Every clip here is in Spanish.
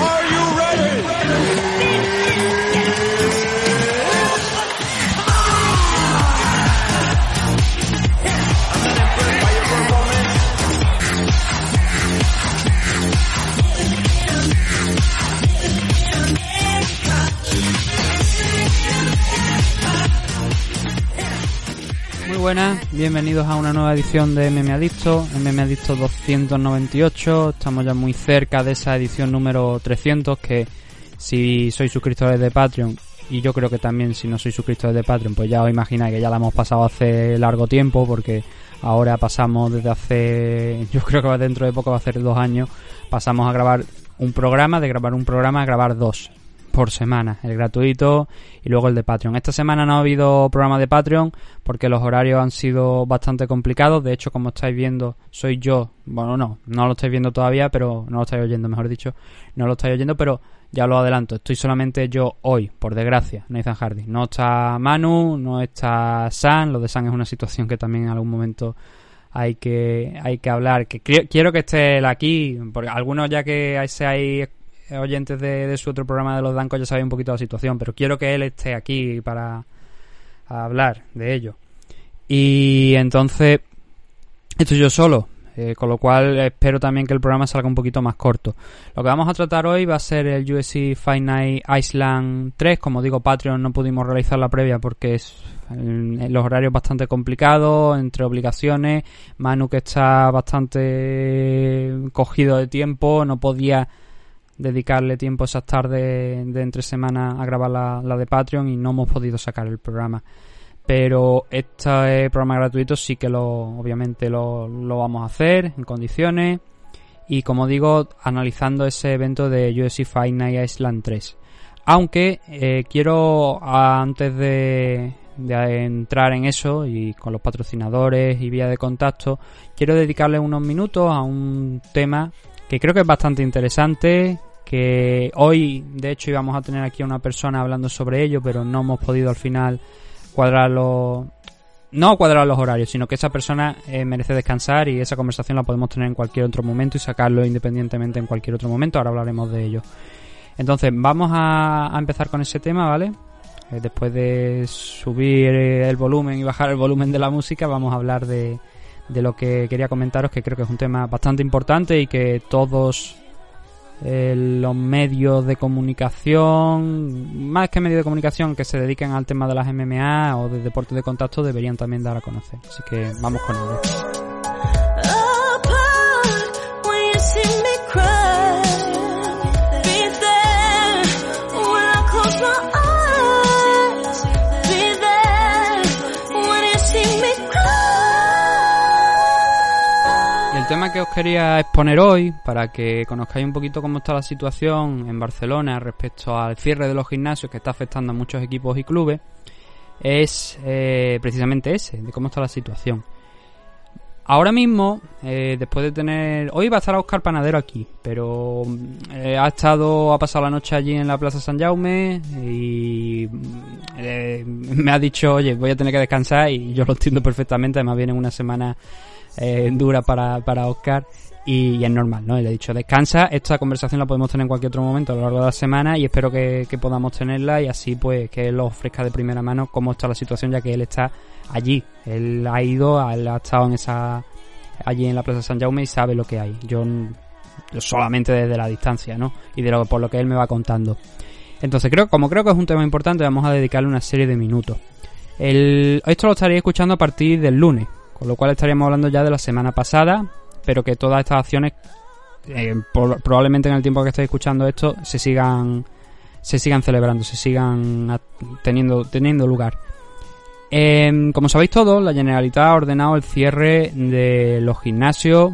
Are you buenas, bienvenidos a una nueva edición de MM Adicto, MM Adicto 298, estamos ya muy cerca de esa edición número 300 que si sois suscriptores de Patreon y yo creo que también si no sois suscriptores de Patreon pues ya os imagináis que ya la hemos pasado hace largo tiempo porque ahora pasamos desde hace, yo creo que dentro de poco va a ser dos años, pasamos a grabar un programa, de grabar un programa a grabar dos por semana, el gratuito y luego el de Patreon. Esta semana no ha habido programa de Patreon porque los horarios han sido bastante complicados. De hecho, como estáis viendo, soy yo. Bueno, no, no lo estáis viendo todavía, pero no lo estáis oyendo, mejor dicho. No lo estáis oyendo, pero ya lo adelanto. Estoy solamente yo hoy, por desgracia, Nathan Hardy. No está Manu, no está San. Lo de San es una situación que también en algún momento hay que hay que hablar que quiero que esté él aquí porque algunos ya que seáis oyentes de, su otro programa de los Dancos ya saben un poquito la situación, pero quiero que él esté aquí para hablar de ello. Y entonces, estoy yo solo, eh, con lo cual espero también que el programa salga un poquito más corto. Lo que vamos a tratar hoy va a ser el USC Fight Night Island 3. Como digo, Patreon no pudimos realizar la previa porque es los horarios bastante complicados, entre obligaciones. Manu que está bastante cogido de tiempo, no podía dedicarle tiempo esas tardes de entre semana a grabar la, de Patreon y no hemos podido sacar el programa. Pero este programa gratuito sí que lo, obviamente lo, vamos a hacer en condiciones. Y como digo, analizando ese evento de UFC Fight Night Island 3. Aunque eh, quiero, antes de, de entrar en eso y con los patrocinadores y vía de contacto, quiero dedicarle unos minutos a un tema que creo que es bastante interesante, que hoy de hecho íbamos a tener aquí a una persona hablando sobre ello, pero no hemos podido al final cuadrar los... No cuadrar los horarios, sino que esa persona eh, merece descansar y esa conversación la podemos tener en cualquier otro momento y sacarlo independientemente en cualquier otro momento. Ahora hablaremos de ello. Entonces, vamos a, empezar con ese tema, ¿vale? Eh, después de subir el volumen y bajar el volumen de la música, vamos a hablar de, de lo que quería comentaros, que creo que es un tema bastante importante y que todos eh, los medios de comunicación, más que medios de comunicación que se dediquen al tema de las MMA o de deportes de contacto, deberían también dar a conocer. Así que vamos con ello. Tema que os quería exponer hoy, para que conozcáis un poquito cómo está la situación en Barcelona respecto al cierre de los gimnasios que está afectando a muchos equipos y clubes, es eh, precisamente ese, de cómo está la situación. Ahora mismo, eh, después de tener... Hoy va a estar Oscar Panadero aquí, pero eh, ha estado, ha pasado la noche allí en la Plaza San Jaume y me ha dicho, oye, voy a tener que descansar y yo lo entiendo perfectamente, además viene una semana eh, dura para, para Oscar y, es normal, ¿no? Le he dicho, descansa, esta conversación la podemos tener en cualquier otro momento a lo largo de la semana y espero que, podamos tenerla y así pues que él lo ofrezca de primera mano cómo está la situación ya que él está allí, él ha ido, él ha estado en esa allí en la Plaza San Jaume y sabe lo que hay, yo, solamente desde la distancia, ¿no? Y de lo por lo que él me va contando. Entonces creo, como creo que es un tema importante, vamos a dedicarle una serie de minutos. El, esto lo estaréis escuchando a partir del lunes, con lo cual estaríamos hablando ya de la semana pasada, pero que todas estas acciones, eh, probablemente en el tiempo que estéis escuchando esto, se sigan se sigan celebrando, se sigan teniendo, teniendo lugar. Em, como sabéis todos, la Generalitat ha ordenado el cierre de los gimnasios,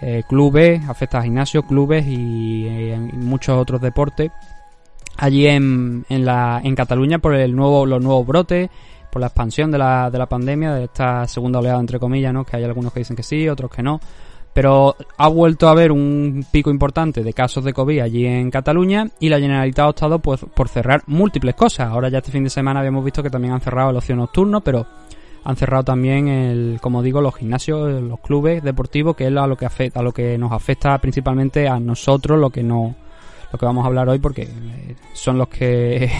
eh, clubes, afecta a gimnasios, clubes y, eh, muchos otros deportes allí en, en, la, en Cataluña por el nuevo, los nuevos brotes por la expansión de la, de la pandemia, de esta segunda oleada, entre comillas, ¿no? Que hay algunos que dicen que sí, otros que no. Pero ha vuelto a haber un pico importante de casos de COVID allí en Cataluña y la Generalitat ha optado pues, por cerrar múltiples cosas. Ahora ya este fin de semana habíamos visto que también han cerrado el ocio nocturno, pero han cerrado también el, como digo, los gimnasios, los clubes deportivos, que es a lo que afecta, a lo que nos afecta principalmente a nosotros, lo que no, lo que vamos a hablar hoy, porque eh, son los que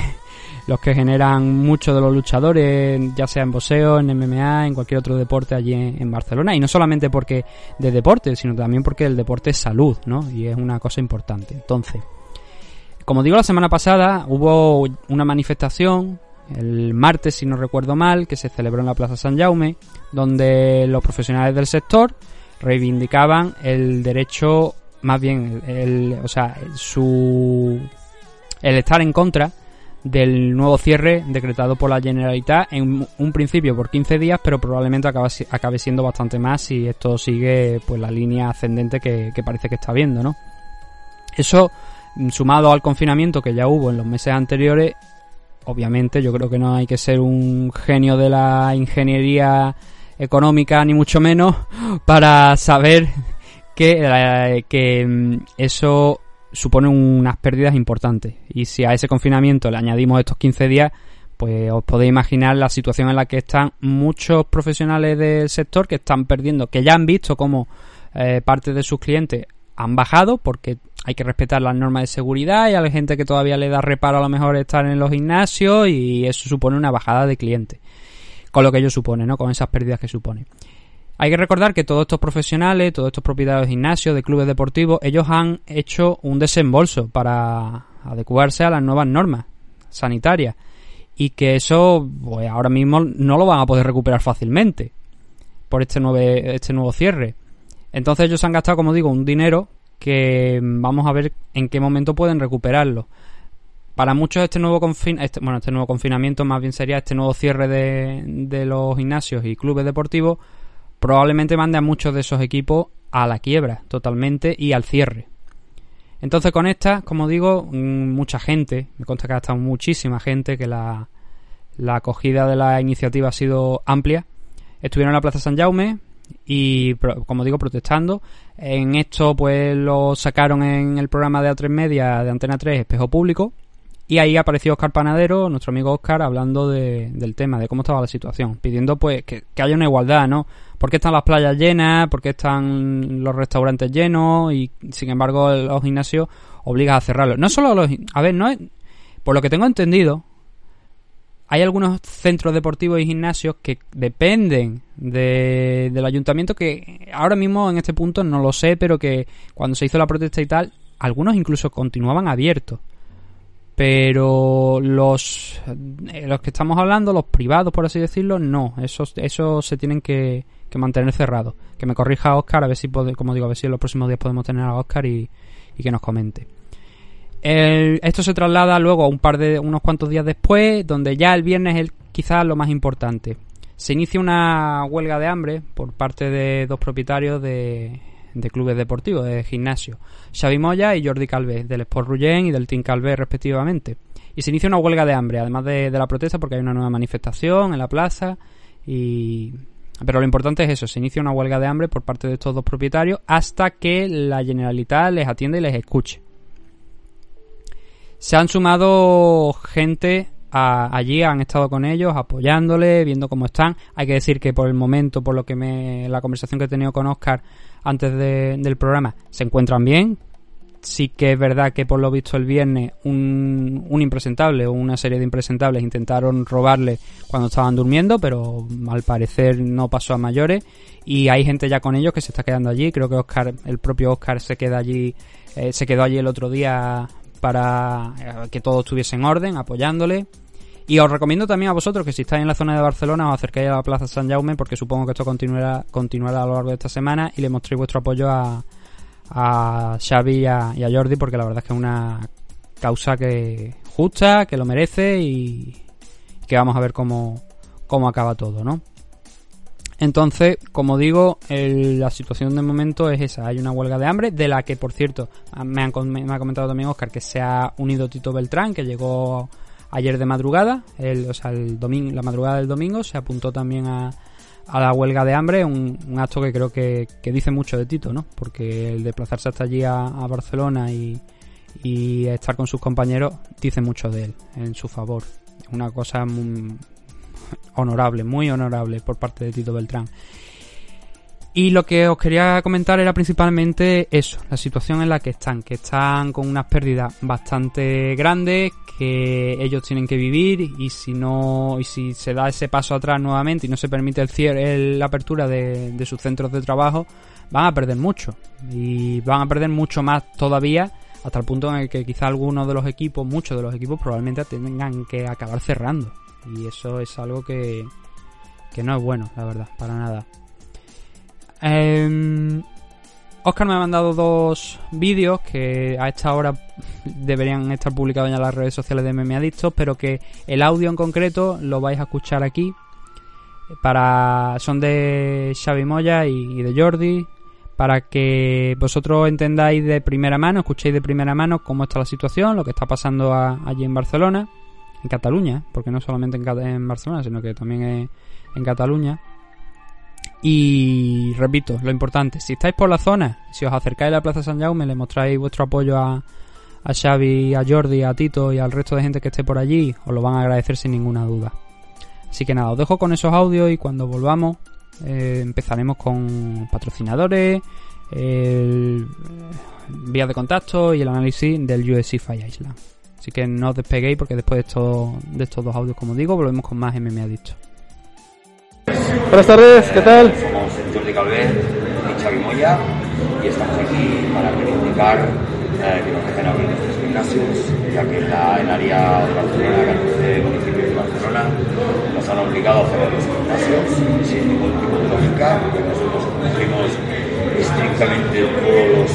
los que generan muchos de los luchadores, ya sea en boxeo, en MMA, en cualquier otro deporte allí en, Barcelona. Y no solamente porque de deporte, sino también porque el deporte es salud, ¿no? Y es una cosa importante. Entonces, como digo, la semana pasada hubo una manifestación, el martes, si no recuerdo mal, que se celebró en la Plaza San Jaume, donde los profesionales del sector reivindicaban el derecho, más bien, el, o sea, su, el estar en contra del nuevo cierre decretado por la Generalitat en un principio por 15 días, pero probablemente acabe, siendo bastante más si esto sigue pues la línea ascendente que, parece que está viendo, ¿no? Eso sumado al confinamiento que ya hubo en los meses anteriores, obviamente yo creo que no hay que ser un genio de la ingeniería económica ni mucho menos para saber que, que mm, eso supone unas pérdidas importantes. Y si a ese confinamiento le añadimos estos 15 días, pues os podéis imaginar la situación en la que están muchos profesionales del sector que están perdiendo, que ya han visto cómo eh, parte de sus clientes han bajado porque hay que respetar las normas de seguridad y a la gente que todavía le da reparo a lo mejor estar en los gimnasios y eso supone una bajada de clientes. Con lo que ello supone, ¿no? Con esas pérdidas que supone. Hay que recordar que todos estos profesionales, todos estos propietarios de gimnasios, de clubes deportivos, ellos han hecho un desembolso para adecuarse a las nuevas normas sanitarias y que eso pues ahora mismo no lo van a poder recuperar fácilmente por este nuevo, este nuevo cierre. Entonces ellos han gastado, como digo, un dinero que vamos a ver en qué momento pueden recuperarlo. Para muchos este nuevo confin este, bueno, este nuevo confinamiento más bien sería este nuevo cierre de, de los gimnasios y clubes deportivos probablemente mande a muchos de esos equipos a la quiebra totalmente y al cierre. Entonces con esta, como digo, mm, mucha gente, me consta que ha estado muchísima gente, que la, la acogida de la iniciativa ha sido amplia. Estuvieron en la Plaza San Jaume y, como digo, protestando. En esto, pues lo sacaron en el programa de A3 Media de Antena 3, Espejo Público, y ahí apareció Oscar Panadero, nuestro amigo Oscar, hablando de, del tema, de cómo estaba la situación, pidiendo pues que, haya una igualdad, ¿no? ¿Por qué están las playas llenas? ¿Por qué están los restaurantes llenos? Y sin embargo los gimnasios obligan a cerrarlos. No solo los... A ver, no. Por lo que tengo entendido, hay algunos centros deportivos y gimnasios que dependen de, del ayuntamiento que ahora mismo en este punto no lo sé, pero que cuando se hizo la protesta y tal, algunos incluso continuaban abiertos pero los eh, los que estamos hablando, los privados por así decirlo, no, esos, esos se tienen que, que mantener cerrados. Que me corrija Oscar, a ver si, como digo, a ver si en los próximos días podemos tener a Oscar y, y que nos comente. esto se traslada luego a un par de unos cuantos días después, donde ya el viernes es quizás lo más importante. Se inicia una huelga de hambre por parte de dos propietarios de de clubes deportivos, de gimnasio. Xavi Moya y Jordi Calvé, del Sport Ruggen y del Team Calvé respectivamente. Y se inicia una huelga de hambre, además de, la protesta, porque hay una nueva manifestación en la plaza y... Pero lo importante es eso, se inicia una huelga de hambre por parte de estos dos propietarios hasta que la Generalitat les atienda y les escuche. Se han sumado gente allí, han estado con ellos, apoyándole, viendo cómo están. Hay que decir que por el momento, por lo que me, la conversación que he tenido con Oscar, antes del programa se encuentran bien. Sí que es verdad que por lo visto el viernes un, un impresentable o una serie de impresentables intentaron robarle cuando estaban durmiendo, pero al parecer no pasó a mayores. Y hay gente ya con ellos que se está quedando allí. Creo que Oscar, el propio Oscar se queda allí, eh, se quedó allí el otro día para eh, que todo estuviese en orden, apoyándole. Y os recomiendo también a vosotros que si estáis en la zona de Barcelona os acerquéis a la Plaza San Jaume porque supongo que esto continuará, continuará a lo largo de esta semana y le mostréis vuestro apoyo a, a Xavi y a, Jordi porque la verdad es que es una causa que justa, que lo merece y que vamos a ver cómo, cómo acaba todo, ¿no? Entonces, como digo, la situación de momento es esa. Hay una huelga de hambre, de la que, por cierto, me, han, me ha comentado también Oscar que se ha unido Tito Beltrán, que llegó ayer de madrugada, el, o sea, el domingo, la madrugada del domingo, se apuntó también a, a la huelga de hambre, un, acto que creo que, dice mucho de Tito, ¿no? Porque el desplazarse hasta allí a, Barcelona y, estar con sus compañeros dice mucho de él, en su favor. Una cosa honorable, muy honorable por parte de Tito Beltrán. Y lo que os quería comentar era principalmente eso, la situación en la que están, que están con unas pérdidas bastante grandes, que ellos tienen que vivir y si no, y si se da ese paso atrás nuevamente y no se permite el cierre, la apertura de, sus centros de trabajo, van a perder mucho. Y van a perder mucho más todavía hasta el punto en el que quizá algunos de los equipos, muchos de los equipos probablemente tengan que acabar cerrando. Y eso es algo que, que no es bueno, la verdad, para nada. Eh, Oscar me ha mandado dos vídeos que a esta hora deberían estar publicados ya en las redes sociales de Meme Adictos, pero que el audio en concreto lo vais a escuchar aquí. Para, son de Xavi Moya y, de Jordi, para que vosotros entendáis de primera mano, escuchéis de primera mano cómo está la situación, lo que está pasando allí en Barcelona, en Cataluña, porque no solamente en, en Barcelona, sino que también en Cataluña. Y repito, lo importante, si estáis por la zona, si os acercáis a la Plaza San Jaume, le mostráis vuestro apoyo a, a Xavi, a Jordi, a Tito y al resto de gente que esté por allí, os lo van a agradecer sin ninguna duda. Así que nada, os dejo con esos audios y cuando volvamos eh, empezaremos con patrocinadores, el vía de contacto y el análisis del USC Fire Island. Así que no os despeguéis porque después de, esto, de estos dos audios, como digo, volvemos con más MMA dicho. Buenas tardes, ¿qué tal? Somos Jordi Calvet y Xavi Moya y estamos aquí para reivindicar eh, que nos dejen abrir nuestros gimnasios, ya que en la en área de Barcelona, 14 municipios de Barcelona, nos han obligado a cerrar los gimnasios sin ningún tipo de lógica, porque nosotros cumplimos estrictamente todos los,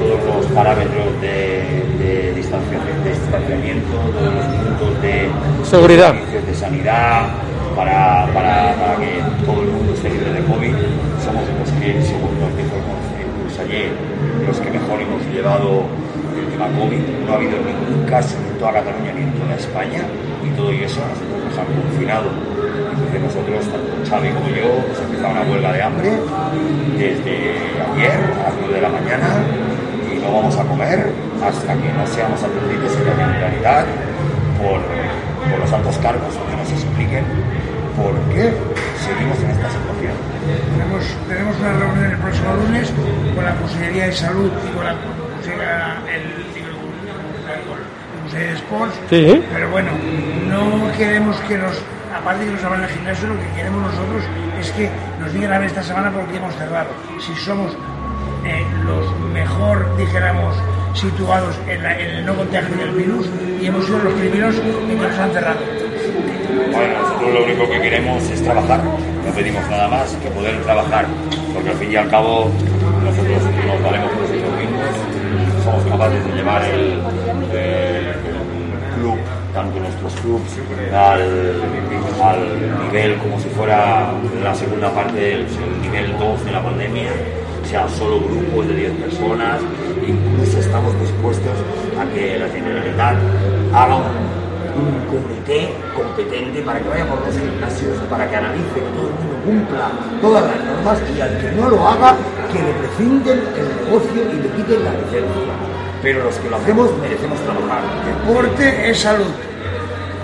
todos los parámetros de, de, distanciamiento, de distanciamiento, todos los puntos de seguridad, de sanidad, para, para, que todo el mundo esté libre de COVID. Somos los que, según nos dijo el ayer, los que mejor hemos llevado el tema COVID. No ha habido ningún caso en toda Cataluña ni en toda España y todo eso nosotros nos han confinado. Entonces nosotros, tanto Xavi como yo, hemos empezado una huelga de hambre desde ayer a las 9 de la mañana y no vamos a comer hasta que no seamos atendidos en la realidad por, por los altos cargos que nos expliquen por qué seguimos en esta situación. Tenemos, tenemos una reunión el próximo lunes con la Consejería de Salud y con la Consejería el, el, de Sports, sí. pero bueno, no queremos que nos, aparte de que nos abran el gimnasio, lo que queremos nosotros es que nos digan a ver esta semana por qué hemos cerrado. Si somos eh, los mejor, dijéramos, situados en, el no contagio del virus y hemos sido los primeros en que nos han cerrado. Bueno, nosotros lo único que queremos es trabajar, no pedimos nada más que poder trabajar, porque al fin y al cabo nosotros nos valemos por nosotros mismos, somos capaces de llevar el, club, tanto nuestros clubs, al, al, nivel como si fuera la segunda parte, el, el nivel 2 de la pandemia, sea solo grupos de 10 personas, incluso estamos dispuestos a que la Generalitat haga un, un, comité competente para que vaya por los gimnasios, para que analice que todo el mundo cumpla todas las normas y al que no lo haga, que le prescinten el negocio y le quiten la licencia. Pero los que lo hacemos merecemos trabajar. Deporte es salud.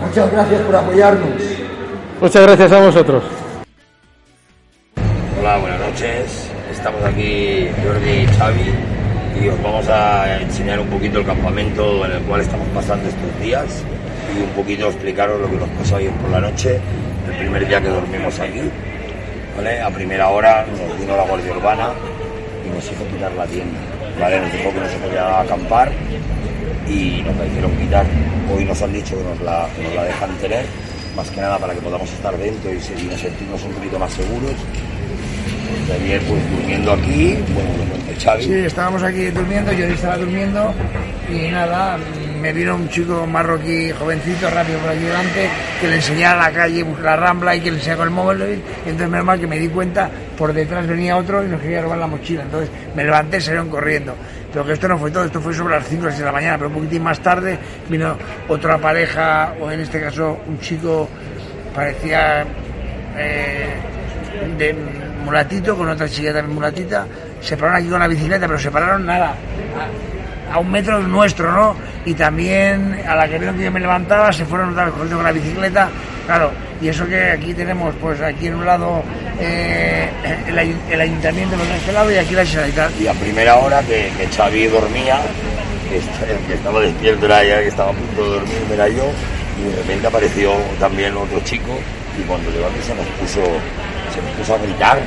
Muchas gracias por apoyarnos. Muchas gracias a vosotros. Hola, buenas noches. Estamos aquí Jordi y Xavi y os vamos a enseñar un poquito el campamento en el cual estamos pasando estos días y un poquito explicaros lo que nos pasó ayer por la noche, el primer día que dormimos aquí. ¿vale? A primera hora nos vino la Guardia Urbana y nos hizo quitar la tienda. ¿vale? Nos dijo que nos íbamos a acampar y nos la hicieron quitar. Hoy nos han dicho que nos la, que nos la dejan tener, más que nada para que podamos estar dentro y, y nos sentirnos un poquito más seguros pues durmiendo aquí. Sí, estábamos aquí durmiendo, yo estaba durmiendo y nada, me vino un chico marroquí jovencito rápido por aquí delante que le enseñara la calle, la rambla y que le enseñara con el móvil. Entonces menos mal que me di cuenta, por detrás venía otro y nos quería robar la mochila. Entonces me levanté salieron corriendo. Pero que esto no fue todo, esto fue sobre las 5 o 6 de la mañana, pero un poquitín más tarde vino otra pareja, o en este caso un chico parecía eh, de mulatito con otra chica también mulatita, se pararon aquí con la bicicleta, pero se pararon nada, a, un metro nuestro, ¿no? Y también a la que vieron que yo me levantaba, se fueron otra vez con la bicicleta, claro, Y eso que aquí tenemos, pues aquí en un lado eh, el, el ayuntamiento por este lado y aquí la Generalitat. Y a primera hora que, que Xavi dormía, que, est- que estaba despierto era ya, que estaba a punto de dormir, era yo, y de repente apareció también otro chico y cuando aquí se nos puso, se puso a gritar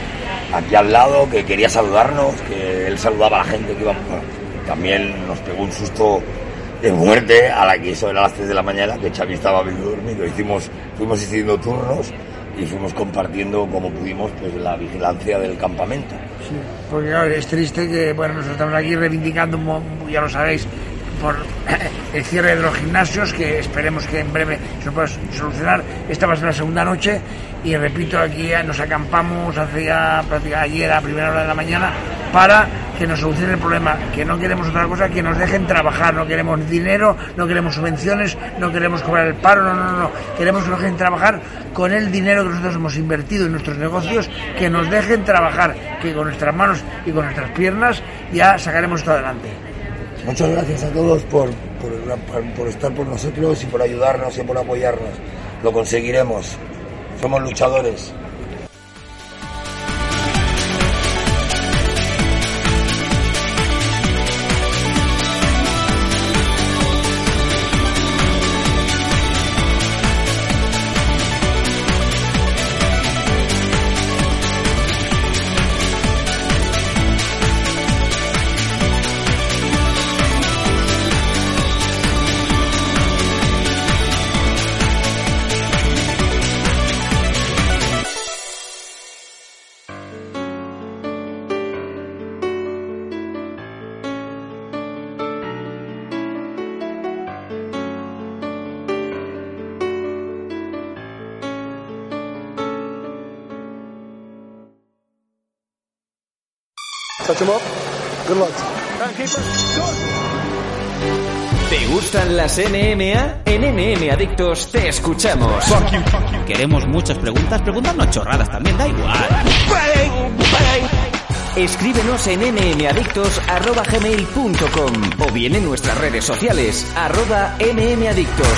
aquí al lado que quería saludarnos, que él saludaba a la gente que iba. también nos pegó un susto de muerte a la que eso era a las 3 de la mañana, que Xavi estaba medio dormido. Hicimos, fuimos haciendo turnos y fuimos compartiendo como pudimos pues la vigilancia del campamento. Sí, porque es triste que, bueno, nosotros estamos aquí reivindicando, ya lo sabéis, por el cierre de los gimnasios, que esperemos que en breve se pueda solucionar. Esta va a ser la segunda noche y repito, aquí nos acampamos prácticamente ayer a primera hora de la mañana para que nos solucione el problema, que no queremos otra cosa que nos dejen trabajar, no queremos dinero, no queremos subvenciones, no queremos cobrar el paro, no, no, no. queremos que nos dejen trabajar con el dinero que nosotros hemos invertido en nuestros negocios, que nos dejen trabajar, que con nuestras manos y con nuestras piernas ya sacaremos esto adelante. Muchas gracias a todos por, por, estar por nosotros y por ayudarnos y por apoyarnos. Lo conseguiremos. Somos luchadores. Touch him up. Good luck. ¿Te gustan las NMA? En NM Adictos te escuchamos. Queremos muchas preguntas, preguntarnos chorradas también, da igual. Escríbenos en nmadictos.gmail.com o bien en nuestras redes sociales, arroba nmadictos.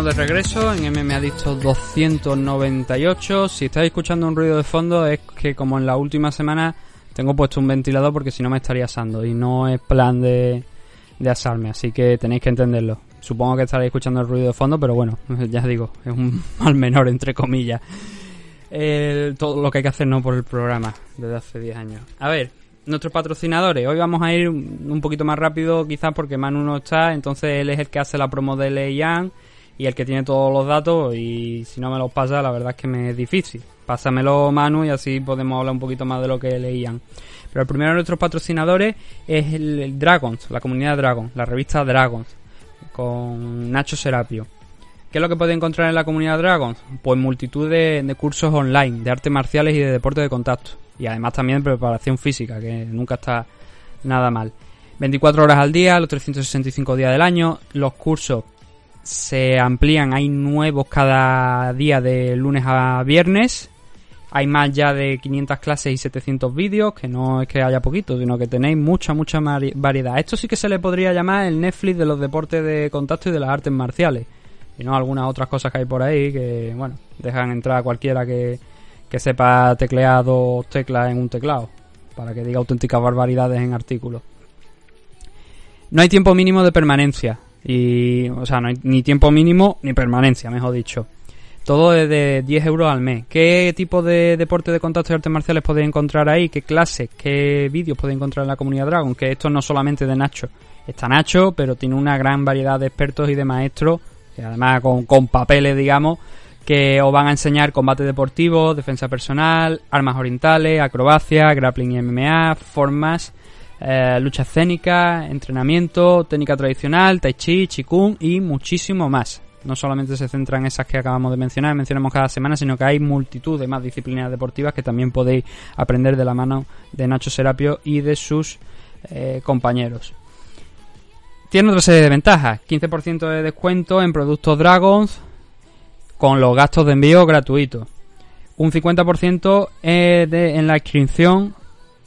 De regreso en MM Adicto 298. Si estáis escuchando un ruido de fondo es que como en la última semana tengo puesto un ventilador porque si no me estaría asando y no es plan de, de asarme, así que tenéis que entenderlo. Supongo que estaréis escuchando el ruido de fondo, pero bueno, ya digo, es un mal menor entre comillas. Todo lo que hay que hacer no por el programa desde hace 10 años. A ver, nuestros patrocinadores. Hoy vamos a ir un poquito más rápido quizás porque Manu no está, entonces él es el que hace la promo de Leian y el que tiene todos los datos y si no me los pasa la verdad es que me es difícil. Pásamelo Manu y así podemos hablar un poquito más de lo que leían. Pero el primero de nuestros patrocinadores es el, Dragons, la comunidad Dragon, la revista Dragons, con Nacho Serapio. ¿Qué es lo que puede encontrar en la comunidad Dragons? Pues multitud de, de cursos online, de artes marciales y de deporte de contacto. Y además también preparación física, que nunca está nada mal. 24 horas al día, los 365 días del año. Los cursos se amplían, hay nuevos cada día de lunes a viernes. Hay más ya de 500 clases y 700 vídeos, que no es que haya poquito, sino que tenéis mucha, mucha variedad. Esto sí que se le podría llamar el Netflix de los deportes de contacto y de las artes marciales. Y no algunas otras cosas que hay por ahí que, bueno, dejan entrar a cualquiera que, que sepa teclear dos teclas en un teclado, para que diga auténticas barbaridades en artículos. No hay tiempo mínimo de permanencia. Y, o sea, no hay ni tiempo mínimo ni permanencia, mejor dicho. Todo es de 10 euros al mes. ¿Qué tipo de deporte de contacto y artes marciales podéis encontrar ahí? ¿Qué clases? ¿Qué vídeos podéis encontrar en la comunidad Dragon? Que esto no solamente de Nacho. Está Nacho, pero tiene una gran variedad de expertos y de maestros, que además con, con papeles, digamos, que os van a enseñar combate deportivo, defensa personal, armas orientales, acrobacia, grappling y MMA, formas, eh, lucha escénica, entrenamiento, técnica tradicional, tai chi, chikung y muchísimo más. No solamente se centran en esas que acabamos de mencionar, mencionamos cada semana, sino que hay multitud de más disciplinas deportivas que también podéis aprender de la mano de Nacho Serapio y de sus eh, compañeros. Tiene otra serie de ventajas. 15% de descuento en productos Dragons con los gastos de envío gratuitos. Un 50% eh, en la inscripción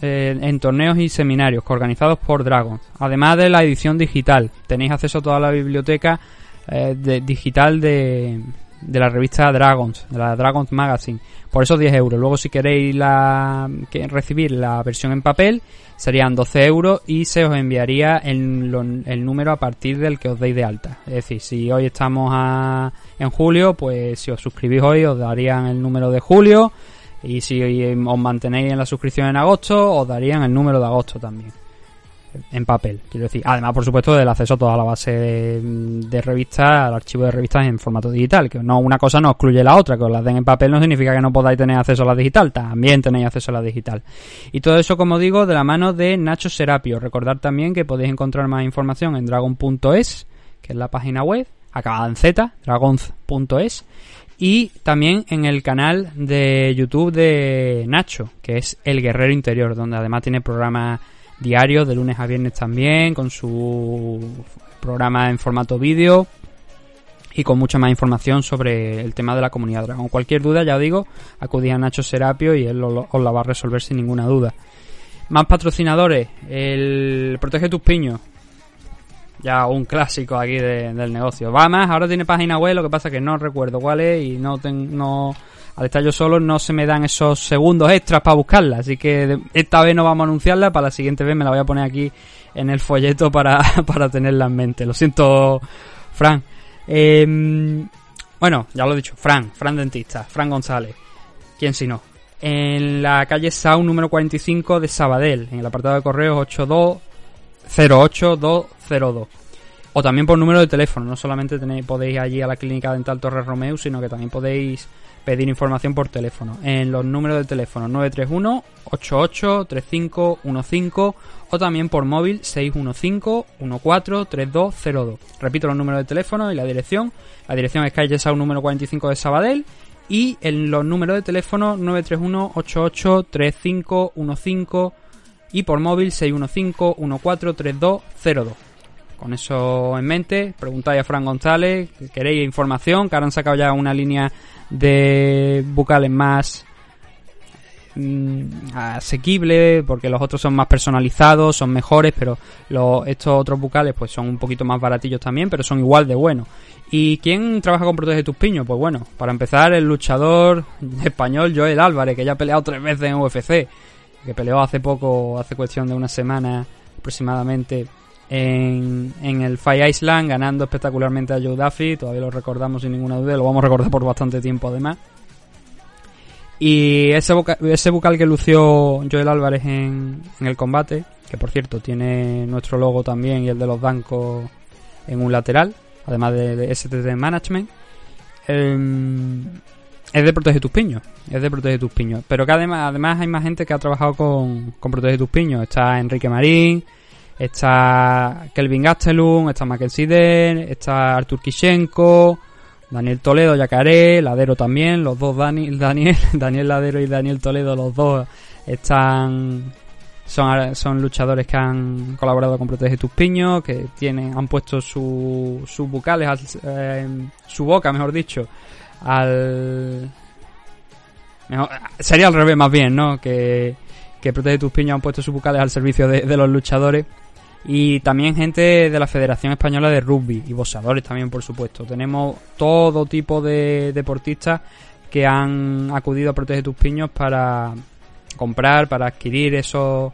en torneos y seminarios organizados por Dragons. Además de la edición digital. Tenéis acceso a toda la biblioteca eh, de- digital de, de la revista Dragons, de la Dragons Magazine. Por esos 10 euros. Luego si queréis la, que recibir la versión en papel serían 12 euros y se os enviaría el, lo- el número a partir del que os deis de alta. Es decir, si hoy estamos a- en julio, pues si os suscribís hoy os darían el número de julio y si os mantenéis en la suscripción en agosto os darían el número de agosto también. En papel, quiero decir. Además, por supuesto, del acceso a toda la base de, de revistas, al archivo de revistas en formato digital. Que no una cosa no excluye la otra. Que os las den en papel no significa que no podáis tener acceso a la digital. También tenéis acceso a la digital. Y todo eso, como digo, de la mano de Nacho Serapio. Recordad también que podéis encontrar más información en dragon.es, que es la página web, acabada en Z, dragons.es. Y también en el canal de YouTube de Nacho, que es El Guerrero Interior, donde además tiene programas diarios de lunes a viernes también, con su programa en formato vídeo y con mucha más información sobre el tema de la comunidad Dragon. Cualquier duda, ya os digo, acudid a Nacho Serapio y él os la va a resolver sin ninguna duda. Más patrocinadores, el Protege tus piños. Ya un clásico aquí de- del negocio. Va más, ahora tiene página web, lo que pasa que no recuerdo cuál es y no ten- no al estar yo solo no se me dan esos segundos extras para buscarla, así que esta vez no vamos a anunciarla, para la siguiente vez me la voy a poner aquí en el folleto para, para tenerla en mente. Lo siento, Fran. Em, bueno, ya lo he dicho, Fran, Fran Dentista, Fran González. ¿Quién si no? En la calle Sau número 45 de Sabadell, en el apartado de correos 8208202. O también por número de teléfono, no solamente tenéis, podéis allí a la clínica dental Torres Romeo, sino que también podéis pedir información por teléfono. En los números de teléfono 931 883515 o también por móvil 615 143202. Repito los números de teléfono y la dirección. La dirección es calle Sau número 45 de Sabadell y en los números de teléfono 931 883515 y por móvil 615 143202. Con eso en mente, preguntáis a Fran González, que queréis información, que ahora han sacado ya una línea de bucales más mm, asequible, porque los otros son más personalizados, son mejores, pero los, estos otros bucales pues son un poquito más baratillos también, pero son igual de buenos. ¿Y quién trabaja con Protege tus piños? Pues bueno, para empezar el luchador español Joel Álvarez, que ya ha peleado tres veces en UFC, que peleó hace poco, hace cuestión de una semana aproximadamente en, en el Fight Island, ganando espectacularmente a Joe Duffy. Todavía lo recordamos sin ninguna duda, lo vamos a recordar por bastante tiempo además. Y ese, voca- ese bucal que lució Joel Álvarez en, en el combate, que por cierto tiene nuestro logo también y el de los bancos en un lateral, además de, de STT Management, em, es de Protege tus piños. Es de Protege tus piños. Pero que además, además hay más gente que ha trabajado con, con Protege tus piños. Está Enrique Marín, está Kelvin Gastelum, está Mackenzie Den, está Artur Kishenko, Daniel Toledo, Yacaré, Ladero también, los dos Dani, Daniel, Daniel Ladero y Daniel Toledo, los dos están son, son luchadores que han colaborado con Protege tus piños, que tienen, han puesto su- sus bucales, al- eh, su boca, mejor dicho, al mejor- sería al revés más bien, ¿no? Que, que Protege tus piños han puesto sus bucales al servicio de los luchadores y también gente de la Federación Española de Rugby y boxeadores también, por supuesto. Tenemos todo tipo de deportistas que han acudido a Protege tus piños para comprar, para adquirir esos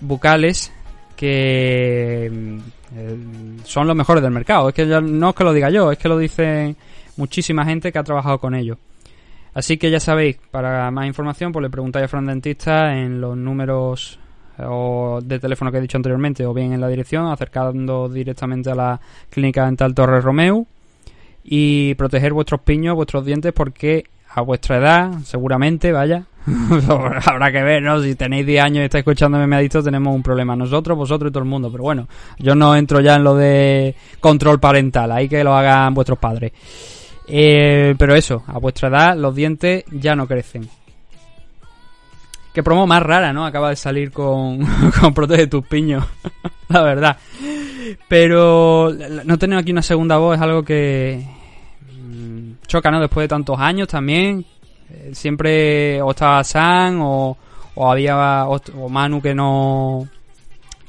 bucales que mm, eh, son los mejores del mercado. Es que no es que lo diga yo, es que lo dice muchísima gente que ha trabajado con ellos. Así que ya sabéis, para más información, pues le preguntáis a Fran Dentista en los números o de teléfono que he dicho anteriormente, o bien en la dirección, acercando directamente a la clínica dental Torres Romeu. y proteger vuestros piños, vuestros dientes, porque a vuestra edad, seguramente, vaya, habrá que ver, ¿no? Si tenéis 10 años y estáis escuchando Me Adicto, tenemos un problema. Nosotros, vosotros y todo el mundo. Pero bueno, yo no entro ya en lo de control parental, ahí que lo hagan vuestros padres. Eh, pero eso, a vuestra edad los dientes ya no crecen. Qué promo más rara, ¿no? Acaba de salir con, con Protege tus piños, la verdad. Pero no tener aquí una segunda voz es algo que mm, choca, ¿no? Después de tantos años también. Eh, Siempre o estaba San o, o había o, Manu que no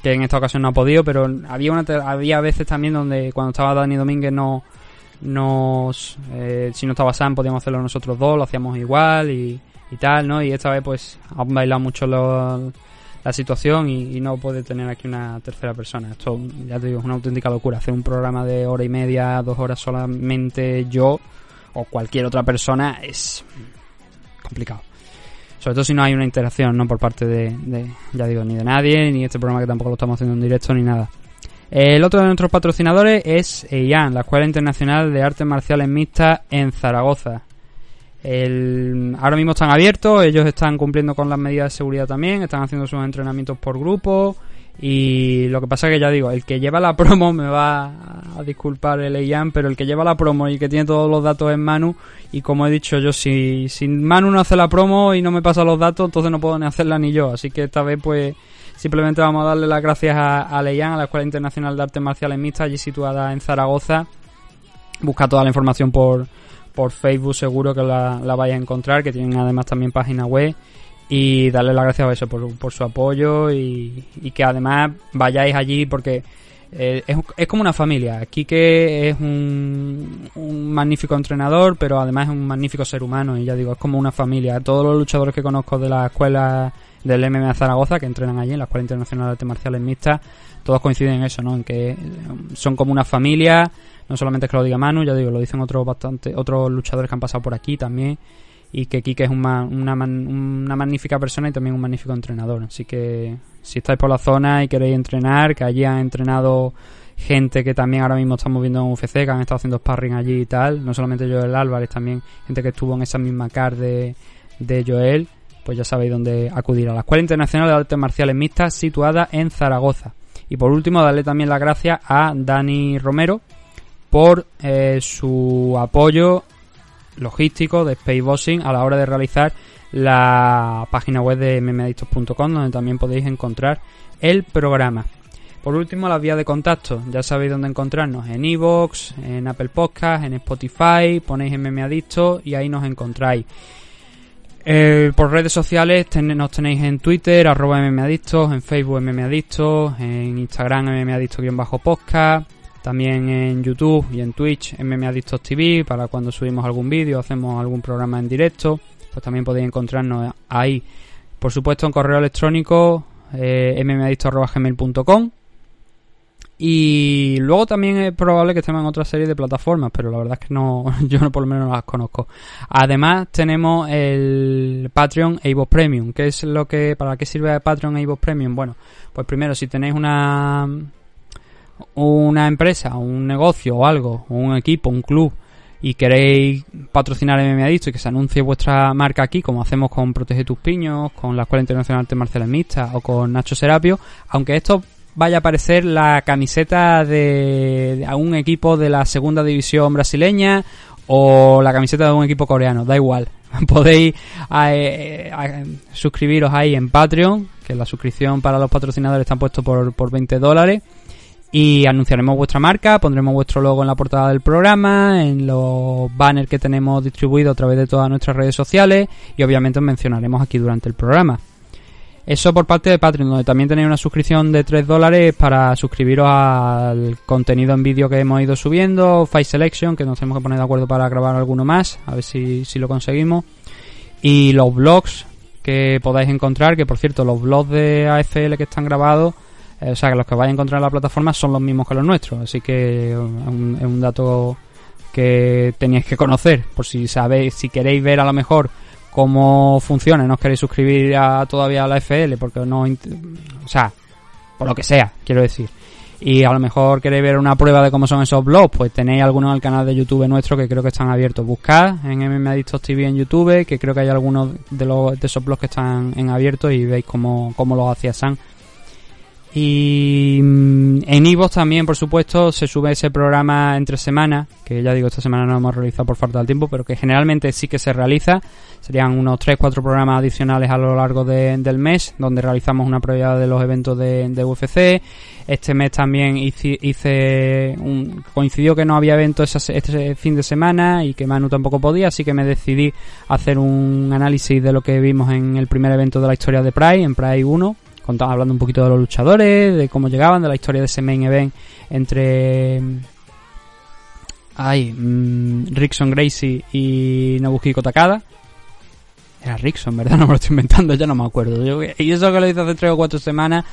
que en esta ocasión no ha podido, pero había una había veces también donde cuando estaba Dani Domínguez no nos eh, si no estaba Sam podíamos hacerlo nosotros dos, lo hacíamos igual y, y tal, ¿no? Y esta vez pues han bailado mucho lo- la situación y, no puede tener aquí una tercera persona. Esto, ya te digo, es una auténtica locura. Hacer un programa de hora y media, dos horas solamente yo o cualquier otra persona es complicado. Sobre todo si no hay una interacción, ¿no? Por parte de, de, ya digo, ni de nadie, ni este programa que tampoco lo estamos haciendo en directo, ni nada. El otro de nuestros patrocinadores es EIAN, la Escuela Internacional de Artes Marciales Mixtas en Zaragoza. El- ahora mismo están abiertos, ellos están cumpliendo con las medidas de seguridad también, están haciendo sus entrenamientos por grupo y lo que pasa es que ya digo, el que lleva la promo me va a disculpar el EIAN, pero el que lleva la promo y que tiene todos los datos es Manu y como he dicho yo, si, si Manu no hace la promo y no me pasa los datos, entonces no puedo ni hacerla ni yo, así que esta vez pues simplemente vamos a darle las gracias a, a Leian, a la Escuela Internacional de Artes Marciales Mixtas, allí situada en Zaragoza. Busca toda la información por, por Facebook, seguro que la, la vais a encontrar, que tienen además también página web. Y darle las gracias a eso por, por su apoyo y, y que además vayáis allí porque eh, es, es como una familia. Quique es un, un magnífico entrenador, pero además es un magnífico ser humano. Y ya digo, es como una familia. Todos los luchadores que conozco de la escuela del MMA Zaragoza, que entrenan allí en la Escuela Internacional de Artes Marciales Mixtas, todos coinciden en eso, ¿no? En que eh, son como una familia. No solamente es que lo diga Manu, ya digo, lo dicen otros bastante, otros luchadores que han pasado por aquí también. Y que Quique es una, una magnífica persona y también un magnífico entrenador. Así que si estáis por la zona y queréis entrenar, que allí han entrenado gente que también ahora mismo estamos viendo en UFC, que han estado haciendo sparring allí y tal. No solamente Joel Álvarez, también gente que estuvo en esa misma car de, de Joel. Pues ya sabéis dónde acudir a la Escuela Internacional de Artes Marciales Mixtas situada en Zaragoza. Y por último, darle también las gracias a Dani Romero por eh, su apoyo logístico de Spaceboxing a la hora de realizar la página web de mmadictos.com donde también podéis encontrar el programa. Por último, las vías de contacto. Ya sabéis dónde encontrarnos en iVoox, en Apple Podcast, en Spotify, ponéis MMAdicto y ahí nos encontráis. Eh, por redes sociales ten- nos tenéis en Twitter, arroba mmadictos, en Facebook mmadictos, en Instagram mmadictos-podcast, también en YouTube y en Twitch mmadictos TV para cuando subimos algún vídeo, hacemos algún programa en directo, pues también podéis encontrarnos ahí. Por supuesto en correo electrónico eh, mmadictos.gmail.com y luego también es probable que estemos en otra serie de plataformas, pero la verdad es que no, yo no por lo menos no las conozco. Además tenemos el Patreon e Premium. ¿Qué es lo que, para qué sirve Patreon e iVoox Premium? Bueno, pues primero si tenéis una, una empresa, un negocio o algo, un equipo, un club y queréis patrocinar MMA Adicto y que se anuncie vuestra marca aquí, como hacemos con Protege tus Piños, con la Escuela Internacional de Marciales Mixtas o con Nacho Serapio, aunque esto vaya a aparecer la camiseta de, de un equipo de la segunda división brasileña o la camiseta de un equipo coreano, da igual. Podéis eh, eh, suscribiros ahí en Patreon, que la suscripción para los patrocinadores está puesto por, por 20 dólares. Y anunciaremos vuestra marca, pondremos vuestro logo en la portada del programa, en los banners que tenemos distribuidos a través de todas nuestras redes sociales y obviamente os mencionaremos aquí durante el programa. Eso por parte de Patreon, donde también tenéis una suscripción de 3 dólares para suscribiros al contenido en vídeo que hemos ido subiendo, Fight Selection, que nos tenemos que poner de acuerdo para grabar alguno más, a ver si, si lo conseguimos. Y los blogs que podáis encontrar, que por cierto, los blogs de AFL que están grabados, o sea, que los que vais a encontrar en la plataforma son los mismos que los nuestros, así que eh, es un, un dato que teníais que conocer, por si sabéis, si queréis ver a lo mejor cómo funciona, no os queréis suscribir a, todavía a la FL, porque no, o sea, por lo que sea, quiero decir. y a lo mejor queréis ver una prueba de cómo son esos blogs, pues tenéis algunos el canal de YouTube nuestro que creo que están abiertos. Buscad en MM Adictos TV en YouTube, que creo que hay algunos de, los, de esos blogs que están en abierto y veis cómo, cómo los hacía Sam. Y mm, en Ivo también, por supuesto, se sube ese programa entre semanas, que ya digo, esta semana no hemos realizado por falta de tiempo, pero que generalmente sí que se realiza. Serían unos 3-4 programas adicionales a lo largo de- del mes, donde realizamos una previa de los eventos de, UFC. Este mes también hice, hice un- coincidió que no había evento esa se- este fin de semana y que Manu tampoco podía, así que me decidí hacer un análisis de lo que vimos en el primer evento de la historia de Pride, en Pride 1 contaba hablando un poquito de los luchadores, de cómo llegaban, de la historia de ese main event entre ay, mm, Rickson Gracie y Nobuhiko Takada. Era Rickson, ¿verdad? No me lo estoy inventando, ya no me acuerdo. Y eso que lo hice hace tres o cuatro semanas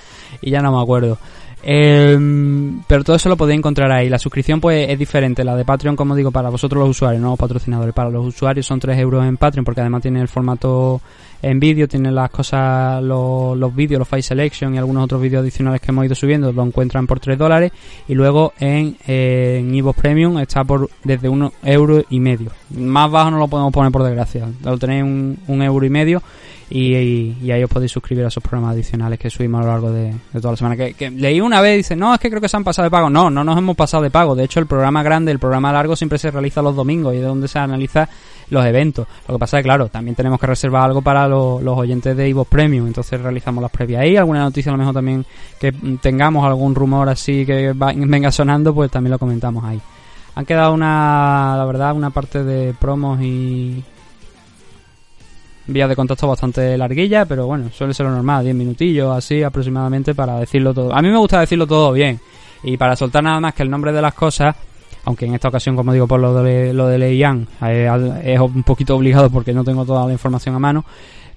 y ya no me acuerdo. Em, pero todo eso lo podéis encontrar ahí. La suscripción pues es diferente. La de Patreon, como digo, para vosotros los usuarios, no los patrocinadores. Para los usuarios son 3 euros en Patreon porque además tiene el formato en vídeo, tiene las cosas, los, vídeos, los file selection y algunos otros vídeos adicionales que hemos ido subiendo, lo encuentran por 3 dólares. Y luego en, eh, Premium está por desde 1 euro y medio. Más bajo no lo podemos poner por desgracia. Lo tenéis un, un euro y medio y, ahí os podéis suscribir a esos programas adicionales que subimos a lo largo de, toda la semana. Que, leí una vez y dice, no, es que creo que se han pasado de pago. No, no nos hemos pasado de pago. De hecho, el programa grande, el programa largo siempre se realiza los domingos y es donde se analiza los eventos. Lo que pasa es que, claro, también tenemos que reservar algo para lo- los oyentes de Evo Premium. Entonces realizamos las previas ahí. Alguna noticia a lo mejor también que tengamos algún rumor así que va- venga sonando, pues también lo comentamos ahí. Han quedado una, la verdad, una parte de promos y, vías de contacto bastante larguilla, pero bueno, suele ser lo normal, 10 minutillos así aproximadamente para decirlo todo. A mí me gusta decirlo todo bien y para soltar nada más que el nombre de las cosas, aunque en esta ocasión, como digo, por lo de, lo de Leian eh, es un poquito obligado porque no tengo toda la información a mano,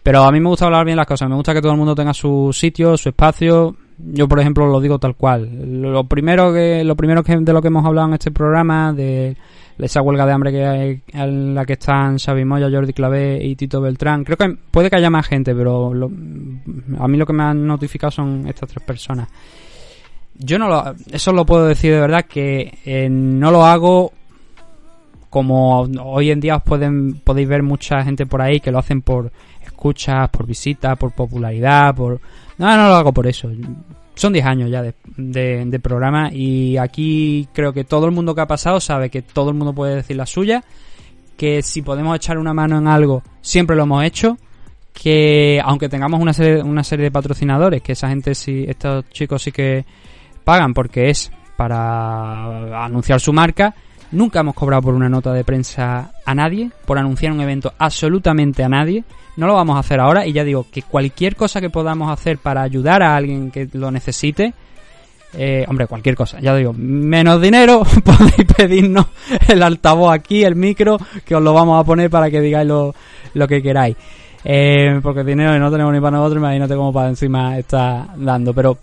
pero a mí me gusta hablar bien las cosas, me gusta que todo el mundo tenga su sitio, su espacio. Yo, por ejemplo, lo digo tal cual. Lo primero que lo primero que de lo que hemos hablado en este programa de esa huelga de hambre que hay, en la que están Xavi Moya, Jordi Clavé y Tito Beltrán. Creo que puede que haya más gente, pero lo- a mí lo que me han notificado son estas tres personas. Yo no lo, eso lo puedo decir de verdad que eh, no lo hago como hoy en día os pueden podéis ver mucha gente por ahí que lo hacen por escuchas, por visitas, por popularidad, por no, no lo hago por eso. Son 10 años ya de, de- de programa y aquí creo que todo el mundo que ha pasado sabe que todo el mundo puede decir la suya, que si podemos echar una mano en algo, siempre lo hemos hecho, que aunque tengamos una serie, una serie de patrocinadores, que esa gente sí, estos chicos sí que pagan porque es para anunciar su marca, nunca hemos cobrado por una nota de prensa a nadie, por anunciar un evento absolutamente a nadie, no lo vamos a hacer ahora y ya digo que cualquier cosa que podamos hacer para ayudar a alguien que lo necesite, eh, hombre, cualquier cosa, ya digo, menos dinero, podéis pedirnos el altavoz aquí, el micro, que os lo vamos a poner para que digáis lo, lo que queráis. Eh, porque dinero no tenemos ni para nosotros, imagínate cómo para encima está dando. Pero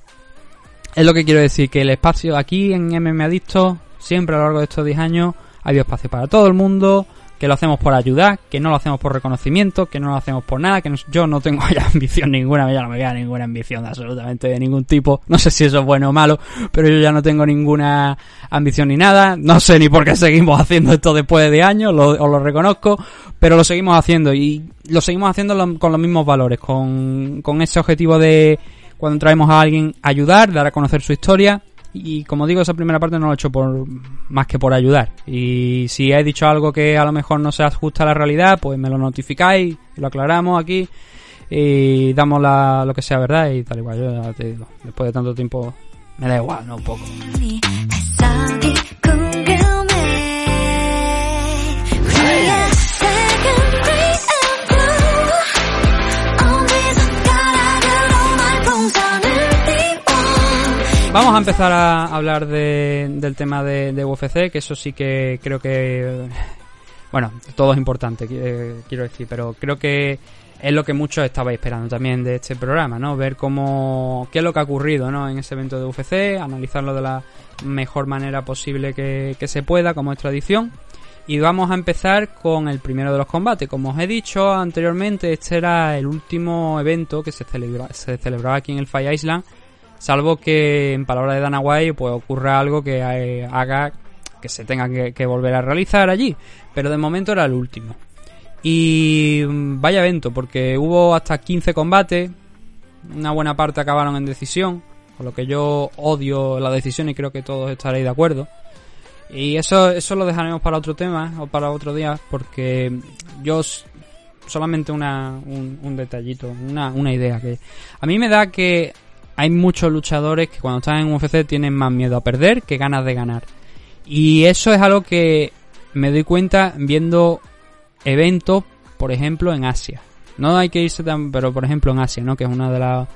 es lo que quiero decir, que el espacio aquí en MM Adicto, siempre a lo largo de estos 10 años, ha habido espacio para todo el mundo, que lo hacemos por ayudar, que no lo hacemos por reconocimiento, que no lo hacemos por nada, que no- yo no tengo ya ambición ninguna, ya no me queda ninguna ambición de absolutamente de ningún tipo, no sé si eso es bueno o malo, pero yo ya no tengo ninguna ambición ni nada, no sé ni por qué seguimos haciendo esto después de años, os lo reconozco, pero lo seguimos haciendo y lo seguimos haciendo con los mismos valores, con, con ese objetivo de cuando traemos a alguien ayudar, dar a conocer su historia y como digo, esa primera parte no lo he hecho por más que por ayudar. Y si he dicho algo que a lo mejor no se ajusta a la realidad, pues me lo notificáis, lo aclaramos aquí y damos la, lo que sea verdad y tal igual. Yo ya te digo, después de tanto tiempo me da igual, no un poco. Vamos a empezar a hablar de- del tema de, UFC, que eso sí que creo que... Bueno, todo es importante, eh, quiero decir, pero creo que es lo que muchos estabais esperando también de este programa, ¿no? Ver cómo... qué es lo que ha ocurrido, ¿no? En ese evento de UFC, analizarlo de la mejor manera posible que, que se pueda, como es tradición. Y vamos a empezar con el primero de los combates. Como os he dicho anteriormente, este era el último evento que se, celebra, se celebraba aquí en el Fire Island Salvo que en palabras de Dana White pues ocurra algo que eh, haga que se tenga que, volver a realizar allí. Pero de momento era el último. Y mm, vaya evento, porque hubo hasta 15 combates, una buena parte acabaron en decisión, con lo que yo odio la decisión y creo que todos estaréis de acuerdo. Y eso, eso lo dejaremos para otro tema o para otro día, porque yo solamente una, un, un detallito, una, una idea que a mí me da que hay muchos luchadores que cuando están en UFC tienen más miedo a perder que ganas de ganar. Y eso es algo que me doy cuenta viendo eventos, por ejemplo, en Asia. No hay que irse tan, pero por ejemplo en Asia, ¿no? Que es una de las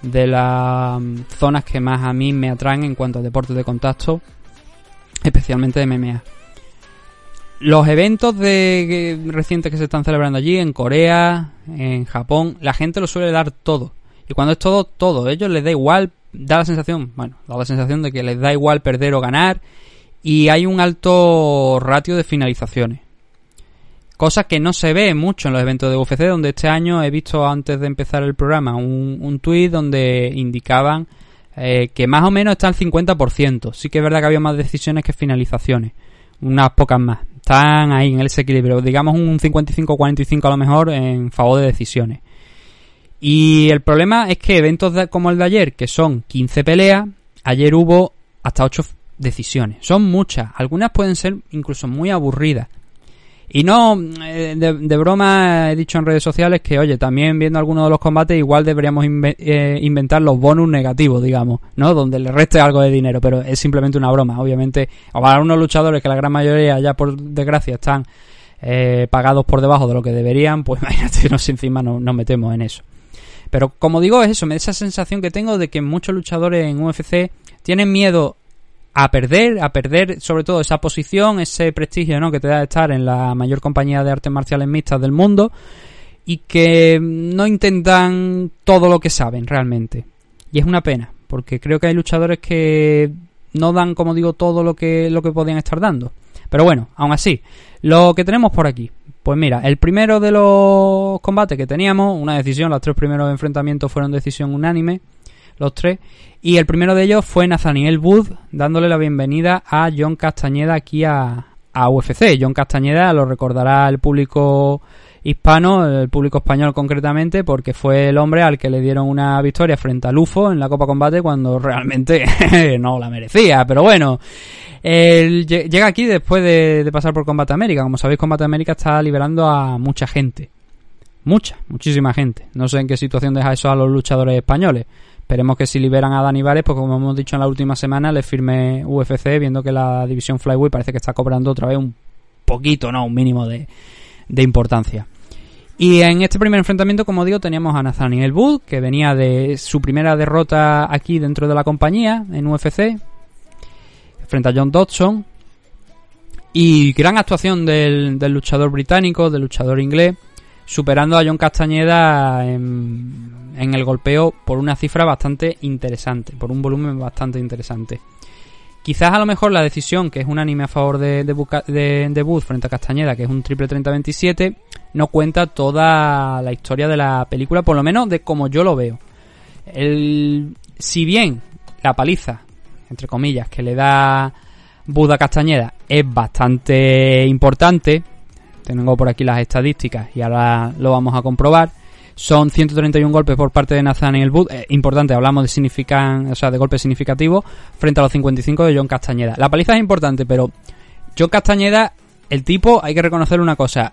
de las mm, zonas que más a mí me atraen en cuanto a deportes de contacto, especialmente de MMA. Los eventos de que- recientes que se están celebrando allí en Corea, en Japón, la gente lo suele dar todo. Y cuando es todo, todo. A ellos les da igual, da la sensación, bueno, da la sensación de que les da igual perder o ganar. Y hay un alto ratio de finalizaciones. Cosa que no se ve mucho en los eventos de UFC, donde este año he visto antes de empezar el programa un, un tuit donde indicaban eh, que más o menos está al 50%. Sí que es verdad que había más decisiones que finalizaciones. Unas pocas más. Están ahí en ese equilibrio. Digamos un 55-45 a lo mejor en favor de decisiones. Y el problema es que eventos como el de ayer, que son 15 peleas, ayer hubo hasta 8 decisiones. Son muchas. Algunas pueden ser incluso muy aburridas. Y no, eh, de, broma he dicho en redes sociales que, oye, también viendo algunos de los combates igual deberíamos eh, inventar los bonus negativos, digamos, ¿no? Donde le reste algo de dinero, pero es simplemente una broma. Obviamente, para unos luchadores que la gran mayoría ya por desgracia están eh, pagados por debajo de lo que deberían, pues imagínate, nos encima no- nos metemos en eso. Pero como digo, es eso, me da esa sensación que tengo de que muchos luchadores en UFC tienen miedo a perder, a perder sobre todo esa posición, ese prestigio ¿no? que te da estar en la mayor compañía de artes marciales mixtas del mundo y que no intentan todo lo que saben realmente. Y es una pena, porque creo que hay luchadores que no dan, como digo, todo lo que, lo que podían estar dando. Pero bueno, aún así, lo que tenemos por aquí. Pues mira, el primero de los combates que teníamos, una decisión, los tres primeros enfrentamientos fueron decisión unánime, los tres. Y el primero de ellos fue Nathaniel Wood, dándole la bienvenida a John Castañeda aquí a, a UFC. John Castañeda lo recordará el público hispano, el público español concretamente, porque fue el hombre al que le dieron una victoria frente a Lufo en la Copa Combate cuando realmente no la merecía. Pero bueno, él lle- llega aquí después de, pasar por Combate América. Como sabéis, Combate América está liberando a mucha gente. Mucha, muchísima gente. No sé en qué situación deja eso a los luchadores españoles. Esperemos que si liberan a Dani pues como hemos dicho en la última semana, le firme UFC, viendo que la división Flyweight parece que está cobrando otra vez un poquito, no, un mínimo de importancia. Y en este primer enfrentamiento, como digo, teníamos a Nathaniel Wood, que venía de su primera derrota aquí dentro de la compañía, en UFC, frente a John Dodson. Y gran actuación del, del luchador británico, del luchador inglés, superando a John Castañeda en, en el golpeo por una cifra bastante interesante, por un volumen bastante interesante. Quizás a lo mejor la decisión, que es un anime a favor de, de, frente a Castañeda, que es un triple 30-27, no cuenta toda la historia de la película, por lo menos de como yo lo veo. El, si bien la paliza, entre comillas, que le da Buda Castañeda es bastante importante, tengo por aquí las estadísticas y ahora lo vamos a comprobar. Son 131 golpes por parte de Nathaniel Wood. Eh, importante, hablamos de significan, o sea, de golpes significativos frente a los 55 de John Castañeda. La paliza es importante, pero John Castañeda, el tipo, hay que reconocer una cosa.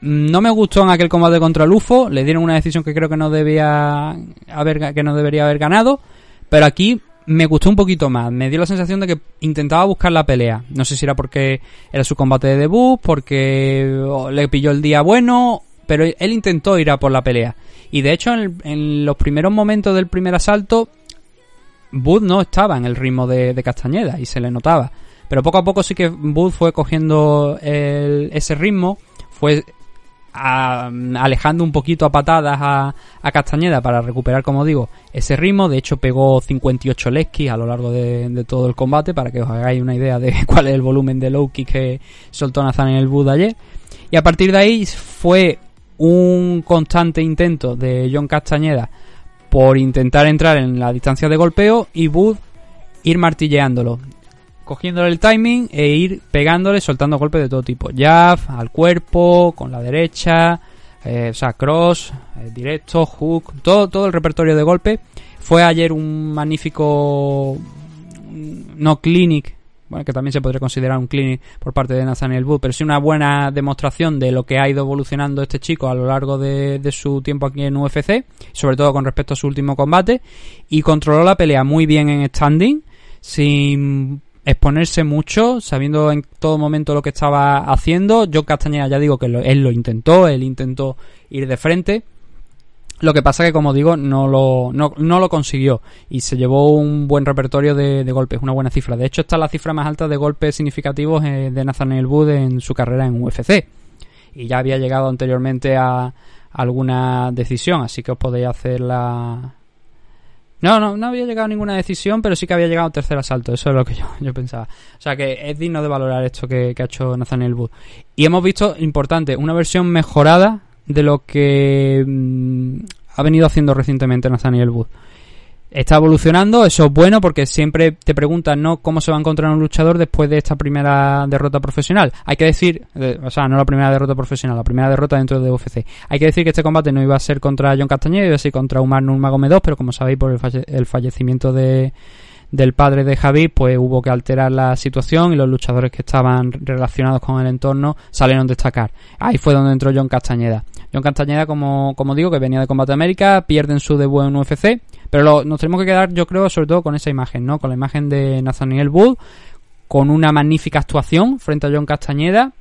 No me gustó en aquel combate contra Lufo, le dieron una decisión que creo que no debía haber que no debería haber ganado, pero aquí me gustó un poquito más. Me dio la sensación de que intentaba buscar la pelea. No sé si era porque era su combate de debut, porque le pilló el día bueno, pero él intentó ir a por la pelea. Y de hecho, en, los primeros momentos del primer asalto, Bud no estaba en el ritmo de, Castañeda y se le notaba. Pero poco a poco sí que Bud fue cogiendo ese ritmo, fue alejando un poquito a patadas a, Castañeda para recuperar, como digo, ese ritmo. De hecho, pegó 58 leg kicks a lo largo de, todo el combate para que os hagáis una idea de cuál es el volumen de low que soltó Nathan en el Bud ayer. Y a partir de ahí fue un constante intento de John Castañeda por intentar entrar en la distancia de golpeo y Bud ir martilleándolo, cogiéndole el timing e ir pegándole, soltando golpes de todo tipo. Jab, al cuerpo, con la derecha, eh, cross, eh, directo, hook, todo, todo el repertorio de golpe. Fue ayer un magnífico, no clinic, bueno, que también se podría considerar un clinic por parte de Nathaniel Wood, pero sí una buena demostración de lo que ha ido evolucionando este chico a lo largo de, de su tiempo aquí en UFC, sobre todo con respecto a su último combate, y controló la pelea muy bien en standing, sin exponerse mucho, sabiendo en todo momento lo que estaba haciendo. John Castañeda ya digo que él lo intentó, él intentó ir de frente. Lo que pasa que, como digo, no lo, no, no lo consiguió y se llevó un buen repertorio de, de golpes, una buena cifra. De hecho, está la cifra más alta de golpes significativos eh, de Nathaniel Wood en su carrera en UFC. Y ya había llegado anteriormente a alguna decisión, así que os podéis hacer la... No, no, no había llegado a ninguna decisión, pero sí que había llegado a tercer asalto, eso es lo que yo, yo pensaba. O sea que es digno de valorar esto que, que ha hecho Nathaniel Wood. Y hemos visto, importante, una versión mejorada de lo que mm, ha venido haciendo recientemente Nathaniel Wood. Está evolucionando, eso es bueno porque siempre te preguntan ¿no? cómo se va a encontrar un luchador después de esta primera derrota profesional. Hay que decir, o sea, no la primera derrota profesional, la primera derrota dentro de UFC. Hay que decir que este combate no iba a ser contra John Castañeda, iba a ser contra Umar Nurmagomedov, pero como sabéis por el fallecimiento de, del padre de Javi, pues hubo que alterar la situación y los luchadores que estaban relacionados con el entorno salieron a destacar. Ahí fue donde entró John Castañeda. John Castañeda, como, como digo, que venía de Combate América, pierde en su debut en UFC, pero lo- nos tenemos que quedar, yo creo, sobre todo con esa imagen, ¿no? Con la imagen de Nathaniel Wood, con una magnífica actuación frente a John Castañeda,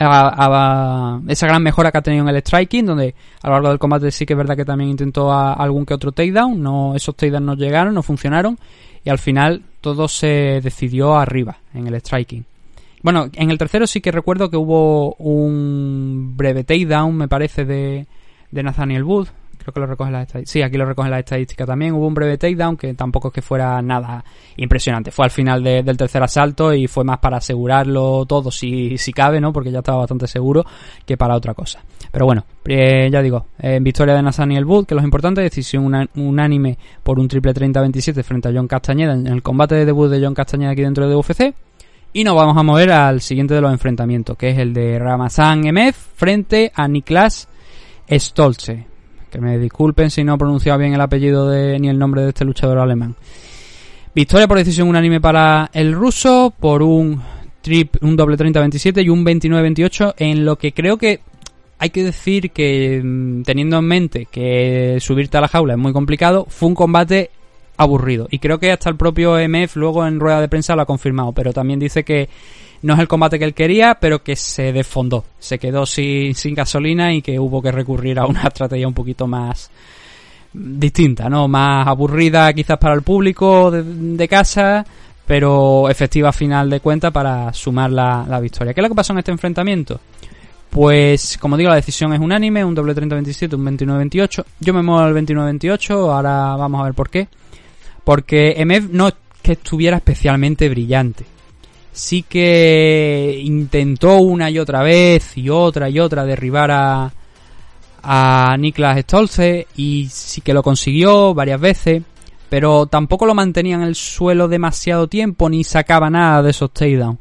a, esa gran mejora que ha tenido en el striking, donde a lo largo del combate sí que es verdad que también intentó a- algún que otro takedown, no, esos takedowns no llegaron, no funcionaron, y al final todo se decidió arriba, en el striking. Bueno, en el tercero sí que recuerdo que hubo un breve takedown, me parece, de, de Nathaniel Wood. Creo que lo recoge la estadística. Sí, aquí lo recoge la estadística también. Hubo un breve takedown que tampoco es que fuera nada impresionante. Fue al final de- del tercer asalto y fue más para asegurarlo todo, si, si cabe, ¿no? Porque ya estaba bastante seguro que para otra cosa. Pero bueno, eh, ya digo, victoria de Nathaniel Wood, que lo importante, decisión unánime por un triple 30-27 frente a John Castañeda en el combate de debut de John Castañeda aquí dentro de UFC. Y nos vamos a mover al siguiente de los enfrentamientos, que es el de Ramazan Emef frente a Niklas Stolze. Que me disculpen si no he pronunciado bien el apellido de, ni el nombre de este luchador alemán. Victoria por decisión unánime para el ruso, por un trip, un doble 30-27 y un 29-28, en lo que creo que hay que decir que, mm, teniendo en mente que subirte a la jaula es muy complicado, fue un combate aburrido. Y creo que hasta el propio MF luego en rueda de prensa lo ha confirmado, pero también dice que no es el combate que él quería, pero que se desfondó. Se quedó sin, sin gasolina y que hubo que recurrir a una estrategia un poquito más distinta, ¿no? Más aburrida quizás para el público de, casa, pero efectiva final de cuentas para sumar la, la victoria. ¿Qué es lo que pasó en este enfrentamiento? Pues, como digo, la decisión es unánime, un doble 30-27, un 29-28. Yo me muevo al 29-28, ahora vamos a ver por qué. Porque MF no es que estuviera especialmente brillante. Sí que intentó una y otra vez y otra y otra derribar a, a Niklas Stolze y sí que lo consiguió varias veces, pero tampoco lo mantenía en el suelo demasiado tiempo ni sacaba nada de esos takedowns.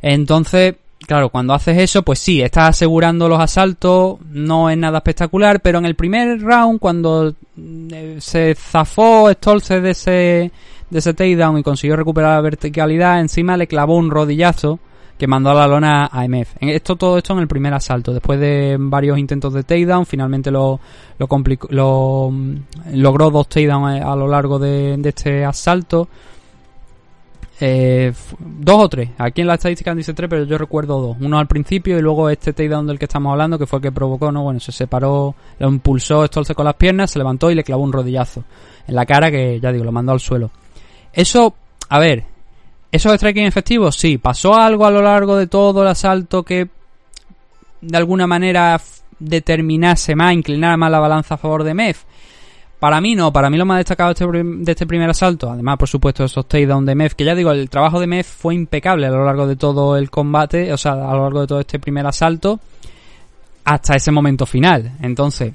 Entonces, claro, cuando haces eso, pues sí, estás asegurando los asaltos, no es nada espectacular, pero en el primer round, cuando eh, se zafó Stolze de ese, de ese takedown y consiguió recuperar la verticalidad, encima le clavó un rodillazo que mandó a la lona a MF. Esto, todo esto en el primer asalto. Después de varios intentos de takedown, finalmente lo, lo, complicó- lo mm, logró dos takedowns a, a lo largo de, de este asalto. Eh, dos o tres. Aquí en la estadística dice tres, pero yo recuerdo dos. Uno al principio y luego este takedown del que estamos hablando, que fue el que provocó, ¿no? Bueno, se separó, lo impulsó Stolze con las piernas, se levantó y le clavó un rodillazo en la cara que, ya digo, lo mandó al suelo. Eso, a ver, ¿esos striking efectivos? Sí. ¿Pasó algo a lo largo de todo el asalto que de alguna manera determinase más, inclinara más la balanza a favor de MEF? Para mí no, para mí lo más destacado de este, de este primer asalto, además por supuesto esos takedowns de MEF, que ya digo, el trabajo de MEF fue impecable a lo largo de todo el combate, o sea, a lo largo de todo este primer asalto, hasta ese momento final. Entonces,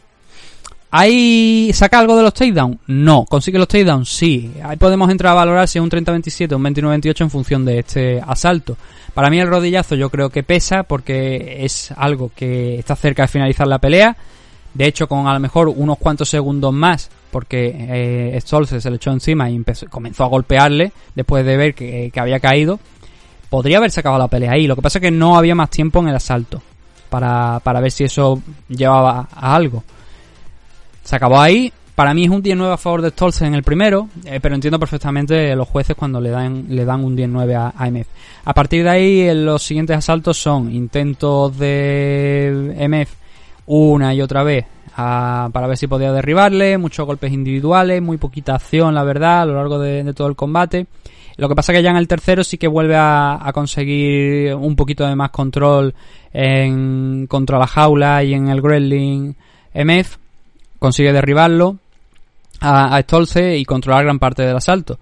¿Ahí saca algo de los takedowns? No. ¿Consigue los takedowns? Sí. Ahí podemos entrar a valorar si es un 30-27 o un 29-28 en función de este asalto. Para mí el rodillazo yo creo que pesa porque es algo que está cerca de finalizar la pelea. De hecho, con a lo mejor unos cuantos segundos más, porque eh, se le echó encima y comenzó a golpearle después de ver que, había caído, podría haberse acabado la pelea ahí. Lo que pasa es que no había más tiempo en el asalto para, para ver si eso llevaba a algo. Se acabó ahí. Para mí es un 19 a favor de Stolze en el primero, eh, pero entiendo perfectamente los jueces cuando le dan, le dan un 19 a, a MF. A partir de ahí, eh, los siguientes asaltos son intentos de MF una y otra vez para ver si podía derribarle, muchos golpes individuales, muy poquita acción, la verdad, a lo largo de, todo el combate. Lo que pasa que ya en el tercero sí que vuelve a, a conseguir un poquito de más control en, contra la jaula y en el Gremlin MF. Consigue derribarlo a, a y controlar gran parte del asalto.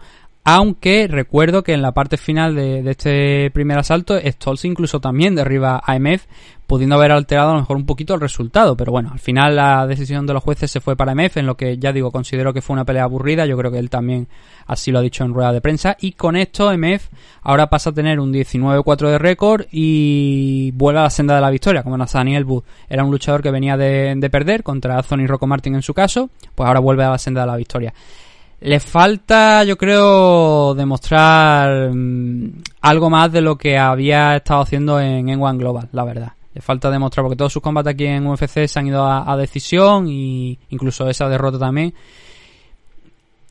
Aunque recuerdo que en la parte final de, este primer asalto, Stolze incluso también derriba a MF, pudiendo haber alterado a lo mejor un poquito el resultado. Pero bueno, al final la decisión de los jueces se fue para MF, en lo que ya digo, considero que fue una pelea aburrida. Yo creo que él también así lo ha dicho en rueda de prensa. Y con esto, MF ahora pasa a tener un 19-4 de récord y vuelve a la senda de la victoria. Como Nathaniel Booth era un luchador que venía de, de perder contra Anthony Rocco Martin en su caso, pues ahora vuelve a la senda de la victoria. Le falta, yo creo, demostrar mm, algo más de lo que había estado haciendo en N1 Global, la verdad. Le falta demostrar, porque todos sus combates aquí en UFC se han ido a, a decisión y incluso esa derrota también.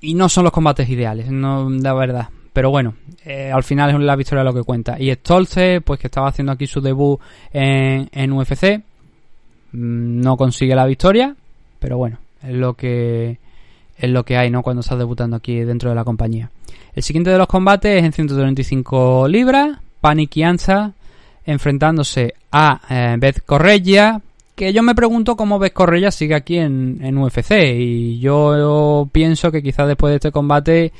Y no son los combates ideales, no, la verdad. Pero bueno, eh, al final es la victoria lo que cuenta. Y Stolze, pues que estaba haciendo aquí su debut en, en UFC, mm, no consigue la victoria, pero bueno, es lo que es lo que hay, ¿no? Cuando estás debutando aquí dentro de la compañía. El siguiente de los combates es en 135 libras, Panic y Anza enfrentándose a eh, Beth Correia, que yo me pregunto cómo Beth Correia sigue aquí en, en UFC y yo pienso que quizás después de este combate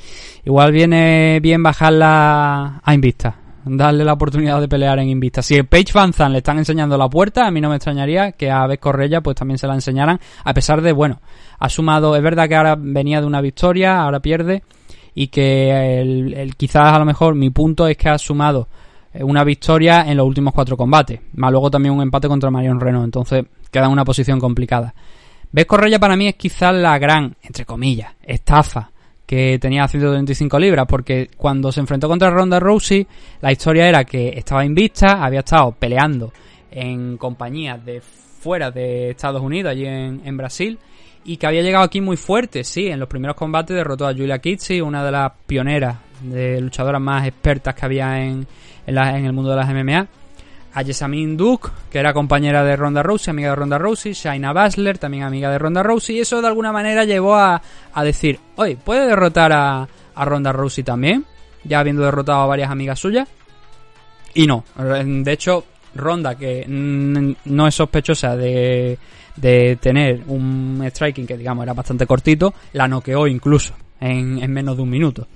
igual viene bien bajarla a Invista, darle la oportunidad de pelear en Invista. Si a Paige Van le están enseñando la puerta, a mí no me extrañaría que a Beth Correia pues también se la enseñaran, a pesar de, bueno, ha sumado, es verdad que ahora venía de una victoria, ahora pierde, y que el, quizás a lo mejor mi punto es que ha sumado eh, una victoria en los últimos cuatro combates, más luego también un empate contra Marion Renault, entonces queda en una posición complicada. Ves Correia para mí es quizás la gran, entre comillas, estafa que tenía 125 libras, porque cuando se enfrentó contra Ronda Rousey, la historia era que estaba invicta, había estado peleando en compañías de fuera de Estados Unidos, allí en, en Brasil, y que había llegado aquí muy fuerte, sí, en los primeros combates derrotó a Julia Kitsi, una de las pioneras de luchadoras más expertas que había en, en, la- en el mundo de las MMA, a Jessamine Duke, que era compañera de Ronda Rousey, amiga de Ronda Rousey, Shaina Baszler, también amiga de Ronda Rousey, y eso de alguna manera llevó a, a decir, oye, ¿puede derrotar a, a Ronda Rousey también? Ya habiendo derrotado a varias amigas suyas. Y no, de hecho, Ronda, que no es sospechosa de, de tener un striking que digamos era bastante cortito, la noqueó incluso en, en menos de un minuto.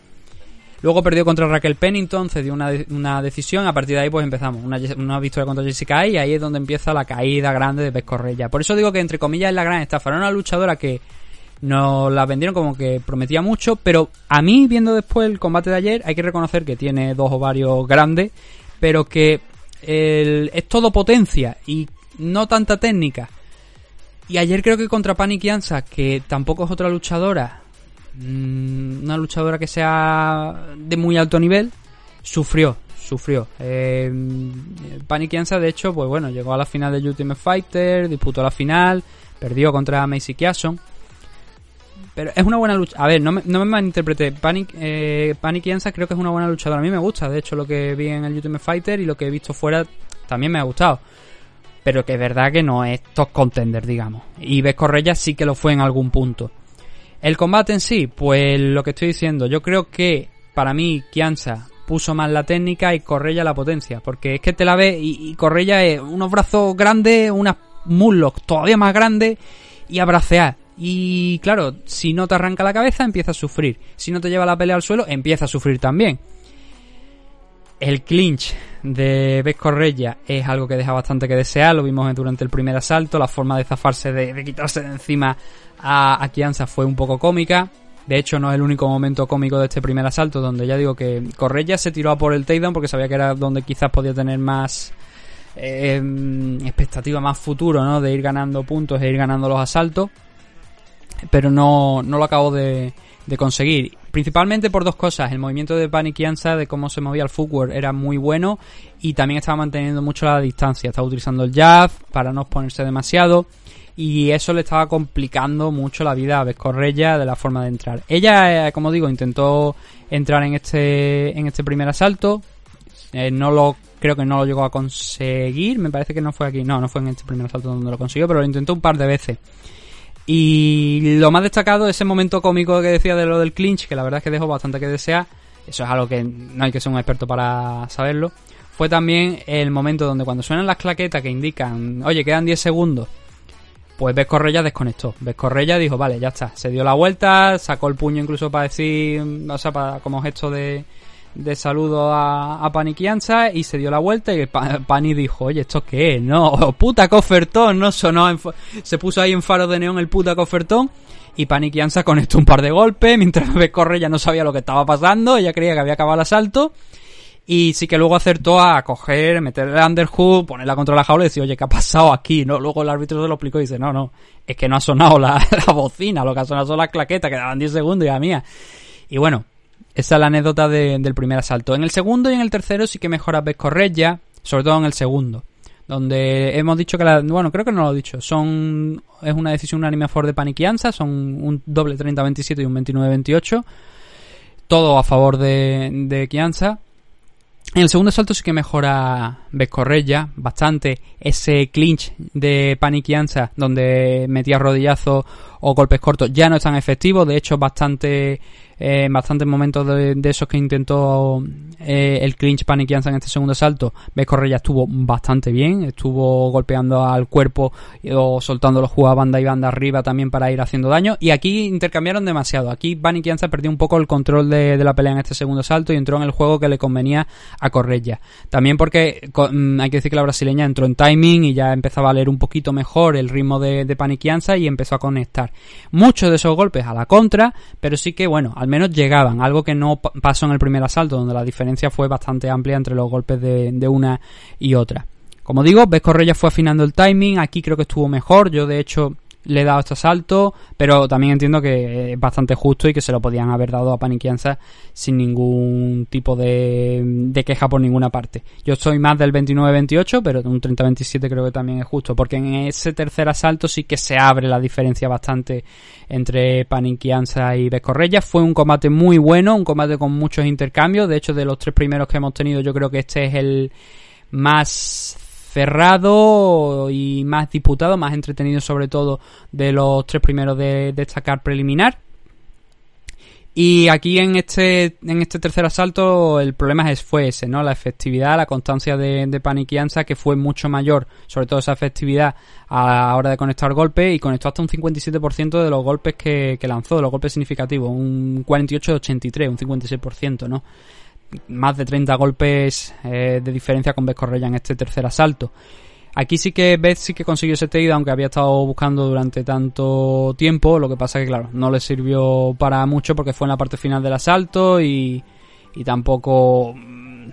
Luego perdió contra Raquel Pennington, cedió una, una decisión, a partir de ahí pues empezamos. Una, una victoria contra Jessica y ahí es donde empieza la caída grande de Beth Correia. Por eso digo que entre comillas es la gran estafa. Era una luchadora que nos la vendieron como que prometía mucho, pero a mí, viendo después el combate de ayer, hay que reconocer que tiene dos ovarios grandes, pero que el- es todo potencia y no tanta técnica. Y ayer creo que contra Panic que tampoco es otra luchadora, una luchadora que sea de muy alto nivel, sufrió, sufrió. Eh, Panic Ansa, de hecho, pues bueno, llegó a la final de Ultimate Fighter, disputó la final, perdió contra Macy Kiason. Pero es una buena lucha. A ver, no me, no me malinterprete. Panic, eh, Ansa creo que es una buena luchadora. A mí me gusta, de hecho, lo que vi en el Ultimate Fighter y lo que he visto fuera también me ha gustado pero que es verdad que no es top contender, digamos. Y Ves Correia sí que lo fue en algún punto. El combate en sí, pues lo que estoy diciendo, yo creo que para mí Kianza puso más la técnica y Correia la potencia, porque es que te la ves y, y es unos brazos grandes, unos muslos todavía más grandes y a bracear. Y claro, si no te arranca la cabeza, empieza a sufrir. Si no te lleva la pelea al suelo, empieza a sufrir también. El clinch de Bes Correia es algo que deja bastante que desear, lo vimos durante el primer asalto, la forma de zafarse, de, quitarse de encima a, a Kianza fue un poco cómica. De hecho, no es el único momento cómico de este primer asalto, donde ya digo que Correia se tiró a por el takedown porque sabía que era donde quizás podía tener más eh, expectativa, más futuro, ¿no? De ir ganando puntos e ir ganando los asaltos. Pero no, lo acabó de, de conseguir. Principalmente por dos cosas. El movimiento de Panic Kianza, de cómo se movía el footwork, era muy bueno. Y también estaba manteniendo mucho la distancia. Estaba utilizando el jab para no exponerse demasiado. Y eso le estaba complicando mucho la vida a Vescorreya de la forma de entrar. Ella, eh, como digo, intentó entrar en este, en este primer asalto. Eh, no lo, creo que no lo llegó a conseguir. Me parece que no fue aquí. No, no fue en este primer asalto donde lo consiguió, pero lo intentó un par de veces. Y lo más destacado, ese momento cómico que decía de lo del clinch, que la verdad es que dejó bastante que desear. Eso es algo que no hay que ser un experto para saberlo. Fue también el momento donde cuando suenan las claquetas que indican, oye, quedan 10 segundos, pues Ves desconectó. Ves Correia dijo, vale, ya está. Se dio la vuelta, sacó el puño incluso para decir, o sea, para, como gesto de, de saludo a, a Paniquianza y se dio la vuelta y Pa- Pani dijo, oye, ¿esto qué es? No, puta cofertón, no sonó, en se puso ahí en faro de neón el puta cofertón y Paniquianza conectó un par de golpes mientras Ves Correia no sabía lo que estaba pasando, ella creía que había acabado el asalto y sí que luego acertó a coger, meter el underhook, ponerla contra la jaula y decir, oye, ¿qué ha pasado aquí? No, luego el árbitro se lo explicó y dice, no, no, es que no ha sonado la, la bocina, lo que ha sonado son las claquetas, que daban 10 segundos y la mía. Y bueno, esa es la anécdota de- del primer asalto. En el segundo y en el tercero sí que mejora Ves sobre todo en el segundo. Donde hemos dicho que la, bueno, creo que no lo he dicho, son, es una decisión unánime a favor de Paniquianza, son un doble 30-27 y un 29-28. Todo a favor de, de Kianza. En el segundo salto sí que mejora Vescorreya bastante. Ese clinch de Paniquianza, donde metía rodillazos o golpes cortos, ya no es tan efectivo. De hecho, bastante eh, en bastantes momentos de, esos que intentó eh, el clinch Paniquianza en este segundo salto, Vescorreya estuvo bastante bien. Estuvo golpeando al cuerpo o soltándolo jugaba banda y banda arriba también para ir haciendo daño. Y aquí intercambiaron demasiado. Aquí Paniquianza perdió un poco el control de, la pelea en este segundo salto y entró en el juego que le convenía a Correia. También porque mm, hay que decir que la brasileña entró en timing y ya empezaba a leer un poquito mejor el ritmo de, de y empezó a conectar. Muchos de esos golpes a la contra, pero sí que, bueno, al menos llegaban. Algo que no pa- pasó en el primer asalto, donde la diferencia fue bastante amplia entre los golpes de, de una y otra. Como digo, Ves Correia fue afinando el timing. Aquí creo que estuvo mejor. Yo, de hecho, le he dado este asalto, pero también entiendo que es bastante justo y que se lo podían haber dado a Paniquianza sin ningún tipo de, de queja por ninguna parte. Yo soy más del 29-28, pero un 30-27 creo que también es justo, porque en ese tercer asalto sí que se abre la diferencia bastante entre Paniquianza y Vescorreya. Fue un combate muy bueno, un combate con muchos intercambios. De hecho, de los tres primeros que hemos tenido, yo creo que este es el más cerrado y más disputado, más entretenido sobre todo de los tres primeros de destacar preliminar. Y aquí en este, en este tercer asalto el problema fue ese, ¿no? La efectividad, la constancia de, de Paniquianza que fue mucho mayor, sobre todo esa efectividad a la hora de conectar golpes y conectó hasta un 57% de los golpes que, que lanzó, los golpes significativos, un 48 de 83, un 56%, ¿no? Más de 30 golpes eh, de diferencia con Vescorreya en este tercer asalto. Aquí sí que Beth sí que consiguió ese takedown aunque había estado buscando durante tanto tiempo. Lo que pasa que, claro, no le sirvió para mucho porque fue en la parte final del asalto y, y tampoco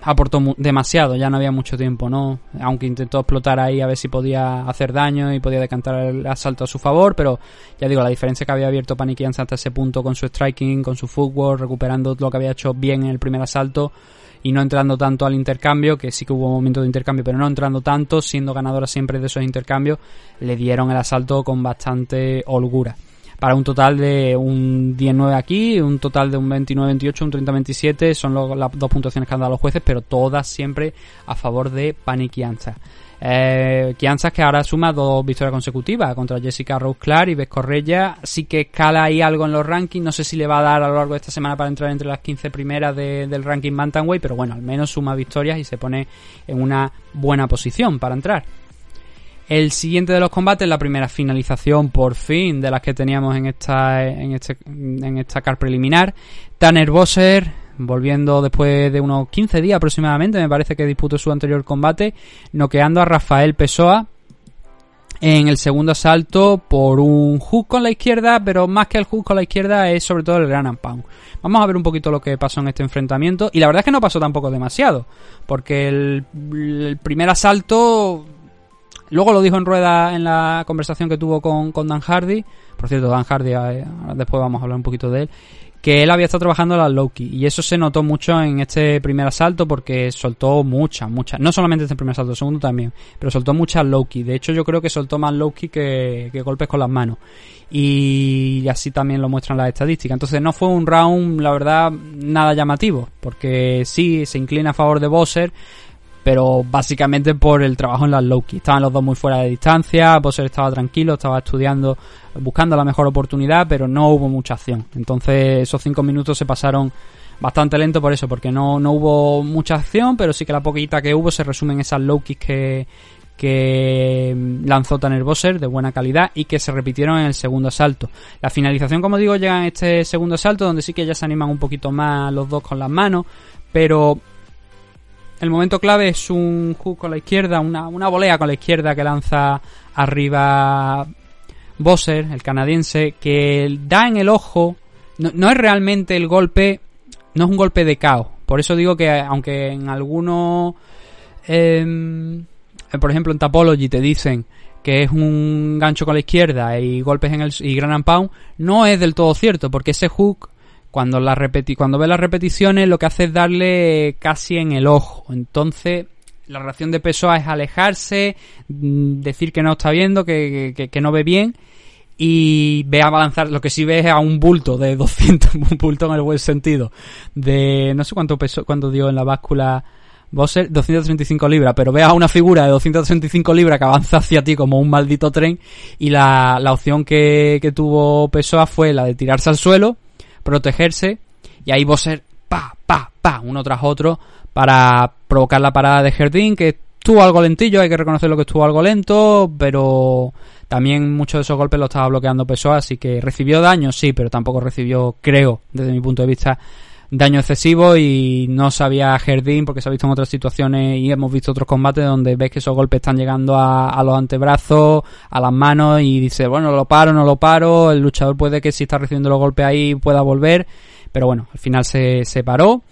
aportó demasiado. Ya no había mucho tiempo, ¿no? Aunque intentó explotar ahí a ver si podía hacer daño y podía decantar el asalto a su favor. Pero ya digo, la diferencia que había abierto Paniquianza hasta ese punto con su striking, con su footwork, recuperando lo que había hecho bien en el primer asalto y no entrando tanto al intercambio, que sí que hubo momentos de intercambio, pero no entrando tanto, siendo ganadora siempre de esos intercambios, le dieron el asalto con bastante holgura. Para un total de un 19 aquí, un total de un 29-28, un 30-27, son las dos puntuaciones que han dado los jueces, pero todas siempre a favor de Paniquianza. Eh, Kianzas que ahora suma dos victorias consecutivas contra Jessica Rose Clark y Beth Correia. Sí que escala ahí algo en los rankings. No sé si le va a dar a lo largo de esta semana para entrar entre las 15 primeras de- del ranking Bantamweight, pero bueno, al menos suma victorias y se pone en una buena posición para entrar. El siguiente de los combates, la primera finalización por fin de las que teníamos en esta en este en esta car preliminar. Tanner Bosser volviendo después de unos 15 días aproximadamente, me parece que disputó su anterior combate, noqueando a Rafael Pessoa en el segundo asalto por un hook con la izquierda, pero más que el hook con la izquierda es sobre todo el gran pound. Vamos a ver un poquito lo que pasó en este enfrentamiento y la verdad es que no pasó tampoco demasiado, porque el primer asalto luego lo dijo en rueda en la conversación que tuvo con, con Dan Hardy, por cierto Dan Hardy eh, después vamos a hablar un poquito de él, que él había estado trabajando las Loki y eso se notó mucho en este primer asalto porque soltó muchas, muchas, no solamente este primer asalto, el segundo también, pero soltó muchas Loki. De hecho, yo creo que soltó más Loki que, que golpes con las manos. Y así también lo muestran las estadísticas. Entonces no fue un round, la verdad, nada llamativo, porque sí, se inclina a favor de Bosser, pero básicamente por el trabajo en las Loki. Estaban los dos muy fuera de distancia, Bosser estaba tranquilo, estaba estudiando, buscando la mejor oportunidad, pero no hubo mucha acción. Entonces esos cinco minutos se pasaron bastante lento por eso, porque no, no hubo mucha acción, pero sí que la poquita que hubo se resume en esas low que, que lanzó Tanner Bosser de buena calidad y que se repitieron en el segundo asalto. La finalización, como digo, llega en este segundo asalto, donde sí que ya se animan un poquito más los dos con las manos, pero el momento clave es un hook con la izquierda, una, una volea con la izquierda que lanza arriba Bosser, el canadiense, que da en el ojo. No, es realmente el golpe, no es un golpe de caos. Por eso digo que, aunque en algunos. em, por ejemplo, en Tapology te dicen que es un gancho con la izquierda y golpes en el y gran pound, no es del todo cierto, porque ese hook cuando la repeti cuando ve las repeticiones lo que hace es darle casi en el ojo. Entonces, la reacción de Pessoa es alejarse, mm, decir que no está viendo, que, que- que no ve bien y ve a balanzar, lo que sí ve es a un bulto de 200, un bulto en el buen sentido, de no sé cuánto peso, cuánto dio en la báscula Bosser, 235 libras, pero ve a una figura de 235 libras que avanza hacia ti como un maldito tren y la, la opción que, que tuvo Pessoa fue la de tirarse al suelo, protegerse y ahí Bosser, pa, pa, pa, uno tras otro para provocar la parada de Jardín que estuvo algo lentillo, hay que reconocerlo que estuvo algo lento, pero también muchos de esos golpes lo estaba bloqueando Pessoa, así que recibió daño, sí, pero tampoco recibió, creo, desde mi punto de vista, daño excesivo y no sabía Jardín porque se ha visto en otras situaciones y hemos visto otros combates donde ves que esos golpes están llegando a, los antebrazos, a las manos y dice, bueno, lo paro, no lo paro, el luchador puede que si está recibiendo los golpes ahí pueda volver, pero bueno, al final se, se paró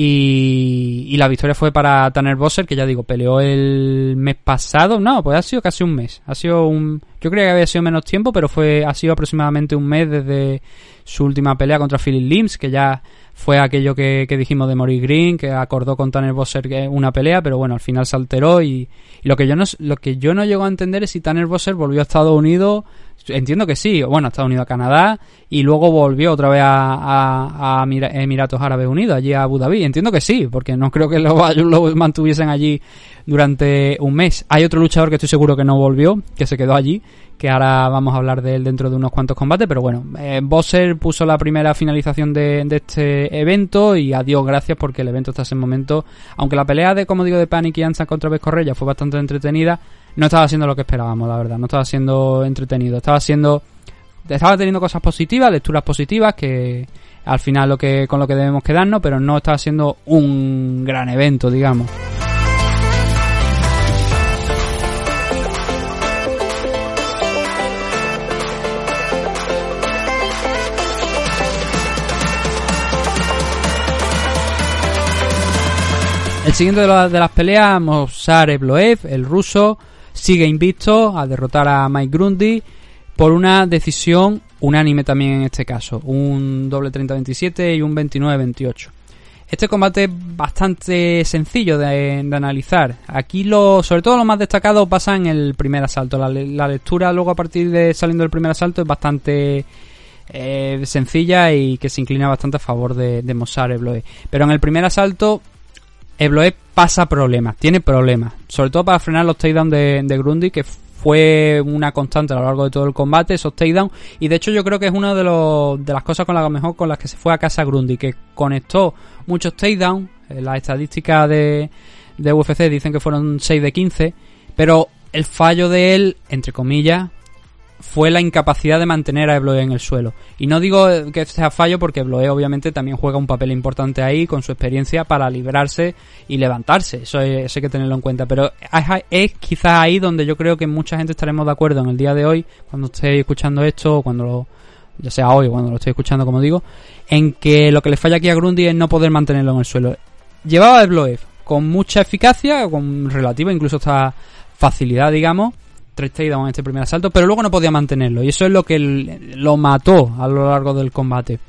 y, la victoria fue para Tanner Bosser, que ya digo, peleó el mes pasado. No, pues ha sido casi un mes. Ha sido un. Yo creía que había sido menos tiempo, pero fue ha sido aproximadamente un mes desde su última pelea contra Philip Lims, que ya fue aquello que, que dijimos de Maurice Green, que acordó con Tanner Bosser una pelea, pero bueno, al final se alteró y, y lo que yo no lo que yo no llego a entender es si Tanner Bosser volvió a Estados Unidos Entiendo que sí, bueno, Estados Unidos, a Canadá, y luego volvió otra vez a, a- a Mira- Emiratos Árabes Unidos, allí a Abu Dhabi. Entiendo que sí, porque no creo que lo, lo mantuviesen allí durante un mes. Hay otro luchador que estoy seguro que no volvió, que se quedó allí, que ahora vamos a hablar de él dentro de unos cuantos combates, pero bueno, eh, Bosser puso la primera finalización de, de este evento y adiós, gracias, porque el evento hasta ese momento, aunque la pelea de, como digo, de Panic y Anza contra Vez Correia fue bastante entretenida, no estaba siendo lo que esperábamos, la verdad, no estaba siendo entretenido, estaba siendo estaba teniendo cosas positivas, lecturas positivas que al final lo que con lo que debemos quedarnos, pero no estaba siendo un gran evento, digamos. El siguiente de, la- de las peleas, Mosar Evloev, el ruso, sigue invicto a derrotar a Mike Grundy por una decisión unánime también en este caso, un doble 30-27 y un 29-28. Este combate es bastante sencillo de, analizar. Aquí lo, sobre todo lo más destacado pasa en el primer asalto. La, le- la lectura luego a partir de saliendo del primer asalto es bastante eh, sencilla y que se inclina bastante a favor de, de Evloev. Pero en el primer asalto Evloev pasa problemas, tiene problemas, sobre todo para frenar los takedowns de, de Grundy, que fue una constante a lo largo de todo el combate, esos takedowns, y de hecho yo creo que es una de, los, de las cosas con las mejor con las que se fue a casa Grundy, que conectó muchos takedowns, eh, las estadísticas de, de UFC dicen que fueron 6 de 15, pero el fallo de él, entre comillas, fue la incapacidad de mantener a Ebloe en el suelo. Y no digo que sea fallo porque Ebloe obviamente también juega un papel importante ahí con su experiencia para librarse y levantarse. Eso, es- eso hay que tenerlo en cuenta. Pero es, es quizás ahí donde yo creo que mucha gente estaremos de acuerdo en el día de hoy, cuando estéis escuchando esto o cuando lo, ya sea hoy cuando lo estoy escuchando como digo, en que lo que le falla aquí a Grundy es no poder mantenerlo en el suelo. Llevaba a con mucha eficacia, con relativa incluso hasta facilidad, digamos, tres takedowns en este primer asalto, pero luego no podía mantenerlo y eso es lo que lo mató a lo largo del combate.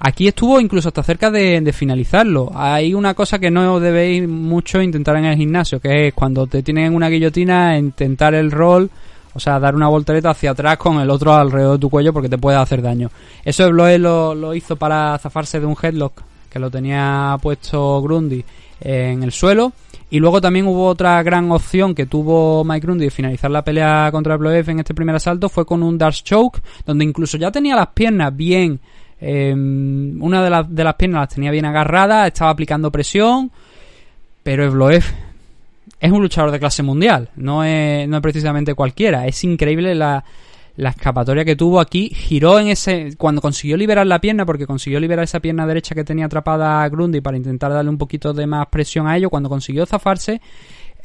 Aquí estuvo incluso hasta cerca de, de finalizarlo. Hay una cosa que no debéis mucho intentar en el gimnasio, que es cuando te tienen en una guillotina, intentar el roll, o sea, dar una voltereta hacia atrás con el otro alrededor de tu cuello porque te puede hacer daño. Eso Ebloe lo, lo hizo para zafarse de un headlock que lo tenía puesto Grundy en el suelo. Y luego también hubo otra gran opción que tuvo Mike Grundy de finalizar la pelea contra Ebloev en este primer asalto, fue con un Dark Choke, donde incluso ya tenía las piernas bien eh, una de, las de las piernas las tenía bien agarradas, estaba aplicando presión, pero Evloev es un luchador de clase mundial, no es, no es precisamente cualquiera. Es increíble la, la escapatoria que tuvo aquí. Giró en ese. Cuando consiguió liberar la pierna, porque consiguió liberar esa pierna derecha que tenía atrapada a Grundy para intentar darle un poquito de más presión a ello. Cuando consiguió zafarse,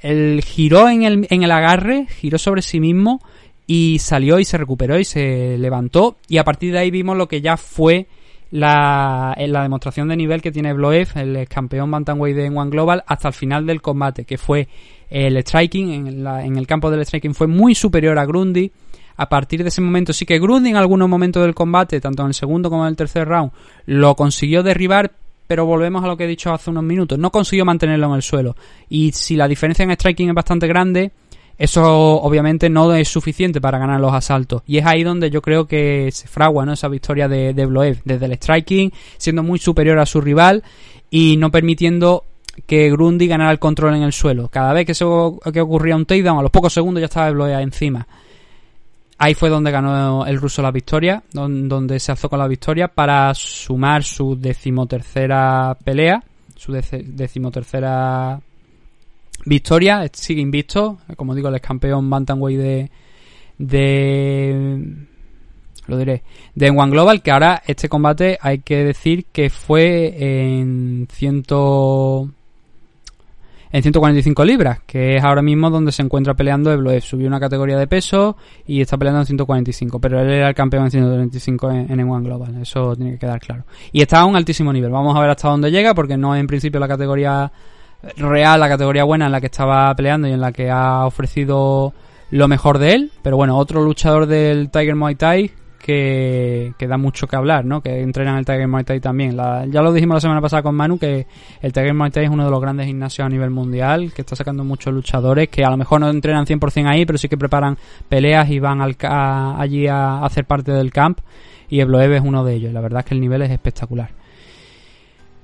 el giró en el, en el agarre, giró sobre sí mismo y salió y se recuperó y se levantó. Y a partir de ahí vimos lo que ya fue la, la demostración de nivel que tiene Bloev, el campeón Bantamweight de One Global, hasta el final del combate, que fue el striking, en, la- en el campo del striking fue muy superior a Grundy. A partir de ese momento sí que Grundy en algunos momentos del combate, tanto en el segundo como en el tercer round, lo consiguió derribar, pero volvemos a lo que he dicho hace unos minutos, no consiguió mantenerlo en el suelo. Y si la diferencia en striking es bastante grande, eso obviamente no es suficiente para ganar los asaltos. Y es ahí donde yo creo que se fragua ¿no? esa victoria de, de Bloev. Desde el striking, siendo muy superior a su rival y no permitiendo que Grundy ganara el control en el suelo. Cada vez que, eso, que ocurría un takedown, a los pocos segundos ya estaba Bloev encima. Ahí fue donde ganó el ruso la victoria, don- donde se alzó con la victoria para sumar su decimotercera pelea, su decimotercera victoria, sigue invicto, como digo, el ex campeón Bantamweight de, de lo diré, de One Global, que ahora este combate hay que decir que fue en ciento en 145 libras, que es ahora mismo donde se encuentra peleando Ebloev. Subió una categoría de peso y está peleando en 145, pero él era el campeón en 135 en, en One Global, eso tiene que quedar claro. Y está a un altísimo nivel, vamos a ver hasta dónde llega, porque no es en principio la categoría real, la categoría buena en la que estaba peleando y en la que ha ofrecido lo mejor de él, pero bueno, otro luchador del Tiger Muay Thai que, da mucho que hablar, ¿no? Que entrena en el Tiger Muay Thai también. Ya lo dijimos la semana pasada con Manu que el Tiger Muay Thai es uno de los grandes gimnasios a nivel mundial, que está sacando muchos luchadores que a lo mejor no entrenan 100% ahí, pero sí que preparan peleas y van al, ca- allí a hacer parte del camp y Ebloev es uno de ellos. La verdad es que el nivel es espectacular.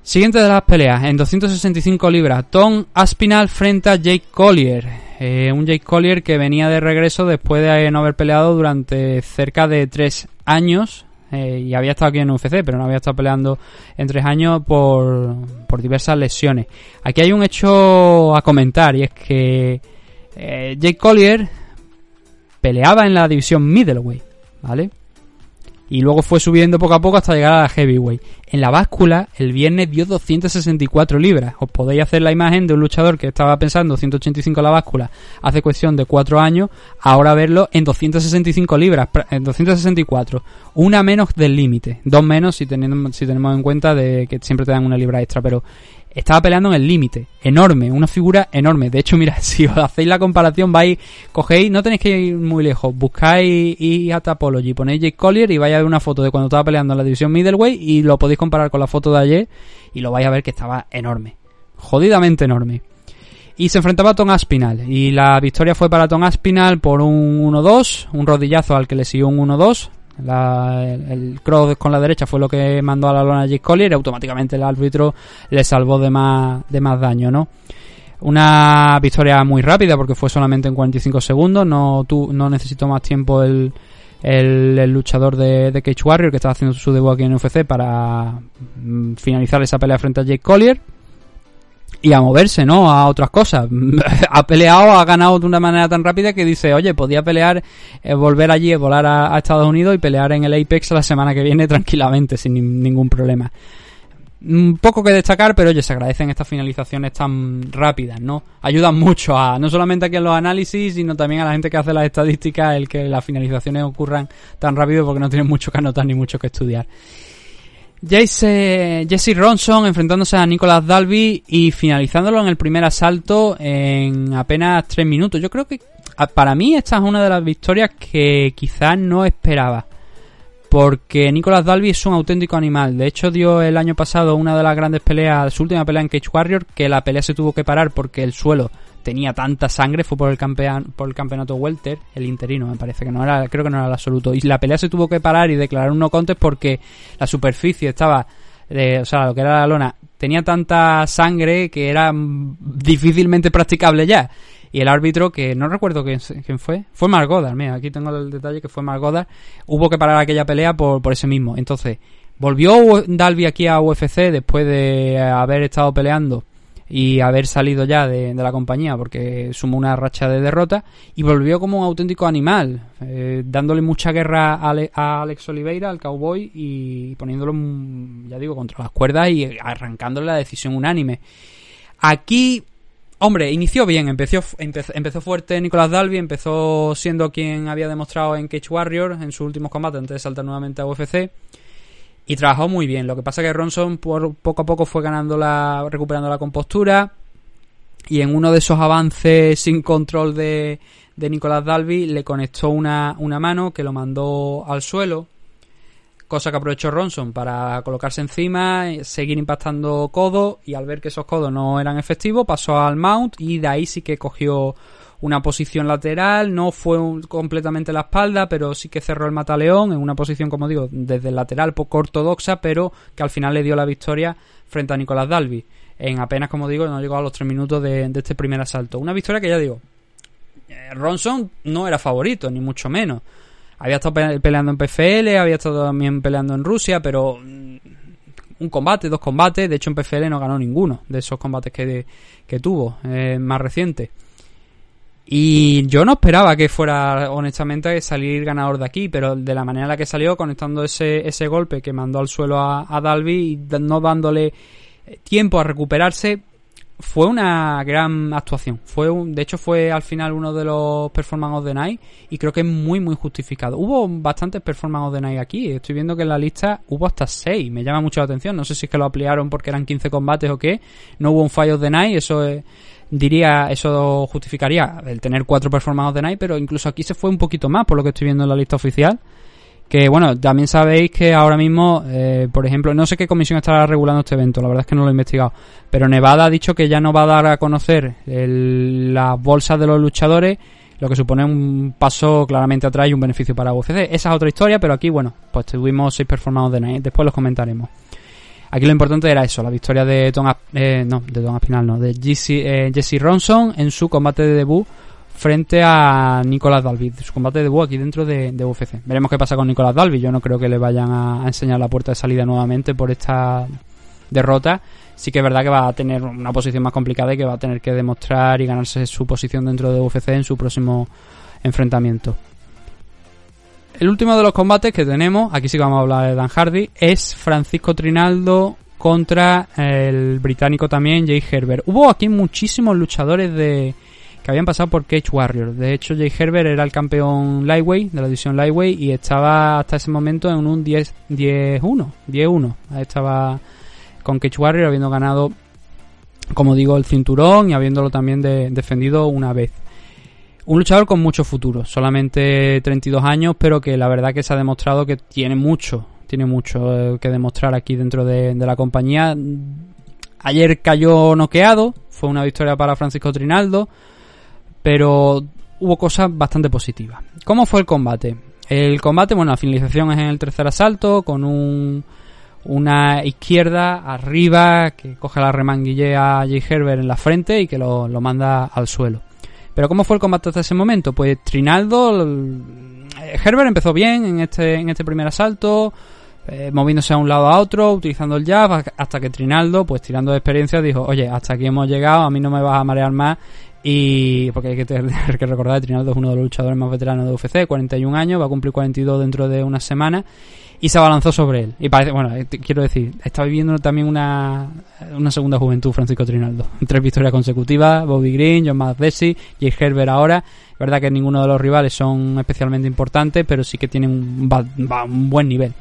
Siguiente de las peleas, en 265 libras, Tom Aspinall frente a Jake Collier. Eh, un Jake Collier que venía de regreso después de no haber peleado durante cerca de tres años. eh, y había estado aquí en UFC, pero no había estado peleando en tres años por, por diversas lesiones. Aquí hay un hecho a comentar y es que eh, Jake Collier peleaba en la división middleweight, ¿vale? Y luego fue subiendo poco a poco hasta llegar a la heavyweight. En la báscula, el viernes dio 264 libras. Os podéis hacer la imagen de un luchador que estaba pensando 185 la báscula hace cuestión de 4 años, ahora verlo en 265 libras, en 264. Una menos del límite, dos menos si tenemos, si tenemos en cuenta de que siempre te dan una libra extra, pero estaba peleando en el límite, enorme, una figura enorme. De hecho, mira, si os hacéis la comparación, vais, cogéis, no tenéis que ir muy lejos, buscáis y a Tapology, ponéis Jake Collier y vais a ver una foto de cuando estaba peleando en la división middleweight y lo podéis comparar con la foto de ayer y lo vais a ver que estaba enorme, jodidamente enorme. Y se enfrentaba a Tom Aspinall. Y la victoria fue para Tom Aspinall por un 1-2, un rodillazo al que le siguió un 1-2. La- el, cross con la derecha fue lo que mandó a la lona a Jake Collier y automáticamente el árbitro le salvó de más, de más daño, ¿no? Una victoria muy rápida porque fue solamente en 45 segundos, no, tu, no necesitó más tiempo el, el, el luchador de, de Cage Warrior que estaba haciendo su debut aquí en UFC para mm, finalizar esa pelea frente a Jake Collier. Y a moverse, ¿no? A otras cosas. ha peleado, ha ganado de una manera tan rápida que dice, oye, podía pelear, eh, volver allí, volar a, Estados Unidos y pelear en el Apex la semana que viene tranquilamente, sin ni- ningún problema. Un poco que destacar, pero oye, se agradecen estas finalizaciones tan rápidas, ¿no? Ayudan mucho a, no solamente aquí en los análisis, sino también a la gente que hace las estadísticas, el que las finalizaciones ocurran tan rápido porque no tienen mucho que anotar ni mucho que estudiar. Jace, Jesse Ronson enfrentándose a Nicolas Dalby y finalizándolo en el primer asalto en apenas tres minutos. Yo creo que para mí esta es una de las victorias que quizás no esperaba. Porque Nicolas Dalby es un auténtico animal. De hecho, dio el año pasado una de las grandes peleas, su última pelea en Cage Warrior, que la pelea se tuvo que parar porque el suelo tenía tanta sangre, fue por el campeón, por el campeonato welter, el interino me parece que no era, creo que no era el absoluto. Y la pelea se tuvo que parar y declarar un no contest porque la superficie estaba, eh, o sea, lo que era la lona, tenía tanta sangre que era difícilmente practicable ya. Y el árbitro, que no recuerdo quién, quién fue, fue Mark Goddard, mira, aquí tengo el detalle que fue Mark Goddard, hubo que parar aquella pelea por, por ese mismo. Entonces, volvió Dalby aquí a UFC después de haber estado peleando y haber salido ya de, la compañía porque sumó una racha de derrota y volvió como un auténtico animal, eh, dándole mucha guerra a, a Alex Oliveira, al cowboy, y poniéndolo, mm, ya digo, contra las cuerdas y arrancándole la decisión unánime. Aquí, hombre, inició bien, empezó, empezó, empezó fuerte Nicolas Dalby, empezó siendo quien había demostrado en Cage Warrior en sus últimos combates antes de saltar nuevamente a UFC y trabajó muy bien. Lo que pasa es que Ronson por, poco a poco fue ganando la, recuperando la compostura y en uno de esos avances sin control de, de Nicolas Dalby le conectó una, una mano que lo mandó al suelo. Cosa que aprovechó Ronson para colocarse encima, eh, seguir impactando codos y al ver que esos codos no eran efectivos pasó al mount y de ahí sí que cogió una posición lateral, no fue un- completamente la espalda, pero sí que cerró el mataleón en una posición, como digo, desde el lateral poco ortodoxa, pero que al final le dio la victoria frente a Nicolás Dalby. En apenas, como digo, no llegó a los tres minutos de, este primer asalto. Una victoria que ya digo, eh, Ronson no era favorito, ni mucho menos. Había estado pe- peleando en PFL, había estado también peleando en Rusia, pero mm, un combate, dos combates. De hecho, en PFL no ganó ninguno de esos combates que, que tuvo, eh, más reciente. Y yo no esperaba que fuera, honestamente, salir ganador de aquí, pero de la manera en la que salió, conectando ese, ese golpe que mandó al suelo a, a Dalby y no dándole tiempo a recuperarse, fue una gran actuación. Fue un, de hecho, fue al final uno de los Performance of the Night y creo que es muy, muy justificado. Hubo bastantes Performance of the Night aquí. Estoy viendo que en la lista hubo hasta 6. Me llama mucho la atención. No sé si es que lo ampliaron porque eran 15 combates o qué. No hubo un Fire of the Night. Eso es, diría, eso justificaría el tener cuatro Performance of the Night, pero incluso aquí se fue un poquito más por lo que estoy viendo en la lista oficial. Que bueno, también sabéis que ahora mismo, eh, por ejemplo, no sé qué comisión estará regulando este evento, la verdad es que no lo he investigado. Pero Nevada ha dicho que ya no va a dar a conocer las bolsas de los luchadores, lo que supone un paso claramente atrás y un beneficio para UFC. Esa es otra historia, pero aquí, bueno, pues tuvimos seis performances de Night, después los comentaremos. Aquí lo importante era eso, la victoria de Tom, eh, no, de Tom Aspinall, no, de Jesse, eh, Jesse Ronson en su combate de debut frente a Nicolas Dalby, su combate de debut aquí dentro de, de UFC. Veremos qué pasa con Nicolas Dalby, yo no creo que le vayan a, a enseñar la puerta de salida nuevamente por esta derrota. Sí que es verdad que va a tener una posición más complicada y que va a tener que demostrar y ganarse su posición dentro de UFC en su próximo enfrentamiento. El último de los combates que tenemos, aquí sí que vamos a hablar de Dan Hardy, es Francisco Trinaldo contra el británico también Jay Herbert. Hubo aquí muchísimos luchadores de que habían pasado por Cage Warrior. De hecho, Jay Herbert era el campeón Lightweight de la división Lightweight y estaba hasta ese momento en un 10 10-1, 10-1. Ahí estaba con Cage Warrior habiendo ganado como digo el cinturón y habiéndolo también de- defendido una vez. Un luchador con mucho futuro, solamente 32 años, pero que la verdad que se ha demostrado que tiene mucho, tiene mucho eh, que demostrar aquí dentro de, la compañía. Ayer cayó noqueado, fue una victoria para Francisco Trinaldo, pero hubo cosas bastante positivas. ¿Cómo fue el combate? El combate, bueno, la finalización es en el tercer asalto, con un, una izquierda arriba que coge la remanguille a Jay Herbert en la frente y que lo, lo manda al suelo. Pero ¿cómo fue el combate hasta ese momento? Pues Trinaldo, el- Herbert empezó bien en este, en este primer asalto, eh, moviéndose a un lado a otro, utilizando el jab, hasta que Trinaldo, pues tirando de experiencia, dijo, oye, hasta aquí hemos llegado, a mí no me vas a marear más. Y porque hay que tener que recordar que Trinaldo es uno de los luchadores más veteranos de UFC, 41 años, va a cumplir 42 dentro de unas semanas y se abalanzó sobre él. Y parece, bueno, eh, quiero decir, está viviendo también una, una segunda juventud Francisco Trinaldo. Tres victorias consecutivas, Bobby Green, John McDessie, Jay Herbert ahora. Es verdad que ninguno de los rivales son especialmente importantes, pero sí que tienen un, un buen nivel.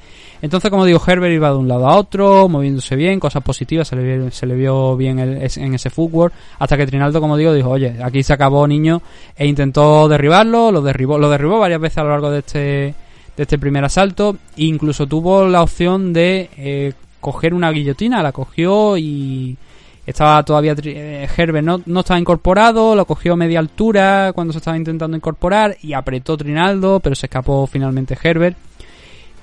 Entonces, como digo, Herbert iba de un lado a otro, moviéndose bien, cosas positivas, se le, se le vio bien el- en ese footwork, hasta que Trinaldo, como digo, dijo, oye, aquí se acabó, niño, e intentó derribarlo, lo derribó, lo derribó varias veces a lo largo de este, de este primer asalto, incluso tuvo la opción de eh, coger una guillotina, la cogió y estaba todavía eh, Herbert no, no estaba incorporado, lo cogió a media altura cuando se estaba intentando incorporar y apretó Trinaldo, pero se escapó finalmente Herbert.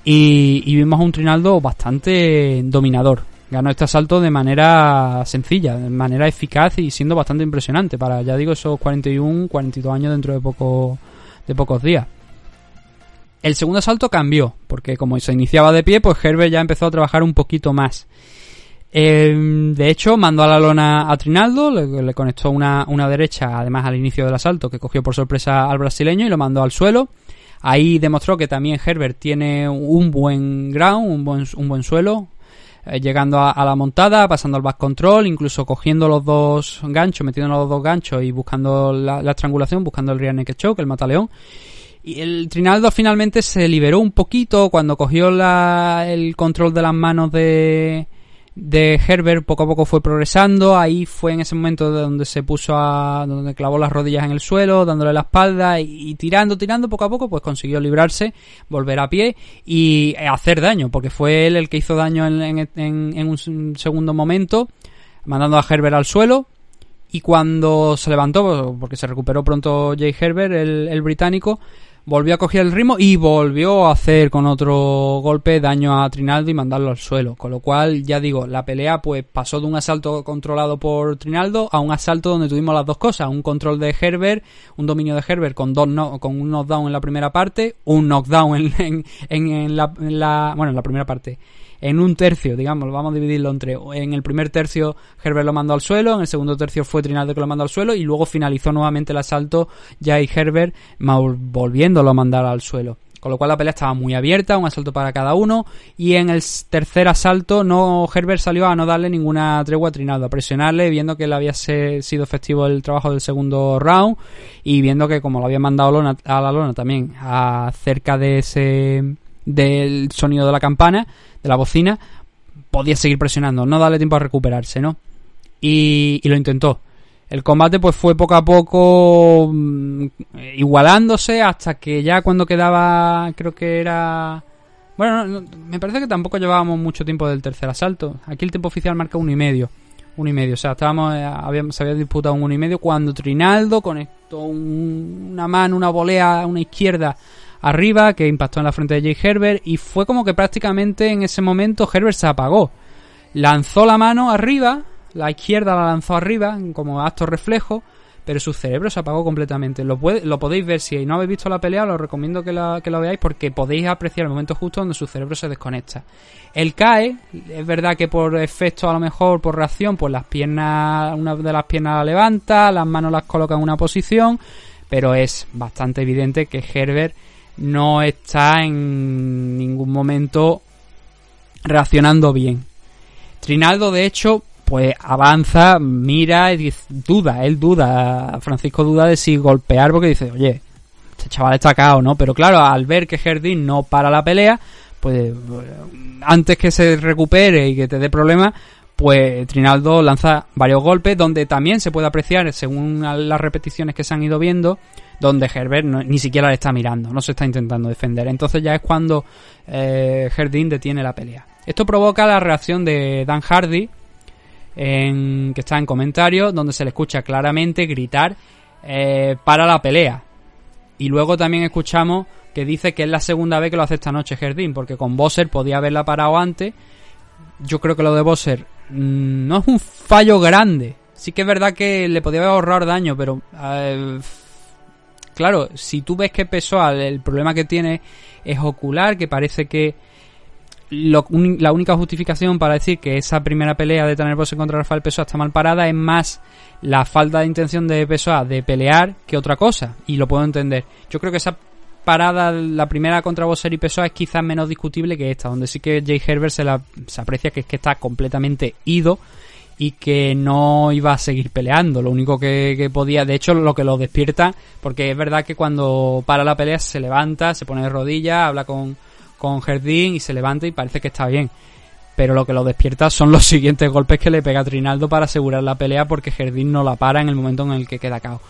Y, y vimos a un Trinaldo bastante dominador. Ganó este asalto de manera sencilla, de manera eficaz y siendo bastante impresionante para, ya digo, esos 41, 42 años dentro de, poco, de pocos días. El segundo asalto cambió, porque como se iniciaba de pie, pues Herbert ya empezó a trabajar un poquito más. Eh, de hecho, mandó a la lona a Trinaldo, le, conectó una, una derecha, además al inicio del asalto, que cogió por sorpresa al brasileño y lo mandó al suelo. Ahí demostró que también Herbert tiene un buen ground, un buen, un buen suelo, eh, llegando a, a la montada, pasando al back control, incluso cogiendo los dos ganchos, metiendo los dos ganchos y buscando la, la estrangulación, buscando el rear naked choke, el mataleón. Y el Trinaldo finalmente se liberó un poquito cuando cogió la, el control de las manos de, de Herbert, poco a poco fue progresando. Ahí fue en ese momento de donde se puso a. donde clavó las rodillas en el suelo, dándole la espalda y, tirando, tirando poco a poco, pues consiguió librarse, volver a pie y hacer daño, porque fue él el que hizo daño en, en- en- en un segundo momento, mandando a Herbert al suelo. Y cuando se levantó, porque se recuperó pronto Jay Herbert, el, el británico, volvió a coger el ritmo y volvió a hacer con otro golpe daño a Trinaldo y mandarlo al suelo. Con lo cual, ya digo, la pelea pues pasó de un asalto controlado por Trinaldo a un asalto donde tuvimos las dos cosas. Un control de Herbert, un dominio de Herbert con, dos no- con un knockdown en la primera parte, un knockdown en, en- en- en la, en la- bueno, en la primera parte. En un tercio, digamos, vamos a dividirlo entre. En el primer tercio, Herbert lo mandó al suelo. En el segundo tercio fue Trinaldo que lo mandó al suelo. Y luego finalizó nuevamente el asalto, y Herbert volviéndolo a mandar al suelo. Con lo cual la pelea estaba muy abierta, un asalto para cada uno. Y en el tercer asalto, no Herbert salió a no darle ninguna tregua a Trinaldo, a presionarle, viendo que le había sido efectivo el trabajo del segundo round. Y viendo que, como lo había mandado a la lona también, a cerca de ese del sonido de la campana, de la bocina, podía seguir presionando, no darle tiempo a recuperarse, ¿no? Y, y lo intentó. El combate pues fue poco a poco mm, igualándose hasta que ya cuando quedaba, creo que era... Bueno, no, no, me parece que tampoco llevábamos mucho tiempo del tercer asalto. Aquí el tiempo oficial marca uno y medio. Uno y medio, o sea, estábamos, eh, habíamos, se había disputado un uno y medio cuando Trinaldo conectó un- una mano, una volea una izquierda arriba que impactó en la frente de Jay Herbert y fue como que prácticamente en ese momento Herbert se apagó. Lanzó la mano arriba, la izquierda la lanzó arriba como acto reflejo, pero su cerebro se apagó completamente. Lo, puede- lo podéis ver si no habéis visto la pelea, os recomiendo que la, que veáis porque podéis apreciar el momento justo donde su cerebro se desconecta. Él cae, es verdad que por efecto a lo mejor por reacción, pues las piernas, una de las piernas la levanta, las manos las coloca en una posición, pero es bastante evidente que Herbert no está en ningún momento reaccionando bien. Trinaldo, de hecho, pues avanza, mira y duda, él duda, Francisco duda de si golpear porque dice, oye, este chaval está cao, ¿no? Pero claro, al ver que Jardín no para la pelea, pues antes que se recupere y que te dé problemas, pues Trinaldo lanza varios golpes donde también se puede apreciar, según las repeticiones que se han ido viendo, donde Herbert ni siquiera le está mirando, no se está intentando defender. Entonces ya es cuando eh, detiene la pelea. Esto provoca la reacción de Dan Hardy, en, que está en comentarios, donde se le escucha claramente gritar eh, para la pelea. Y luego también escuchamos que dice que es la segunda vez que lo hace esta noche Jardín, porque con Bosser podía haberla parado antes. Yo creo que lo de Bosser mm, no es un fallo grande. Sí que es verdad que le podía haber ahorrado daño, pero eh, claro, si tú ves que Pessoa el problema que tiene es ocular, que parece que lo la única justificación para decir que esa primera pelea de Tanner Bosse contra Rafael Pessoa está mal parada es más la falta de intención de Pessoa de pelear que otra cosa. Y lo puedo entender. Yo creo que esa parada, la primera contra Bosser y Pessoa es quizás menos discutible que esta, donde sí que Jay Herbert se, la, se aprecia que es que está completamente ido y que no iba a seguir peleando. Lo único que, podía, de hecho, lo que lo despierta, porque es verdad que cuando para la pelea se levanta, se pone de rodillas, habla con, con Jardín y se levanta y parece que está bien. Pero lo que lo despierta son los siguientes golpes que le pega a Trinaldo para asegurar la pelea porque Jardín no la para en el momento en el que queda cao.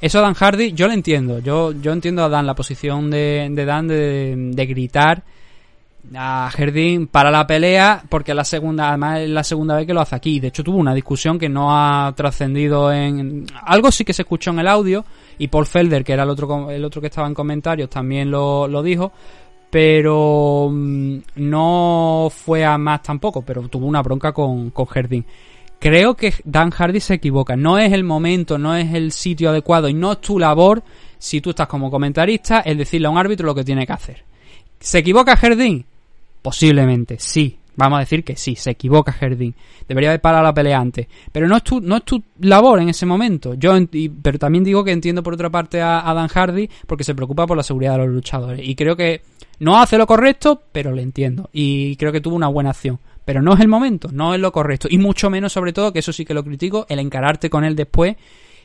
Eso Dan Hardy, yo lo entiendo. Yo, yo entiendo a Dan, la posición de, de Dan de, de gritar a Jardín para la pelea porque la segunda además es la segunda vez que lo hace aquí. De hecho tuvo una discusión que no ha trascendido en algo sí que se escuchó en el audio y Paul Felder que era el otro el otro que estaba en comentarios también lo, lo dijo pero mm, no fue a más tampoco pero tuvo una bronca con, con Jardín. Creo que Dan Hardy se equivoca. No es el momento no es el sitio adecuado y no es tu labor si tú estás como comentarista es decirle a un árbitro lo que tiene que hacer. ¿Se equivoca Jardín? Posiblemente, sí. Vamos a decir que sí, se equivoca Jardín. Debería haber parado la pelea antes. Pero no es tu, no es tu labor en ese momento. Yo, pero también digo que entiendo por otra parte a, a Dan Hardy porque se preocupa por la seguridad de los luchadores. Y creo que no hace lo correcto, pero le entiendo. Y creo que tuvo una buena acción. Pero no es el momento, no es lo correcto. Y mucho menos, sobre todo, que eso sí que lo critico, el encararte con él después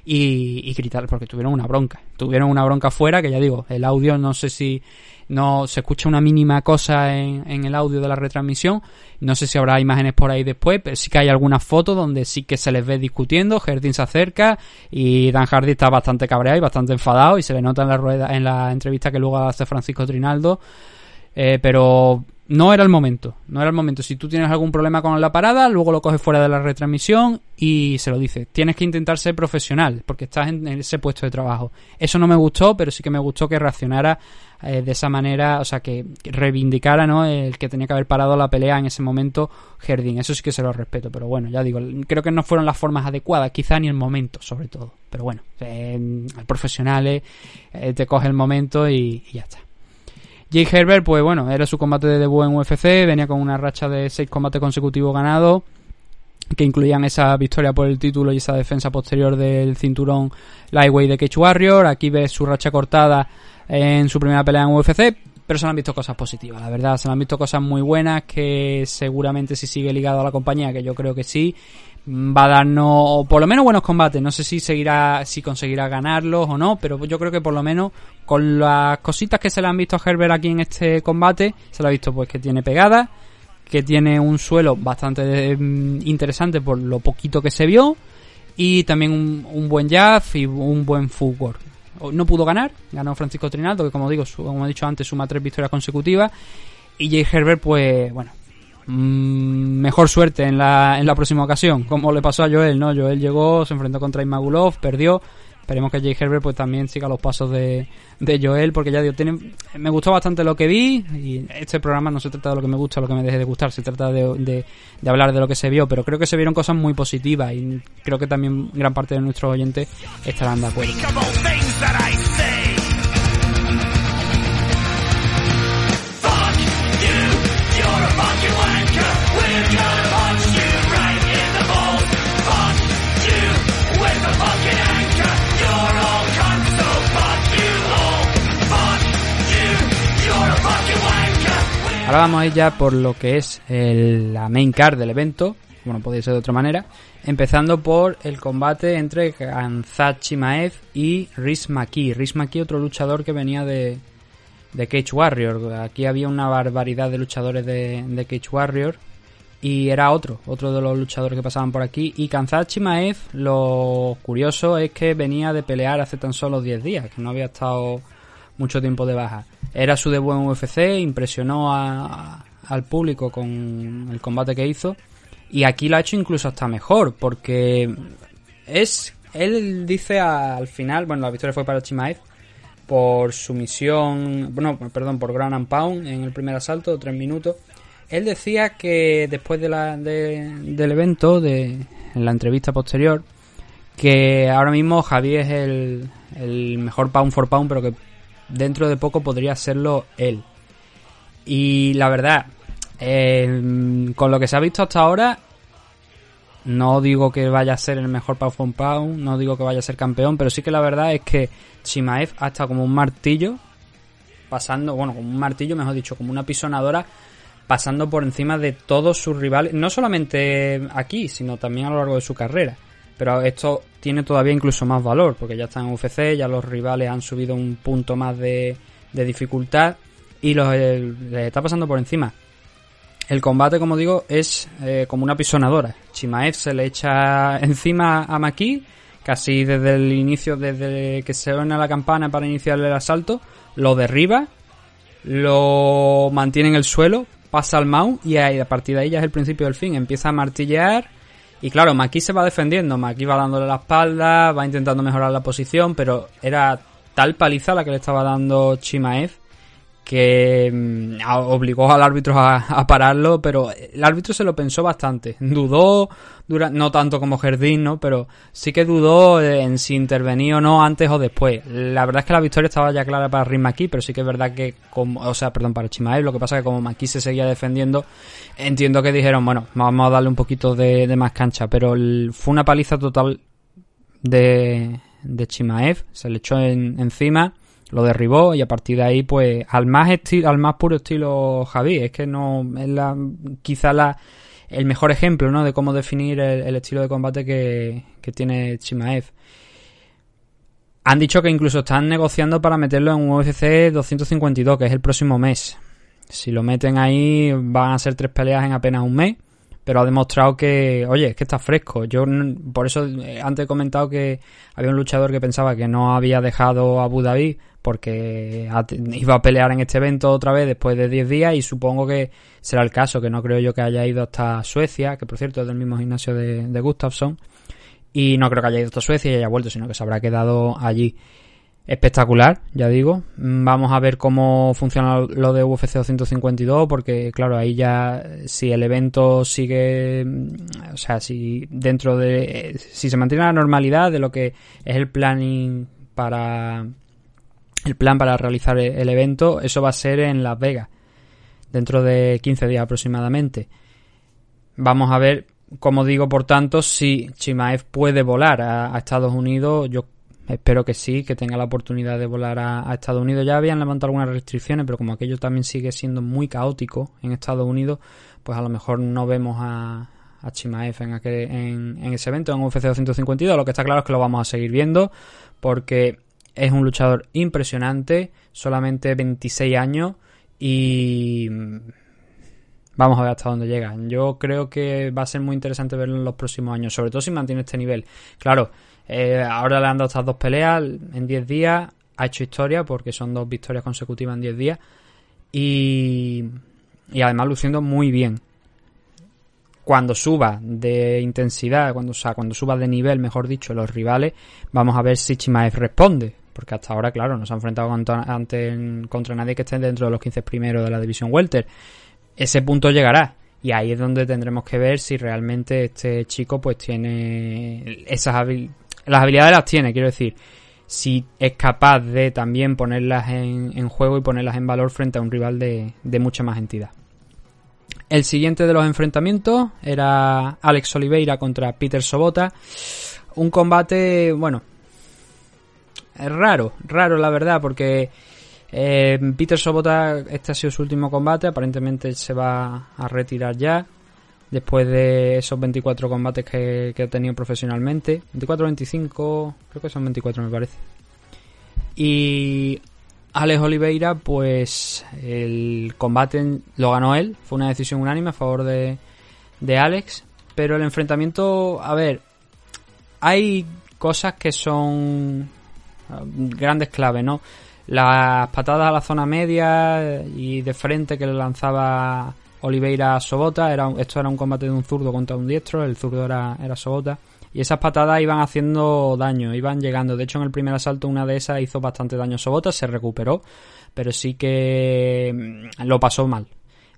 y, y gritar, porque tuvieron una bronca. Tuvieron una bronca fuera, que ya digo, el audio no sé si no se escucha una mínima cosa en, el audio de la retransmisión. No sé si habrá imágenes por ahí después, pero sí que hay algunas fotos donde sí que se les ve discutiendo. Jardín se acerca y Dan Hardy está bastante cabreado y bastante enfadado y se le nota en la rueda, en la entrevista que luego hace Francisco Trinaldo. Eh, pero no era el momento, no era el momento. Si tú tienes algún problema con la parada, luego lo coges fuera de la retransmisión y se lo dices. Tienes que intentar ser profesional porque estás en ese puesto de trabajo. Eso no me gustó, pero sí que me gustó que reaccionara eh, de esa manera, o sea, que reivindicara, ¿no? El que tenía que haber parado la pelea en ese momento Jardín. Eso sí que se lo respeto, pero bueno, ya digo, creo que no fueron las formas adecuadas, quizá ni el momento, sobre todo. Pero bueno, eh, el profesional eh, eh, te coge el momento y, y ya está. Jay Herbert, pues bueno, era su combate de debut en UFC, venía con una racha de seis combates consecutivos ganados, que incluían esa victoria por el título y esa defensa posterior del cinturón Lightweight de Cage Warrior. Aquí ves su racha cortada en su primera pelea en UFC, pero se han visto cosas positivas, la verdad, se han visto cosas muy buenas que seguramente si sigue ligado a la compañía, que yo creo que sí, va a darnos por lo menos buenos combates. No sé si seguirá, si conseguirá ganarlos o no, pero yo creo que por lo menos con las cositas que se le han visto a Herbert aquí en este combate, se le ha visto pues que tiene pegada, que tiene un suelo bastante mm, interesante por lo poquito que se vio y también un, buen jab y un buen. O- No pudo ganar, ganó Francisco Trinaldo, que como digo, su- como he dicho antes, suma tres victorias consecutivas. Y Jay Herbert, pues, bueno, mm, mejor suerte en la, en la próxima ocasión, como le pasó a Joel, ¿no? Joel llegó, se enfrentó contra Imagulov, perdió. Esperemos que Jay Herbert pues también siga los pasos de, de Joel, porque ya digo, tiene, me gustó bastante lo que vi, y este programa no se trata de lo que me gusta lo que me deje de gustar, se trata de, de, de hablar de lo que se vio, pero creo que se vieron cosas muy positivas y creo que también gran parte de nuestros oyentes estarán de acuerdo. Ahora vamos a ir ya por lo que es el- la main card del evento, bueno, podría ser de otra manera, empezando por el combate entre Kanzat Chimaev y Riz Maki. Riz Maki, otro luchador que venía de, de Cage Warrior. Aquí había una barbaridad de luchadores de, de Cage Warrior y era otro, otro de los luchadores que pasaban por aquí. Y Kanzat Chimaev, lo curioso es que venía de pelear hace tan solo 10 días, que no había estado mucho tiempo de baja. Era su debut en UFC, impresionó a- al público con el combate que hizo y aquí lo ha hecho incluso hasta mejor porque es él dice al final, bueno, la victoria fue para Chimaev por sumisión, bueno, perdón, por ground and pound en el primer asalto, tres minutos. Él decía que después de la, de- del evento, de, en la entrevista posterior, que ahora mismo Javier es el, el mejor pound for pound, pero que dentro de poco podría serlo él. Y la verdad, Eh, con lo que se ha visto hasta ahora, no digo que vaya a ser el mejor Pau for Pound, no digo que vaya a ser campeón, pero sí que la verdad es que Chimaev ha estado como un martillo, pasando, bueno, como un martillo, mejor dicho, como una pisonadora, pasando por encima de todos sus rivales, no solamente aquí, sino también a lo largo de su carrera. Pero esto tiene todavía incluso más valor, porque ya está en UFC, ya los rivales han subido un punto más de, dificultad y los, les está pasando por encima. El combate, como digo, es eh, como una pisonadora. Chimaev se le echa encima a Maki, casi desde el inicio, desde que se suena la campana para iniciar el asalto, lo derriba, lo mantiene en el suelo, pasa al mount y a partir de ahí ya es el principio del fin. Empieza a martillear y claro, Maki se va defendiendo, Maki va dándole la espalda, va intentando mejorar la posición, pero era tal paliza la que le estaba dando Chimaev que mm, obligó al árbitro a, pararlo, pero el árbitro se lo pensó bastante. Dudó, no tanto como Jardín, ¿no? Pero sí que dudó en si intervenía o no antes o después. La verdad es que la victoria estaba ya clara para Maki, pero sí que es verdad que, como, o sea, perdón, para Chimaev, lo que pasa es que como Maki se seguía defendiendo, entiendo que dijeron, bueno, vamos a darle un poquito de, de más cancha, pero el- fue una paliza total de, de Chimaev, se le echó en- encima, lo derribó y a partir de ahí, pues, al más estilo, al más puro estilo Javi, es que no es la, quizá la, el mejor ejemplo, ¿no? De cómo definir el, estilo de combate que, que tiene Chimaev. Han dicho que incluso están negociando para meterlo en un UFC 252, que es el próximo mes. Si lo meten ahí, van a ser tres peleas en apenas un mes. Pero ha demostrado que, oye, es que está fresco. Yo, por eso, eh, antes he comentado que había un luchador que pensaba que no había dejado a Abu porque iba a pelear en este evento otra vez después de 10 días y supongo que será el caso, que no creo yo que haya ido hasta Suecia, que por cierto es del mismo gimnasio de, de Gustafsson, y no creo que haya ido hasta Suecia y haya vuelto, sino que se habrá quedado allí. Espectacular, ya digo. Mm, Vamos a ver cómo funciona lo de UFC 252, porque claro, ahí ya si el evento sigue, mm, o sea, si dentro de, eh, si se mantiene la normalidad de lo que es el planning para, el plan para realizar e- el evento, eso va a ser en Las Vegas, dentro de 15 días aproximadamente. Vamos a ver, como digo, por tanto, si Chimaev puede volar a, a Estados Unidos, yo espero que sí, que tenga la oportunidad de volar a, Estados Unidos. Ya habían levantado algunas restricciones, pero como aquello también sigue siendo muy caótico en Estados Unidos, pues a lo mejor no vemos a, a Chimaev en, aquel- en, en ese evento, en UFC 252. Lo que está claro es que lo vamos a seguir viendo, porque es un luchador impresionante, solamente 26 años y mm, vamos a ver hasta dónde llega. Yo creo que va a ser muy interesante verlo en los próximos años, sobre todo si mantiene este nivel. Claro, eh, ahora le han dado estas dos peleas en 10 días, ha hecho historia porque son dos victorias consecutivas en 10 días y, y además luciendo muy bien. Cuando suba de intensidad, cuando, o sea, cuando suba de nivel, mejor dicho, los rivales, vamos a ver si Chimaev responde. Porque hasta ahora, claro, no se ha enfrentado contra, ante, contra nadie que esté dentro de los 15 primeros de la división Welter. Ese punto llegará. Y ahí es donde tendremos que ver si realmente este chico pues tiene esas habil- las habilidades las tiene, quiero decir. Si es capaz de también ponerlas en, juego y ponerlas en valor frente a un rival de, de mucha más entidad. El siguiente de los enfrentamientos era Alex Oliveira contra Peter Sobota. Un combate, bueno, raro, raro la verdad, porque eh, Peter Sobota, este ha sido su último combate, aparentemente se va a retirar ya, después de esos 24 combates que, que ha tenido profesionalmente. 24-25, creo que son 24 me parece. Y Alex Oliveira, pues el combate lo ganó él, fue una decisión unánime a favor de, de Alex, pero el enfrentamiento, a ver, hay cosas que son ah, grandes claves, ¿no? Las patadas a la zona media y de frente que le lanzaba Oliveira Sobota, era, esto era un combate de un zurdo contra un diestro, el zurdo era, era Sobota, y esas patadas iban haciendo daño, iban llegando. De hecho, en el primer asalto una de esas hizo bastante daño a Sobota, se recuperó, pero sí que mm, lo pasó mal.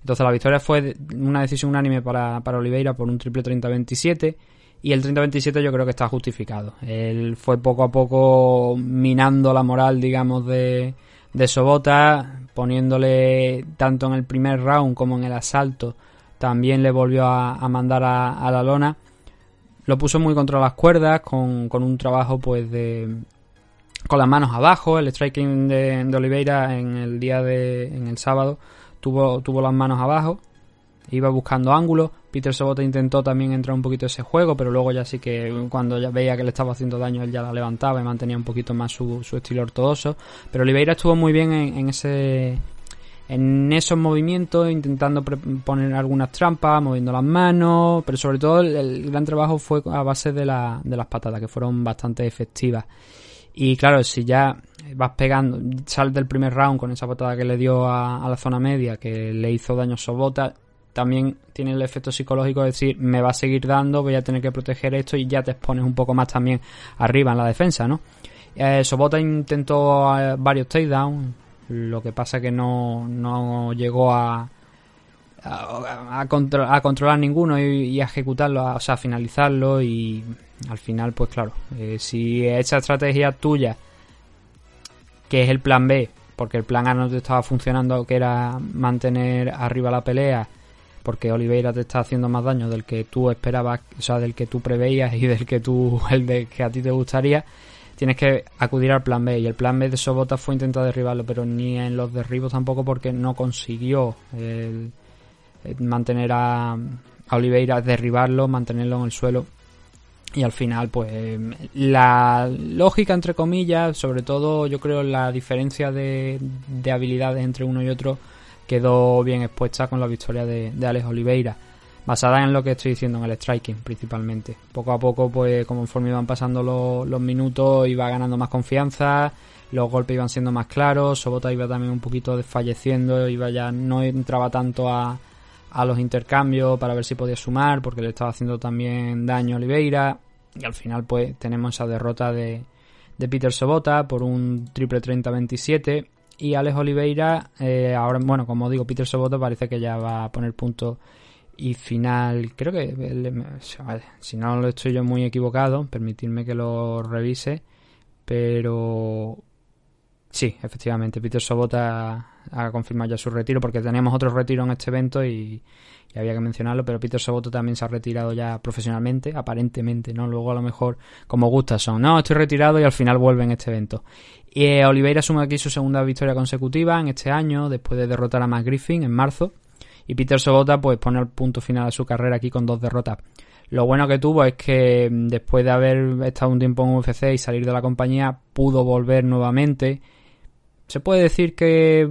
Entonces la victoria fue una decisión unánime para, para Oliveira por un triple 30-27 y el 30-27 yo creo que está justificado. Él fue poco a poco minando la moral, digamos, de, de Sobota, poniéndole tanto en el primer round como en el asalto, también le volvió a, mandar a, la lona. Lo puso muy contra las cuerdas, con, con un trabajo pues de con las manos abajo. El striking de, de Oliveira en el día de en el sábado tuvo, tuvo las manos abajo, iba buscando ángulos. Peter Sobota intentó también entrar un poquito ese juego, pero luego ya sí que cuando ya veía que le estaba haciendo daño, él ya la levantaba y mantenía un poquito más su, estilo ortodoxo. Pero Oliveira estuvo muy bien en, ese en esos movimientos, intentando poner algunas trampas, moviendo las manos, pero sobre todo el, gran trabajo fue a base de, la- las patadas, que fueron bastante efectivas. Y claro, si ya vas pegando, sales del primer round con esa patada que le dio a la zona media, que le hizo daño a Sobota, también tiene el efecto psicológico de decir, me va a seguir dando, voy a tener que proteger esto y ya te expones un poco más también arriba en la defensa, ¿no? Eh, Sobota intentó eh, varios takedowns, lo que pasa que no, no llegó a, a, a contro- a controlar ninguno y, y a ejecutarlo, a- o sea, a finalizarlo y al final, pues claro, eh, si esa estrategia tuya, que es el plan B, porque el plan A no te estaba funcionando, que era mantener arriba la pelea, porque Oliveira te está haciendo más daño del que tú esperabas, o sea, del que tú preveías y del que tú, el de que a ti te gustaría, tienes que acudir al plan B. Y el plan B de Sobota fue intentar derribarlo, pero ni en los derribos tampoco, porque no consiguió mantener a, a Oliveira, derribarlo, mantenerlo en el suelo. Y al final, pues, la lógica, entre comillas, sobre todo yo creo la diferencia de, de habilidades entre uno y otro, quedó bien expuesta con la victoria de, Alex Oliveira. Basada en lo que estoy diciendo, en el striking principalmente. Poco a poco, pues conforme iban pasando los, los minutos, iba ganando más confianza, los golpes iban siendo más claros, Sobota iba también un poquito desfalleciendo, iba ya no entraba tanto a, a los intercambios para ver si podía sumar, porque le estaba haciendo también daño a Oliveira. Y al final, pues tenemos esa derrota de, de Peter Sobota por un triple 30-27. Y Alex Oliveira, eh, ahora, bueno, como digo, Peter Sobota parece que ya va a poner punto y final. Creo que, si no lo estoy yo muy equivocado, permitidme que lo revise. Pero sí, efectivamente, Peter Sobota ha confirmado ya su retiro porque teníamos otro retiro en este evento y, y había que mencionarlo, pero Peter Soboto también se ha retirado ya profesionalmente, aparentemente, ¿no? Luego a lo mejor, como gusta, son, no, estoy retirado y al final vuelve en este evento. Eh, Oliveira suma aquí su segunda victoria consecutiva en este año, después de derrotar a Matt Griffin en marzo. Y Peter Sobota, pues, pone el punto final a su carrera aquí con dos derrotas. Lo bueno que tuvo es que mm, después de haber estado un tiempo en UFC y salir de la compañía, pudo volver nuevamente. Se puede decir que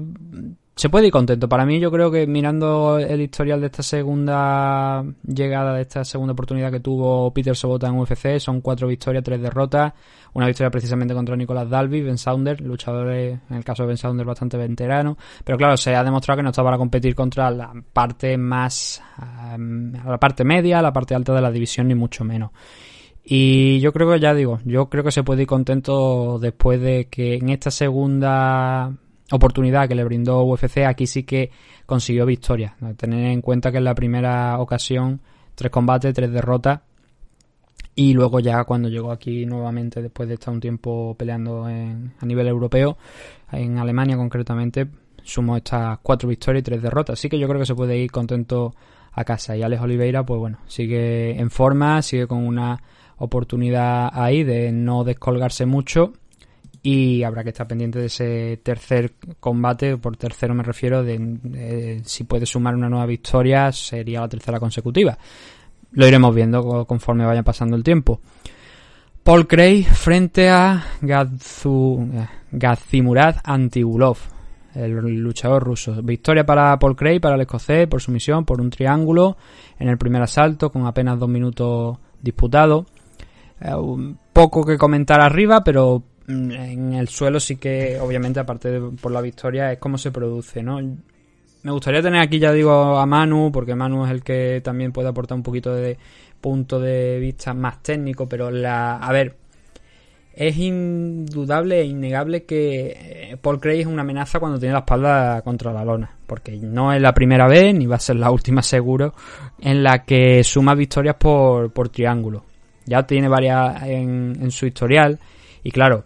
se puede ir contento. Para mí, yo creo que mirando el historial de esta segunda llegada, de esta segunda oportunidad que tuvo Peter Sobota en UFC, son cuatro victorias, tres derrotas. Una victoria precisamente contra Nicolas Dalby, Ben Saunders, luchadores, en el caso de Ben Saunders, bastante veterano. Pero claro, se ha demostrado que no está para competir contra la parte más, um, la parte media, la parte alta de la división, ni mucho menos. Y yo creo que ya digo, yo creo que se puede ir contento después de que en esta segunda oportunidad que le brindó UFC, aquí sí que consiguió victoria. Tener en cuenta que en la primera ocasión, tres combates, tres derrotas. Y luego ya cuando llegó aquí nuevamente, después de estar un tiempo peleando en- a nivel europeo, en Alemania concretamente, sumó estas cuatro victorias y tres derrotas. Así que yo creo que se puede ir contento a casa. Y Alex Oliveira, pues bueno, sigue en forma, sigue con una oportunidad ahí de no descolgarse mucho y habrá que estar pendiente de ese tercer combate, por tercero me refiero, de, de si puede sumar una nueva victoria, sería la tercera consecutiva. Lo iremos viendo co- conforme vaya pasando el tiempo. Paul Cray frente a Gazu, eh, Gazimurad Antigulov, el luchador ruso. Victoria para Paul Cray, para el escocés, por sumisión, por un triángulo en el primer asalto, con apenas dos minutos disputados. Eh, poco que comentar arriba, pero en el suelo sí que, obviamente, aparte de por la victoria, es cómo se produce, ¿no? Me gustaría tener aquí, ya digo, a Manu, porque Manu es el que también puede aportar un poquito de punto de vista más técnico, pero la, a ver, es indudable e innegable que eh, Paul Craig es una amenaza cuando tiene la espalda contra la lona, porque no es la primera vez, ni va a ser la última seguro, en la que suma victorias por, por triángulo. Ya tiene varias en, en su historial, y claro,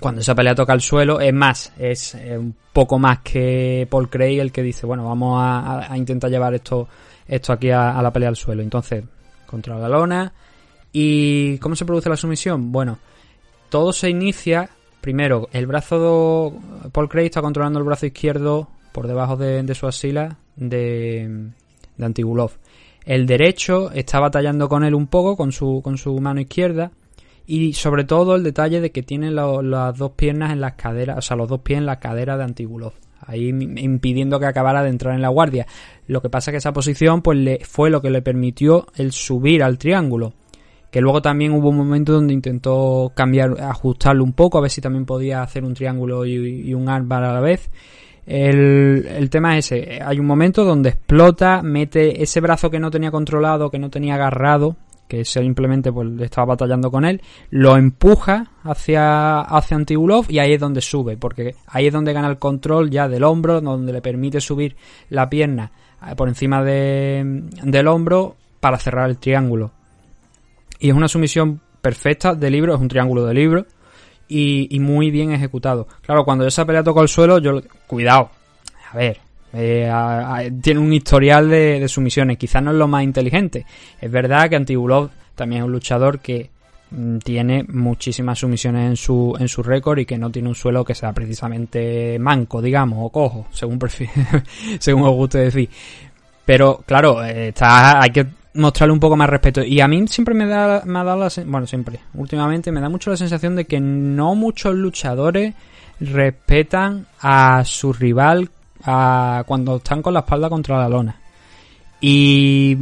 cuando esa pelea toca el suelo, es más, es un poco más que Paul Craig el que dice, bueno, vamos a, intentar llevar esto, esto aquí a, la pelea al suelo. Entonces, contra la lona. ¿Y cómo se produce la sumisión? Bueno, todo se inicia, primero, el brazo, Paul Craig está controlando el brazo izquierdo por debajo de, de su axila de, de Antigulov. El derecho está batallando con él un poco, con su, con su mano izquierda. Y sobre todo el detalle de que tiene las dos piernas en las caderas, o sea, los dos pies en la cadera de Antigulov. Ahí im- impidiendo que acabara de entrar en la guardia. Lo que pasa que esa posición pues le, fue lo que le permitió el subir al triángulo. Que luego también hubo un momento donde intentó cambiar, ajustarlo un poco, a ver si también podía hacer un triángulo y, y un armbar a la vez. El, el tema es ese, hay un momento donde explota, mete ese brazo que no tenía controlado, que no tenía agarrado, que simplemente pues estaba batallando con él, lo empuja hacia, hacia y ahí es donde sube, porque ahí es donde gana el control ya del hombro, donde le permite subir la pierna eh, por encima de, del hombro para cerrar el triángulo. Y es una sumisión perfecta de libro, es un triángulo de libro y, y muy bien ejecutado. Claro, cuando esa pelea tocó el suelo, yo, cuidado, a ver, eh, tiene un historial de, sumisiones, quizás no es lo más inteligente. Es verdad que Antigulov también es un luchador que mm, tiene muchísimas sumisiones en su, en su récord y que no tiene un suelo que sea precisamente manco, digamos, o cojo, según, según os guste decir. Pero claro, eh, hay que mostrarle un poco más respeto. Y a mí siempre me, da, me ha dado bueno, siempre, últimamente me da mucho la sensación de que no muchos luchadores respetan a su rival a, cuando están con la espalda contra la lona. Y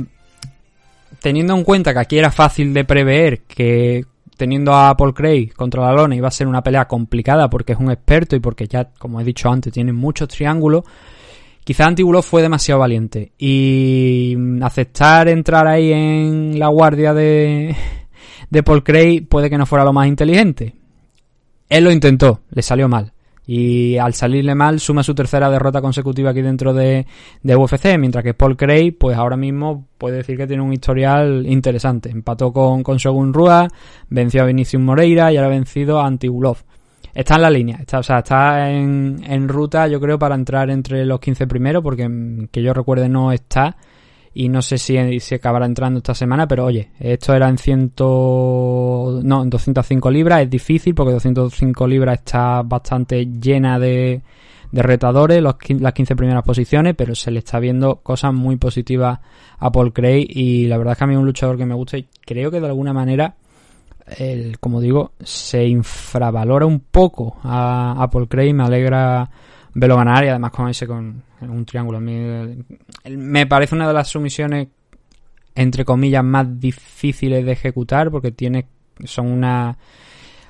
teniendo en cuenta que aquí era fácil de prever que teniendo a Paul Craig contra la lona iba a ser una pelea complicada porque es un experto y porque ya, como he dicho antes, tiene muchos triángulos, quizá Antíbulo fue demasiado valiente y aceptar entrar ahí en la guardia de, de Paul Craig puede que no fuera lo más inteligente. Él lo intentó, le salió mal. Y al salirle mal, suma su tercera derrota consecutiva aquí dentro de, UFC, mientras que Paul Craig, pues ahora mismo puede decir que tiene un historial interesante. Empató con, con Shogun Rua, venció a Vinicius Moreira y ahora ha vencido a Antigulov. Está en la línea, está, o sea, está en, en ruta, yo creo, para entrar entre los 15 primeros, porque mm, que yo recuerde no está. Y no sé si, si acabará entrando esta semana, pero oye, esto era en 100, no, en 205 libras, es difícil porque 205 libras está bastante llena de, de retadores, los, las 15 primeras posiciones, pero se le está viendo cosas muy positivas a Paul Craig y la verdad es que a mí es un luchador que me gusta y creo que de alguna manera, el, como digo, se infravalora un poco a, a Paul Craig, me alegra verlo ganar y además con ese con un triángulo. El- me parece una de las sumisiones entre comillas más difíciles de ejecutar porque tiene son una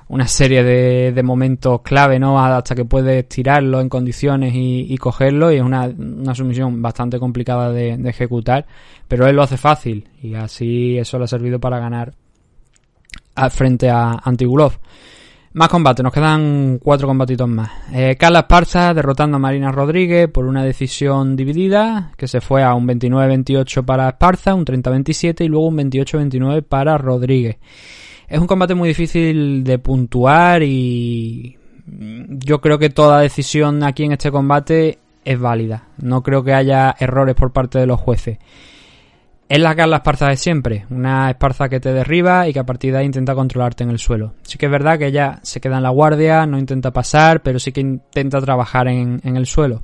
una serie de, de momentos clave, ¿no? Hasta que puedes tirarlo en condiciones y, cogerlo y es una, una sumisión bastante complicada de, ejecutar, pero él lo hace fácil y así eso le ha servido para ganar frente a Antigulov. Más combate, nos quedan cuatro combatitos más. Eh, Carla Esparza derrotando a Marina Rodríguez por una decisión dividida, que se fue a un 29-28 para Esparza, un 30-27 y luego un 28-29 para Rodríguez. Es un combate muy difícil de puntuar y yo creo que toda decisión aquí en este combate es válida. No creo que haya errores por parte de los jueces. Es la Carla Esparza de siempre, una Esparza que te derriba y que a partir de ahí intenta controlarte en el suelo. Sí que es verdad que ella se queda en la guardia, no intenta pasar, pero sí que intenta trabajar en, en el suelo.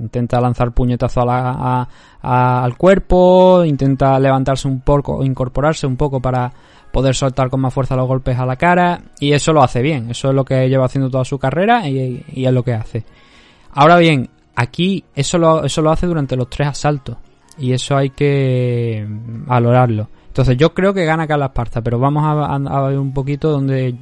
Intenta lanzar puñetazo la- al cuerpo, intenta levantarse un poco, incorporarse un poco para poder soltar con más fuerza los golpes a la cara y eso lo hace bien, eso es lo que lleva haciendo toda su carrera y, y es lo que hace. Ahora bien, aquí eso lo, eso lo hace durante los tres asaltos y eso hay que valorarlo. Entonces yo creo que gana Carla Esparza, pero vamos a, ver un poquito donde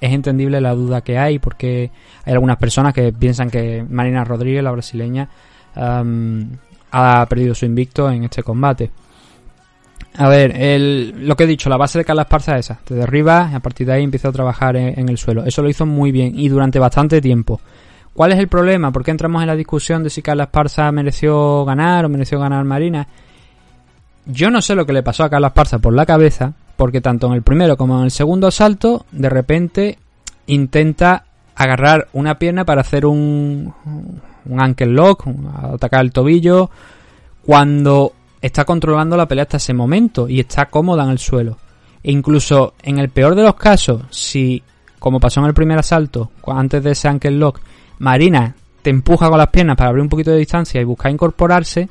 es entendible la duda que hay, porque hay algunas personas que piensan que Marina Rodríguez, la brasileña, ha perdido su invicto en este combate. A ver, el- lo que he dicho, la base de Carla Esparza es esa. Te derribas y a partir de ahí empieza a trabajar en el suelo. Eso lo hizo muy bien y durante bastante tiempo. ¿Cuál es el problema? ¿Por qué entramos en la discusión de si Carla Esparza mereció ganar o mereció ganar Marina? Yo no sé lo que le pasó a Carla Esparza por la cabeza, porque tanto en el primero como en el segundo asalto, de repente intenta agarrar una pierna para hacer un, un ankle lock, atacar el tobillo, cuando está controlando la pelea hasta ese momento y está cómoda en el suelo. E incluso en el peor de los casos, si, como pasó en el primer asalto, antes de ese ankle lock, Marina te empuja con las piernas para abrir un poquito de distancia y buscar incorporarse,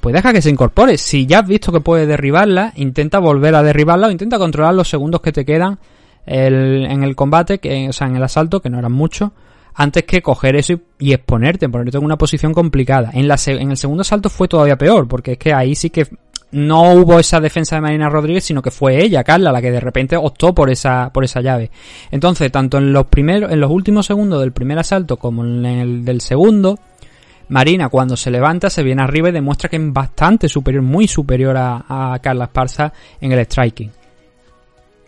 pues deja que se incorpore. Si ya has visto que puede derribarla, intenta volver a derribarla o intenta controlar los segundos que te quedan en el combate, que, o sea, en el asalto, que no eran muchos, antes que coger eso y, exponerte, ponerte en una posición complicada. En, la, en el segundo asalto fue todavía peor, porque es que ahí sí que no hubo esa defensa de Marina Rodríguez, sino que fue ella, Carla, la que de repente optó por esa, por esa llave. Entonces, tanto en los primeros, en los últimos segundos del primer asalto como en el del segundo, Marina cuando se levanta se viene arriba y demuestra que es bastante superior, muy superior a, a Carla Esparza en el striking.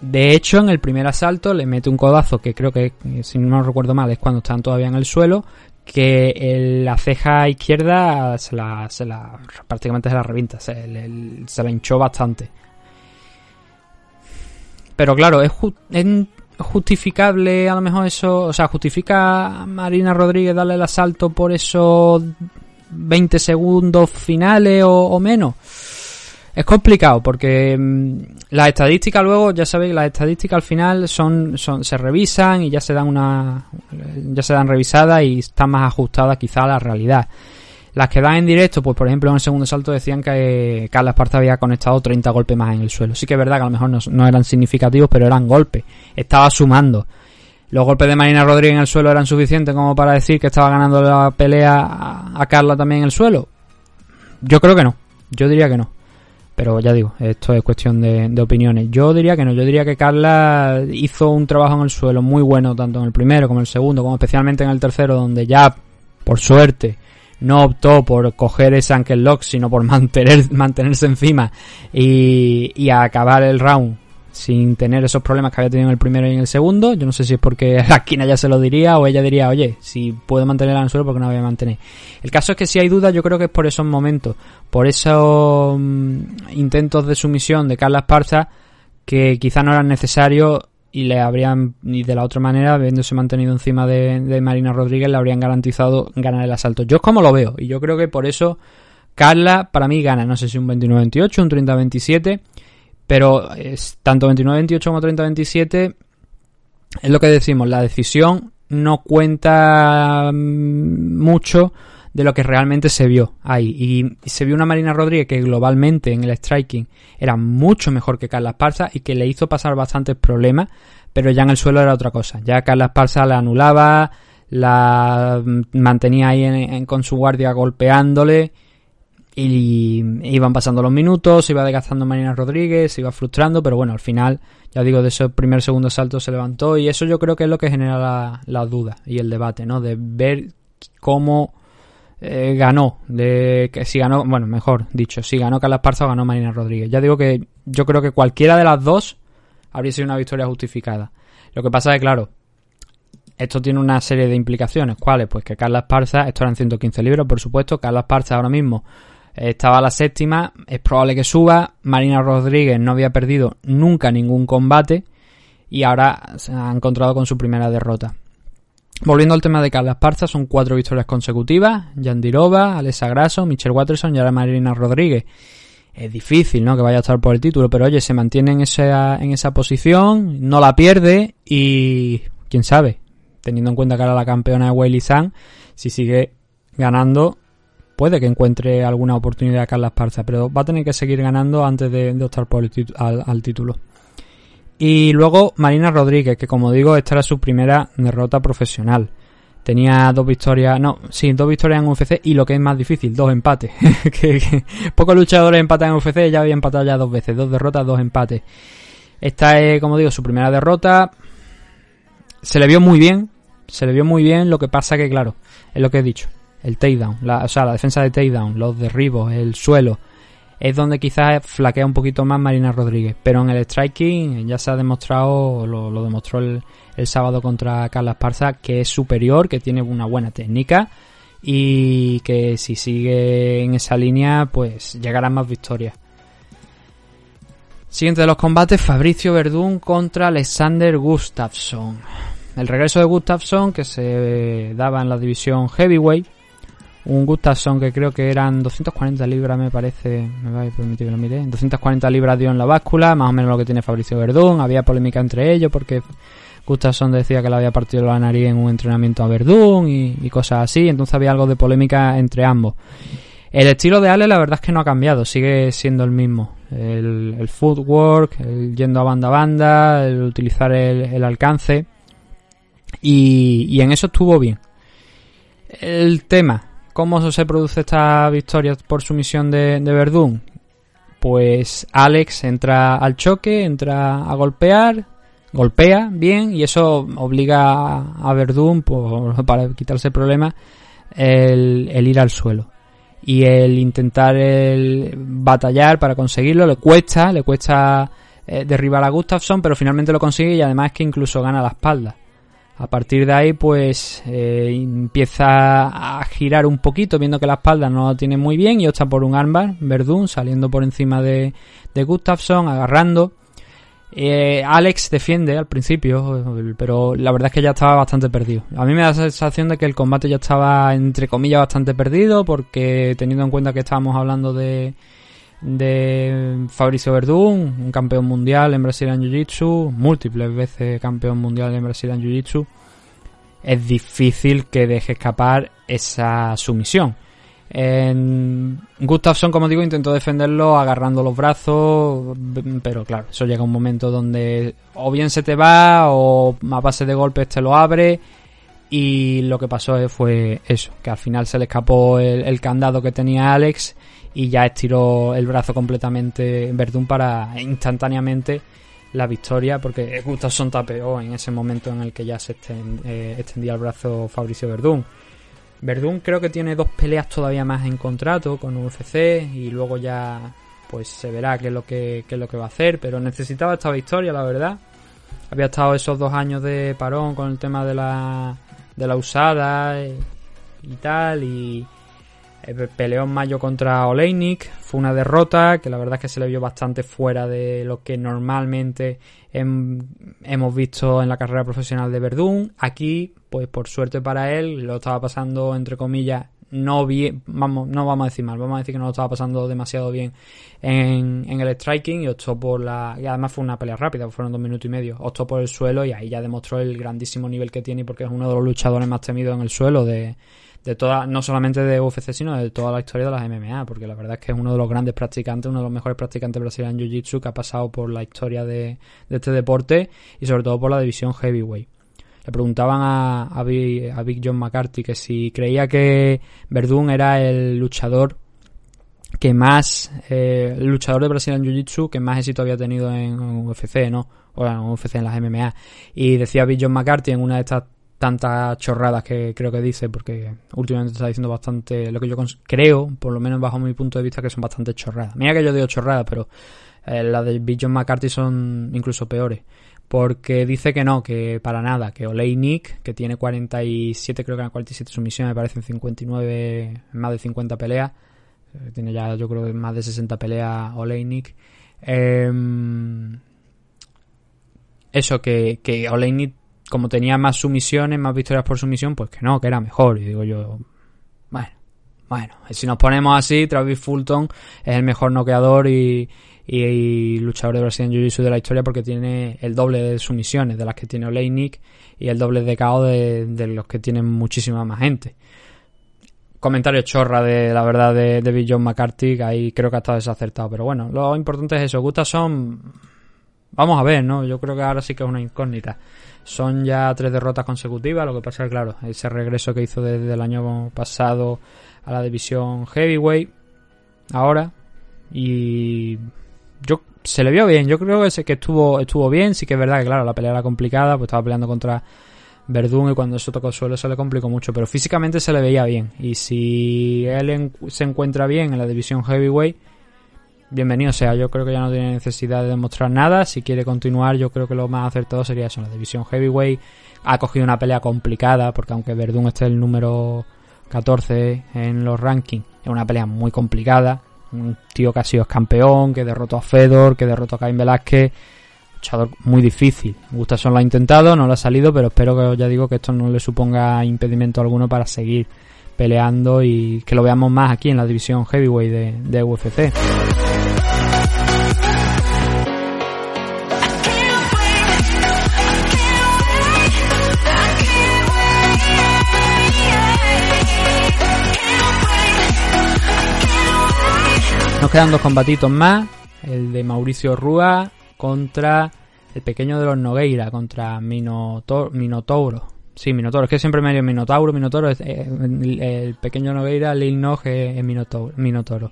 De hecho, en el primer asalto le mete un codazo que creo que, si no recuerdo mal, es cuando están todavía en el suelo, que el- la ceja izquierda se la, se la prácticamente se la revienta, se, le- se la hinchó bastante. Pero claro, es, ju- es justificable a lo mejor eso, o sea, justifica Marina Rodríguez darle el asalto por esos 20 segundos finales o menos. Es complicado porque mm, las estadísticas luego, ya sabéis, las estadísticas al final son, son se revisan y ya se dan una ya se dan revisadas y están más ajustadas quizá a la realidad. Las que dan en directo, pues por ejemplo en el segundo salto decían que Carla Esparta había conectado 30 golpes más en el suelo. Sí que es verdad que a lo mejor no, no eran significativos, pero eran golpes. Estaba sumando. Los golpes de Marina Rodríguez en el suelo eran suficientes como para decir que estaba ganando la pelea a, a Carla también en el suelo. Yo creo que no. Yo diría que no. Pero ya digo, esto es cuestión de, opiniones. Yo diría que no, yo diría que Carla hizo un trabajo en el suelo muy bueno, tanto en el primero como en el segundo, como especialmente en el tercero, donde ya, por suerte, no optó por coger ese ankle lock, sino por mantener, mantenerse encima y acabar el round sin tener esos problemas que había tenido en el primero y en el segundo. Yo no sé si es porque la esquina ya se lo diría o ella diría, oye, si puedo mantenerla en el suelo, porque no la voy a mantener? El caso es que si hay dudas, yo creo que es por esos momentos, por esos mm, intentos de sumisión de Carla Esparza que quizá no eran necesarios y le habrían, y de la otra manera, habiéndose mantenido encima de Marina Rodríguez, le habrían garantizado ganar el asalto. Yo es como lo veo, y yo creo que por eso Carla para mí gana, no sé si un 29-28, un 30-27, pero es tanto 29-28 como 30-27 es lo que decimos, la decisión no cuenta mm, mucho de lo que realmente se vio ahí. Y, se vio una Marina Rodríguez que globalmente en el striking era mucho mejor que Carla Esparza y que le hizo pasar bastantes problemas, pero ya en el suelo era otra cosa. Ya Carla Esparza la anulaba, la mm, mantenía ahí en- con su guardia golpeándole y iban pasando los minutos, se iba desgastando Marina Rodríguez, se iba frustrando, pero bueno, al final, ya digo, de ese primer segundo salto se levantó y eso yo creo que es lo que genera la, duda y el debate, ¿no? De ver cómo eh, ganó, de que si ganó, bueno, mejor dicho, si ganó Carla Esparza o ganó Marina Rodríguez. Ya digo que yo creo que cualquiera de las dos habría sido una victoria justificada. Lo que pasa es que, claro, esto tiene una serie de implicaciones. ¿Cuáles? Pues que Carla Esparza, esto eran 115 libras, por supuesto, Carla Esparza ahora mismo estaba la séptima, es probable que suba, Marina Rodríguez no había perdido nunca ningún combate y ahora se ha encontrado con su primera derrota. Volviendo al tema de Carla Esparza, son cuatro victorias consecutivas, Yandirova, Alessa Grasso, Michelle Watterson y ahora Marina Rodríguez. Es difícil, ¿no? Que vaya a estar por el título, pero oye, se mantiene en esa, en esa posición, no la pierde y quién sabe, teniendo en cuenta que ahora la campeona es Weili Zhang, si sigue ganando, puede que encuentre alguna oportunidad Carla Esparza, pero va a tener que seguir ganando antes de, de optar por el titu- al, título. Y luego Marina Rodríguez, que como digo, esta era su primera derrota profesional. Tenía dos victorias, no, sí, dos victorias en UFC y lo que es más difícil, dos empates. pocos luchadores empatan en UFC, ya había empatado ya dos veces, dos derrotas, dos empates. Esta es, como digo, su primera derrota. Se le vio muy bien, se le vio muy bien, lo que pasa que, claro, es lo que he dicho. El takedown, la, o sea, la defensa de takedown, los derribos, el suelo, es donde quizás flaquea un poquito más Marina Rodríguez. Pero en el striking ya se ha demostrado, lo, demostró el, el sábado contra Carla Esparza, que es superior, que tiene una buena técnica y que si sigue en esa línea, pues llegarán más victorias. Siguiente de los combates, Fabricio Verdún contra Alexander Gustafsson. el regreso de Gustafsson que se daba en la división Heavyweight. Un Gustafsson que creo que eran 240 libras, me parece, me va a permitir que lo mire. 240 libras dio en la báscula, más o menos lo que tiene Fabricio Verdún. Había polémica entre ellos porque Gustafsson decía que le había partido la nariz en un entrenamiento a Verdún y, cosas así. Entonces había algo de polémica entre ambos. El estilo de Ale la verdad es que no ha cambiado, sigue siendo el mismo. El, footwork, el yendo a banda a banda, el utilizar el, alcance. Y en eso estuvo bien. El tema, ¿cómo se produce esta victoria por sumisión de, de Verdún? Pues Alex entra al choque, entra a golpear, golpea bien y eso obliga a, Verdún, por- para quitarse el problema, el, el ir al suelo y el intentar el batallar para conseguirlo le cuesta, le cuesta eh, derribar a Gustafsson, pero finalmente lo consigue y además es que incluso gana la espalda. A partir de ahí, pues eh, empieza a girar un poquito, viendo que la espalda no lo tiene muy bien y opta por un armbar, Verdún, saliendo por encima de, de Gustafsson, agarrando. Eh, Alex defiende al principio, pero la verdad es que ya estaba bastante perdido. A mí me da la sensación de que el combate ya estaba, entre comillas, bastante perdido, porque teniendo en cuenta que estábamos hablando de, de Fabricio Verdún, un campeón mundial en Brazilian Jiu-Jitsu, múltiples veces campeón mundial en Brazilian Jiu-Jitsu, es difícil que deje escapar esa sumisión. En Gustafsson, como digo, intentó defenderlo agarrando los brazos, pero claro, eso llega un momento donde o bien se te va o a base de golpes te lo abre y lo que pasó fue eso, que al final se le escapó el candado que tenía Alex y ya estiró el brazo completamente en Verdún para instantáneamente la victoria porque Gustafsson tapeó en ese momento en el que ya se eh, extendía el brazo Fabricio Verdún. Verdún creo que tiene dos peleas todavía más en contrato con UFC y luego ya pues se verá qué es lo que, qué es lo que va a hacer, pero necesitaba esta victoria, la verdad. Había estado esos dos años de parón con el tema de la, de la usada y, y tal, y eh, peleó en mayo contra Oleinik, fue una derrota que la verdad es que se le vio bastante fuera de lo que normalmente hem- hemos visto en la carrera profesional de Verdún. Aquí, pues por suerte para él, lo estaba pasando entre comillas no bien, vamos, no vamos a decir mal, vamos a decir que no lo estaba pasando demasiado bien en, en el striking y optó por la, y además fue una pelea rápida, fueron dos minutos y medio, optó por el suelo y ahí ya demostró el grandísimo nivel que tiene porque es uno de los luchadores más temidos en el suelo de, de toda, no solamente de UFC, sino de toda la historia de las MMA, porque la verdad es que es uno de los grandes practicantes, uno de los mejores practicantes brasileños en Jiu-Jitsu que ha pasado por la historia de, este deporte y sobre todo por la división heavyweight. Le preguntaban a, a, Big, a Big John McCarthy que si creía que Verdún era el luchador que más, eh, luchador de Brazilian Jiu-Jitsu que más éxito había tenido en UFC, ¿no? O en UFC en las MMA. Y decía Big John McCarthy en una de estas tantas chorradas que creo que dice, porque últimamente está diciendo bastante, lo que yo creo, por lo menos bajo mi punto de vista, que son bastante chorradas. Mira que yo digo chorradas, pero eh, las de Big John McCarthy son incluso peores. Porque dice que no, que para nada, que Oleinik, que tiene 47, creo que eran 47 sumisiones, me parecen 59, más de 50 peleas, eh, tiene ya yo creo más de 60 peleas Oleinik. Em, eso, que, que Oleinik, como tenía más sumisiones, más victorias por sumisión, pues que no, que era mejor. Y digo yo, bueno, bueno, si nos ponemos así, Travis Fulton es el mejor noqueador y, y, luchador de Brazilian Jiu-Jitsu de la historia porque tiene el doble de sumisiones de las que tiene Oleinik y el doble de KO de, los que tienen muchísima más gente. Comentario chorra de la verdad de, de Bill John McCarthy, que ahí creo que ha estado desacertado. Pero bueno, lo importante es eso. Gustas son. Vamos a ver, ¿no? Yo creo que ahora sí que es una incógnita. Son ya tres derrotas consecutivas, lo que pasa es claro, ese regreso que hizo desde el año pasado a la división Heavyweight, ahora, y yo se le vio bien, yo creo que, que estuvo estuvo bien, sí que es verdad que claro, la pelea era complicada, pues estaba peleando contra Verdún y cuando eso tocó el suelo se le complicó mucho, pero físicamente se le veía bien, y si él se encuentra bien en la división Heavyweight, bienvenido sea, yo creo que ya no tiene necesidad de demostrar nada, si quiere continuar yo creo que lo más acertado sería eso, la división Heavyweight. Ha cogido una pelea complicada, porque aunque Verdún esté el número 14 en los rankings, es una pelea muy complicada, un tío que ha sido campeón, que derrotó a Fedor, que derrotó a Cain Velázquez, luchador muy difícil. Gustafsson lo ha intentado, no lo ha salido, pero espero que ya digo que esto no le suponga impedimento alguno para seguir peleando y que lo veamos más aquí en la división heavyweight de, de UFC. Nos quedan dos combatitos más, el de Mauricio Rúa contra el pequeño de los Nogueira, contra Minoto- Minotauro. Sí, Minotauro, es que siempre me digo Minotauro, Minotauro, es, eh, el, pequeño Nogueira, Lil Nog es, es Minotauro, Minotauro.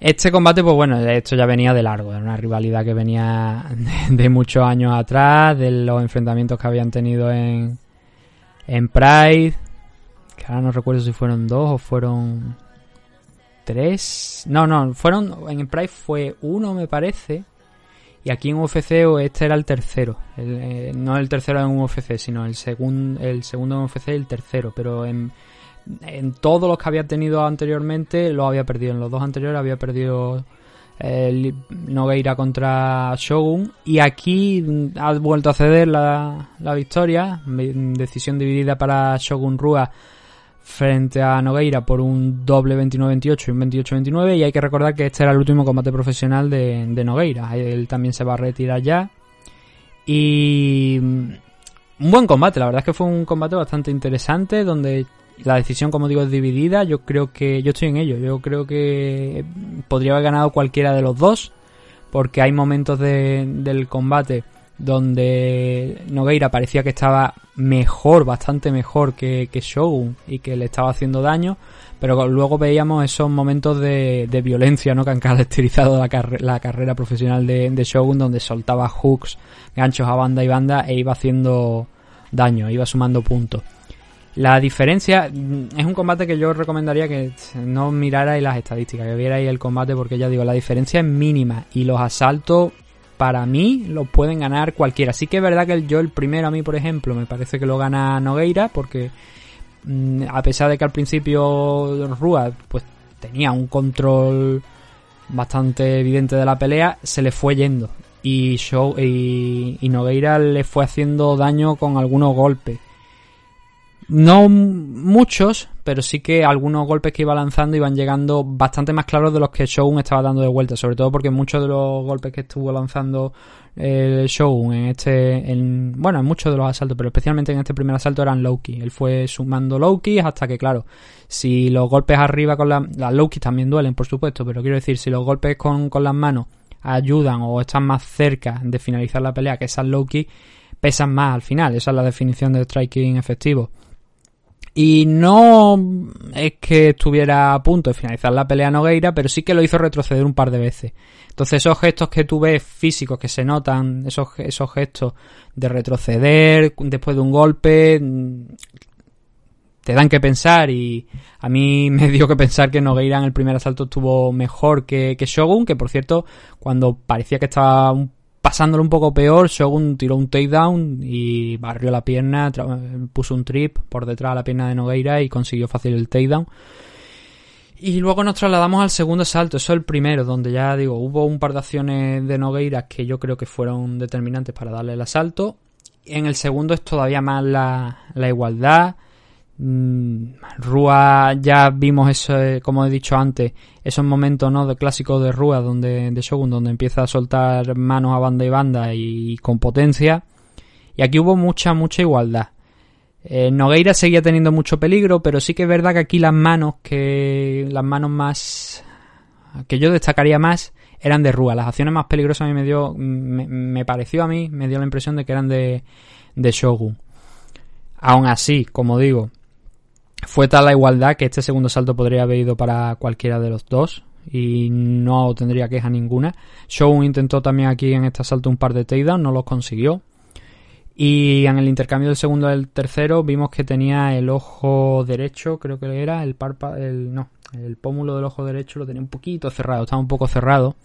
Este combate, pues bueno, esto ya venía de largo, era una rivalidad que venía de, de muchos años atrás, de los enfrentamientos que habían tenido en, en Pride, que ahora no recuerdo si fueron dos o fueron tres. No, no, fueron. En Pride fue uno, me parece. Y aquí en UFC este era el tercero. El, eh, no el tercero en UFC, sino el, segun- el segundo en UFC y el tercero. Pero en, en todos los que había tenido anteriormente lo había perdido. En los dos anteriores había perdido el Nogueira contra Shogun. Y aquí mm, ha vuelto a ceder la, la victoria. Me- Decisión dividida para Shogun Rua frente a Nogueira por un doble 29-28 y un 28-29 y hay que recordar que este era el último combate profesional de, Nogueira. Él también se va a retirar ya. Y mm, un buen combate, la verdad es que fue un combate bastante interesante donde la decisión, como digo, es dividida. Yo creo que yo estoy en ello. Yo creo que podría haber ganado cualquiera de los dos porque hay momentos de- del combate donde Nogueira parecía que estaba mejor, bastante mejor que, que Shogun y que le estaba haciendo daño, pero luego veíamos esos momentos de, de violencia ¿no? que han caracterizado la, la carrera profesional de, de Shogun, donde soltaba hooks, ganchos a banda y banda e iba haciendo daño, iba sumando puntos. La diferencia mm, es un combate que yo recomendaría que no mirarais las estadísticas, que vierais el combate porque ya digo, la diferencia es mínima y los asaltos para mí lo pueden ganar cualquiera. Sí que es verdad que yo el primero a mí, por ejemplo, me parece que lo gana Nogueira porque mm, a pesar de que al principio Rua pues tenía un control bastante evidente de la pelea, se le fue yendo y, Show, y Nogueira le fue haciendo daño con algunos golpes. No muchos, pero sí que algunos golpes que iba lanzando iban llegando bastante más claros de los que Shogun estaba dando de vuelta, sobre todo porque muchos de los golpes que estuvo lanzando el Shogun en este, en, bueno, en muchos de los asaltos, pero especialmente en este primer asalto eran Loki. Él fue sumando Loki hasta que, claro, si los golpes arriba con la- las Loki también duelen, por supuesto, pero quiero decir, si los golpes con, con las manos ayudan o están más cerca de finalizar la pelea que esas Loki, pesan más al final. Esa es la definición de striking efectivo. Y no es que estuviera a punto de finalizar la pelea Nogueira, pero sí que lo hizo retroceder un par de veces. Entonces esos gestos que tú ves físicos que se notan, esos, esos gestos de retroceder después de un golpe, mm, te dan que pensar y a mí me dio que pensar que Nogueira en el primer asalto estuvo mejor que, que Shogun, que por cierto, cuando parecía que estaba un- pasándolo un poco peor, Shogun tiró un takedown y barrió la pierna, puso un trip por detrás de la pierna de Nogueira y consiguió fácil el takedown. Y luego nos trasladamos al segundo asalto, eso es el primero, donde ya digo, hubo un par de acciones de Nogueira que yo creo que fueron determinantes para darle el asalto. En el segundo es todavía más la igualdad. Mm, Rua ya vimos eso, eh, como he dicho antes, esos momentos ¿no? de clásicos de Rua, donde, de Shogun, donde empieza a soltar manos a banda y banda y, con potencia. Y aquí hubo mucha, mucha igualdad. Eh, Nogueira seguía teniendo mucho peligro, pero sí que es verdad que aquí las manos, que las manos más que yo destacaría más eran de Rua. Las acciones más peligrosas a mí me dio, me, me pareció a mí, me dio la impresión de que eran de, de Shogun. Aún así, como digo, fue tal la igualdad que este segundo salto podría haber ido para cualquiera de los dos y no tendría queja ninguna. Shogun intentó también aquí en este asalto un par de takedowns, no los consiguió. Y en el intercambio del segundo del tercero vimos que tenía el ojo derecho, creo que era, el párpado, el, no, el pómulo del ojo derecho lo tenía un poquito cerrado, estaba un poco cerrado.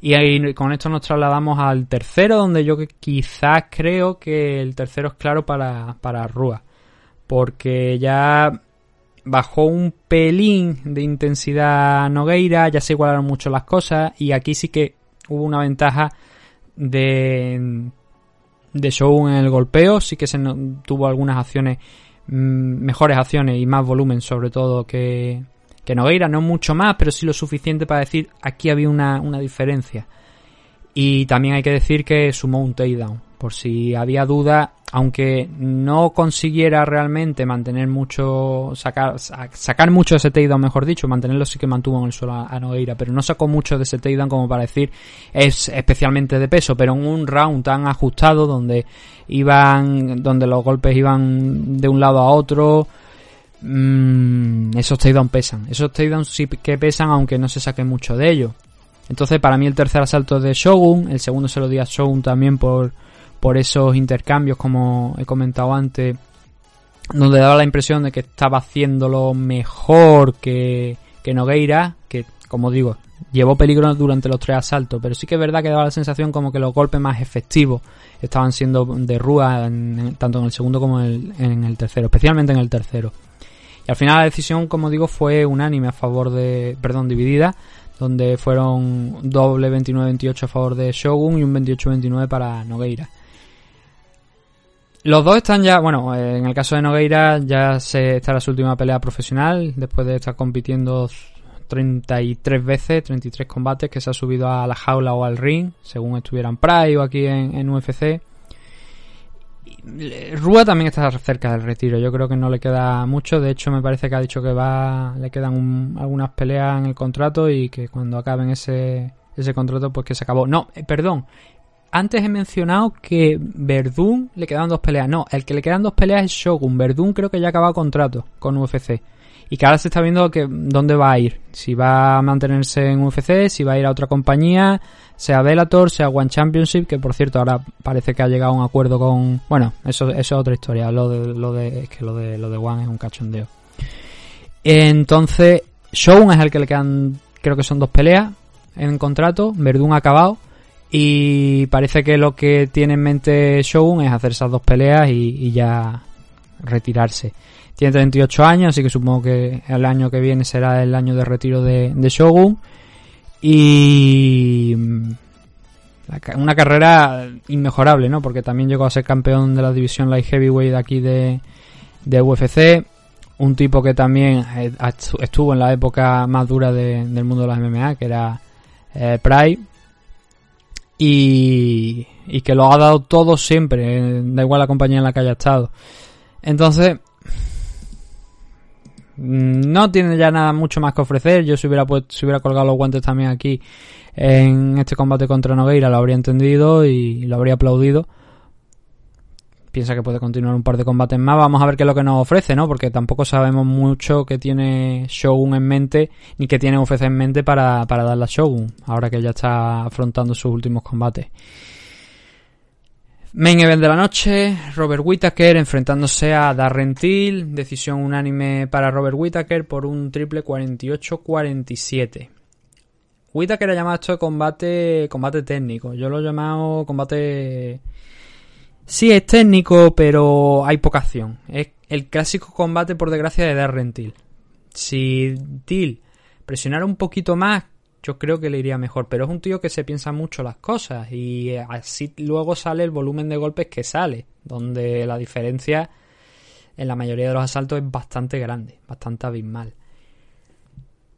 Y ahí con esto nos trasladamos al tercero, donde yo quizás creo que el tercero es claro para, para Rua. Porque ya bajó un pelín de intensidad Nogueira, ya se igualaron mucho las cosas y aquí sí que hubo una ventaja de, de Shogun en el golpeo. Sí que se tuvo algunas acciones, mm, mejores acciones y más volumen, sobre todo que, que Nogueira. No mucho más, pero sí lo suficiente para decir aquí había una, una diferencia. Y también hay que decir que sumó un takedown. Por si había duda, aunque no consiguiera realmente mantener mucho, sacar, sa- sacar mucho de ese takedown, mejor dicho, mantenerlo sí que mantuvo en el suelo a, Nogueira, pero no sacó mucho de ese takedown como para decir es especialmente de peso, pero en un round tan ajustado donde iban, donde los golpes iban de un lado a otro, mm, esos takedowns pesan. Esos takedowns sí que pesan, aunque no se saque mucho de ellos. Entonces, para mí el tercer asalto de Shogun, el segundo se lo di a Shogun también por, por esos intercambios, como he comentado antes, donde daba la impresión de que estaba haciéndolo mejor que, que Nogueira, que, como digo, llevó peligro durante los tres asaltos, pero sí que es verdad que daba la sensación como que los golpes más efectivos estaban siendo de Rúa, en- tanto en el segundo como en en el tercero, especialmente en el tercero. Y al final la decisión, como digo, fue unánime a favor de, perdón, dividida, donde fueron doble 29-28 a favor de Shogun y un 28-29 para Nogueira. Los dos están ya, bueno, en el caso de Nogueira ya se está en su última pelea profesional, después de estar compitiendo 33 veces, 33 combates, que se ha subido a la jaula o al ring, según estuviera en Pride o aquí en, UFC. Rúa también está cerca del retiro, yo creo que no le queda mucho, de hecho me parece que ha dicho que va, le quedan un- algunas peleas en el contrato y que cuando acaben ese, ese contrato pues que se acabó. No, eh, perdón, antes he mencionado que Verdún le quedan dos peleas. No, el que le quedan dos peleas es Shogun. Verdún creo que ya ha acabado contrato con UFC. Y que ahora se está viendo que dónde va a ir. Si va a mantenerse en UFC, si va a ir a otra compañía, sea Bellator, sea One Championship, que por cierto ahora parece que ha llegado a un acuerdo con... Bueno, eso, es otra historia. Lo de, lo de, es que lo de, lo de One es un cachondeo. Entonces, Shogun es el que le quedan, creo que son dos peleas en contrato. Verdún ha acabado. Y parece que lo que tiene en mente Shogun es hacer esas dos peleas y, ya retirarse. Tiene 38 años, así que supongo que el año que viene será el año de retiro de, Shogun. Y mm, una carrera inmejorable, ¿no? Porque también llegó a ser campeón de la división Light Heavyweight aquí de, de UFC. Un tipo que también eh, estu- estuvo en la época más dura de- del mundo de las MMA, que era eh, Pride y, y que lo ha dado todo siempre, eh, da igual la compañía en la que haya estado. Entonces, mm, no tiene ya nada mucho más que ofrecer. Yo si hubiera, puesto, si hubiera colgado los guantes también aquí en este combate contra Nogueira, lo habría entendido y lo habría aplaudido. Piensa que puede continuar un par de combates más. Vamos a ver qué es lo que nos ofrece, ¿no? Porque tampoco sabemos mucho que tiene Shogun en mente, ni que tiene UFC en mente para, para darle a Shogun, ahora que ya está afrontando sus últimos combates. Main event de la noche, Robert Whittaker enfrentándose a Darren Till, decisión unánime para Robert Whittaker por un triple 48-47. Whittaker ha llamado esto combate, combate técnico, yo lo he llamado combate... Sí, es técnico, pero hay poca acción. Es el clásico combate, por desgracia, de Darren Till. Si Till presionara un poquito más, yo creo que le iría mejor. Pero es un tío que se piensa mucho las cosas y eh, así luego sale el volumen de golpes que sale, donde la diferencia en la mayoría de los asaltos es bastante grande, bastante abismal.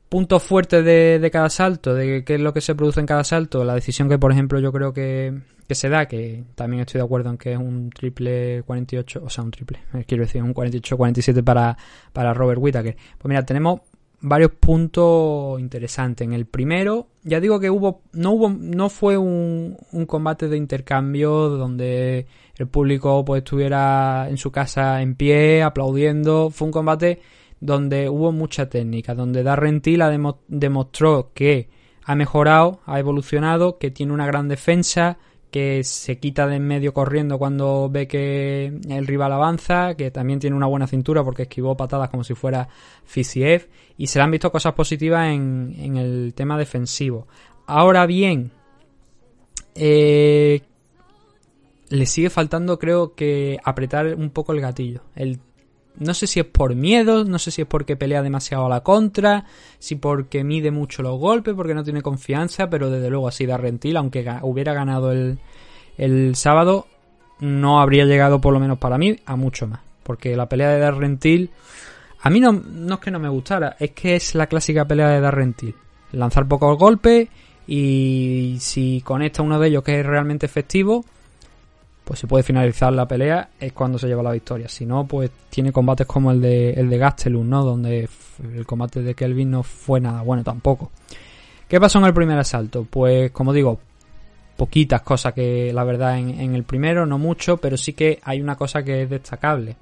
Puntos fuertes de, de cada salto, de qué es lo que se produce en cada salto, la decisión que por ejemplo yo creo que, que se da, que también estoy de acuerdo en que es un triple 48, o sea, un triple, quiero decir, un 48-47 para, para Robert Whittaker. Pues mira, tenemos varios puntos interesantes. En el primero, ya digo que hubo, no hubo, no fue un, un combate de intercambio donde el público pues estuviera en su casa en pie, aplaudiendo. Fue un combate donde hubo mucha técnica, donde Darren Till ha demo- demostró que ha mejorado, ha evolucionado, que tiene una gran defensa, que se quita de en medio corriendo cuando ve que el rival avanza, que también tiene una buena cintura porque esquivó patadas como si fuera Fisiev y se le han visto cosas positivas en, en el tema defensivo. Ahora bien, eh, le sigue faltando creo que apretar un poco el gatillo. El no sé si es por miedo, no sé si es porque pelea demasiado a la contra, si porque mide mucho los golpes, porque no tiene confianza, pero desde luego así Darrentil, aunque ga- hubiera ganado el, el sábado, no habría llegado, por lo menos para mí, a mucho más. Porque la pelea de Darrentil, a mí no, no es que no me gustara, es que es la clásica pelea de Darrentil. Lanzar pocos golpes y si conecta uno de ellos que es realmente efectivo, pues se puede finalizar la pelea, es cuando se lleva la victoria. Si no, pues tiene combates como el de, el de Gastelum, ¿no? Donde el combate de Kelvin no fue nada bueno tampoco. ¿Qué pasó en el primer asalto? Pues como digo, poquitas cosas que la verdad en, en el primero, no mucho, pero sí que hay una cosa que es destacable.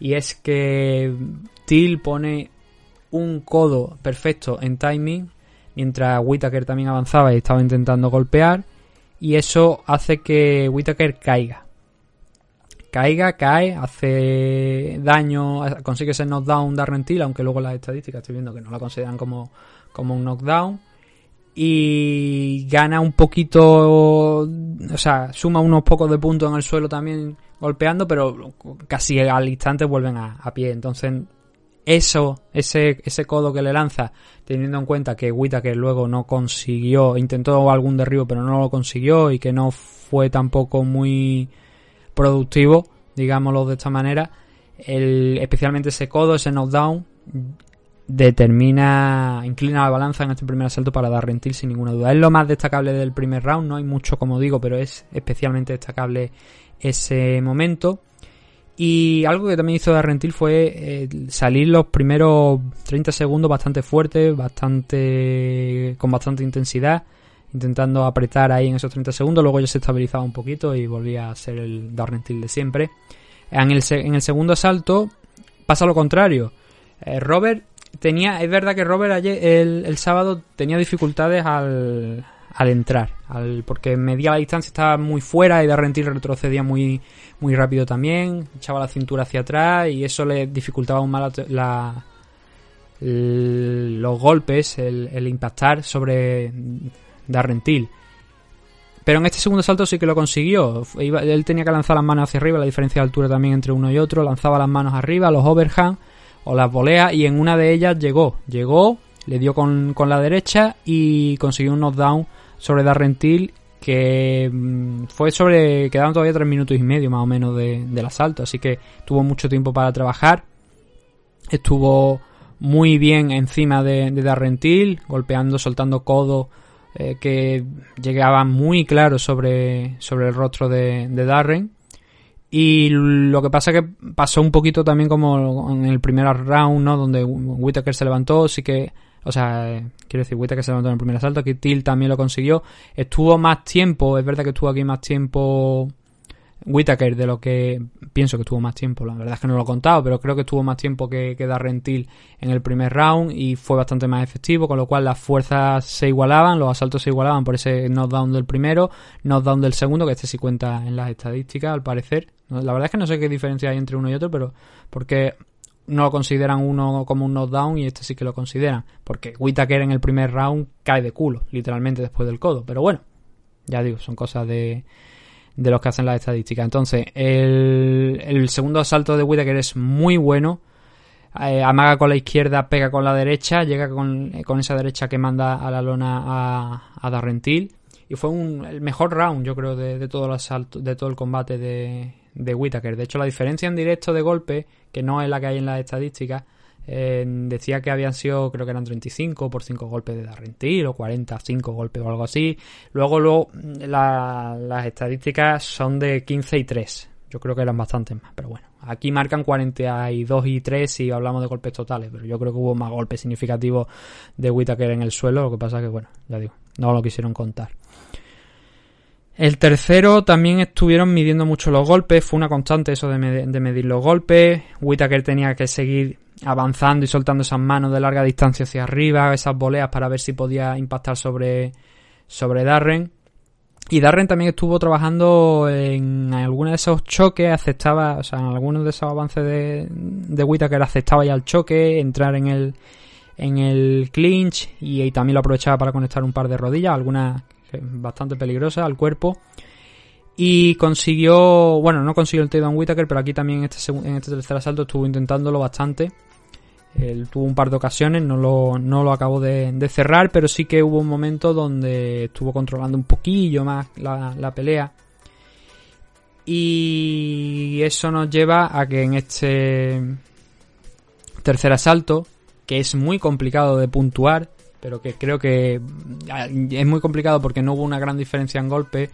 Y es que Till pone un codo perfecto en timing, mientras Whitaker también avanzaba y estaba intentando golpear, y eso hace que Whitaker caiga. Caiga, cae, hace daño, consigue ese knockdown Darren Till, aunque luego las estadísticas estoy viendo que no la consideran como, como un knockdown. Y gana un poquito, o sea, suma unos pocos de puntos en el suelo también golpeando, pero casi al instante vuelven a, a pie. Entonces, eso, ese, ese codo que le lanza, teniendo en cuenta que Whitaker luego no consiguió, intentó algún derribo, pero no lo consiguió y que no fue tampoco muy productivo, digámoslo de esta manera, el, especialmente ese codo, ese knockdown, determina, inclina la balanza en este primer asalto para Darren Till sin ninguna duda. Es lo más destacable del primer round, no hay mucho como digo, pero es especialmente destacable ese momento. Y algo que también hizo Darren Till fue eh, salir los primeros 30 segundos bastante fuerte, bastante con bastante intensidad, intentando apretar ahí en esos 30 segundos. Luego ya se estabilizaba un poquito y volvía a ser el Darren Till de siempre. En el, segundo asalto pasa lo contrario. Eh, Robert tenía, es verdad que Robert ayer, el sábado tenía dificultades al, al entrar, al, porque medía la distancia, estaba muy fuera y Darren Till retrocedía muy, muy rápido también, echaba la cintura hacia atrás y eso le dificultaba aún más la, los golpes, el, impactar sobre Darren Till. Pero en este segundo salto sí que lo consiguió. Él tenía que lanzar las manos hacia arriba, la diferencia de altura también entre uno y otro. Lanzaba las manos arriba, los overhand o las voleas, y en una de ellas llegó. Llegó, le dio con, con la derecha y consiguió un knockdown sobre Darren Till que mm, fue sobre. quedaban todavía tres minutos y medio más o menos de- del asalto, así que tuvo mucho tiempo para trabajar. Estuvo muy bien encima de, de Darren Till, golpeando, soltando codos eh, que llegaban muy claros sobre, sobre el rostro de, Darren. Y lo que pasa que pasó un poquito también como en el primer round, ¿no? Donde Whitaker se levantó, sí que, o sea, quiero decir, Whitaker se levantó en el primer asalto, que Till también lo consiguió. Estuvo más tiempo, es verdad que estuvo aquí más tiempo Whitaker de lo que pienso que estuvo más tiempo, la verdad es que no lo he contado, pero creo que estuvo más tiempo que, que Darren Till en el primer round y fue bastante más efectivo, con lo cual las fuerzas se igualaban, los asaltos se igualaban por ese knockdown del primero, knockdown del segundo, que este sí cuenta en las estadísticas al parecer. La verdad es que no sé qué diferencia hay entre uno y otro, pero porque no lo consideran uno como un knockdown y este sí que lo consideran, porque Whitaker en el primer round cae de culo, literalmente después del codo, pero bueno, ya digo, son cosas de, de los que hacen las estadísticas. Entonces, el, el segundo asalto de Whitaker es muy bueno. Eh, amaga con la izquierda, pega con la derecha, llega con, eh, con esa derecha que manda a la lona a, a Darren Till. Y fue un, el mejor round, yo creo, de, de todo el asalto, de todo el combate de, de Whitaker. De hecho, la diferencia en directo de golpe, que no es la que hay en las estadísticas, eh, decía que habían sido, creo que eran 35 por 5 golpes de Darren Till o 45 golpes o algo así. Luego, luego la- las estadísticas son de 15 y 3. Yo creo que eran bastantes más, pero bueno. Aquí marcan 42 y 3 si hablamos de golpes totales, pero yo creo que hubo más golpes significativos de Whitaker en el suelo. Lo que pasa que, bueno, ya digo, no lo quisieron contar. El tercero también estuvieron midiendo mucho los golpes, fue una constante eso de, me- de medir los golpes. Whitaker tenía que seguir avanzando y soltando esas manos de larga distancia hacia arriba, esas voleas para ver si podía impactar sobre, sobre Darren. Y Darren también estuvo trabajando en algunos de esos choques, aceptaba, o sea, en algunos de esos avances de, de Whitaker aceptaba ya el choque, entrar en el, en el clinch y, y también lo aprovechaba para conectar un par de rodillas, algunas bastante peligrosas al cuerpo. Y consiguió, bueno, no consiguió el takedown Whittaker, pero aquí también en este, en este tercer asalto estuvo intentándolo bastante. Él tuvo un par de ocasiones, no lo, no lo acabó de, de cerrar, pero sí que hubo un momento donde estuvo controlando un poquillo más la, la pelea. Y eso nos lleva a que en este tercer asalto, que es muy complicado de puntuar, pero que creo que mm, es muy complicado porque no hubo una gran diferencia en golpe.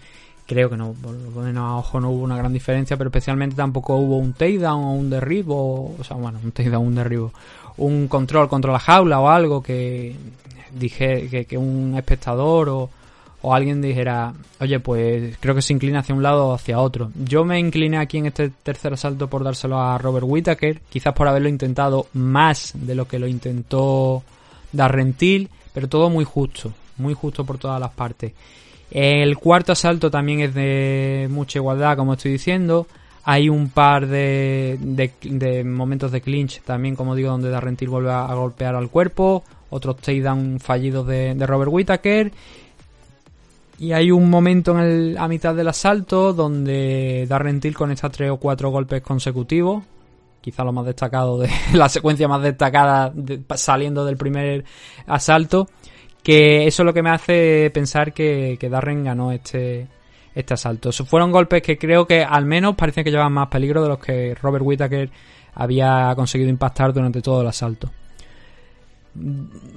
Creo que no, menos a ojo no hubo una gran diferencia, pero especialmente tampoco hubo un takedown o un derribo, o sea, bueno, un takedown, un derribo, un control contra la jaula o algo que dije que, un espectador o, o alguien dijera, oye, pues creo que se inclina hacia un lado o hacia otro. Yo me incliné aquí en este tercer asalto por dárselo a Robert Whittaker, quizás por haberlo intentado más de lo que lo intentó Darren Till, pero todo muy justo, muy justo por todas las partes. El cuarto asalto también es de mucha igualdad, como estoy diciendo. Hay un par de, de- momentos de clinch también, como digo, donde Darren Till vuelve a, golpear al cuerpo. Otros takedown fallidos de, de Robert Whittaker. Y hay un momento en el- a mitad del asalto donde Darren Till conecta tres o cuatro golpes consecutivos. Quizá lo más destacado de la secuencia más destacada de- saliendo del primer asalto. Que eso es lo que me hace pensar que, que Darren ganó este, este asalto. Esos fueron golpes que creo que al menos parecen que llevaban más peligro de los que Robert Whittaker había conseguido impactar durante todo el asalto.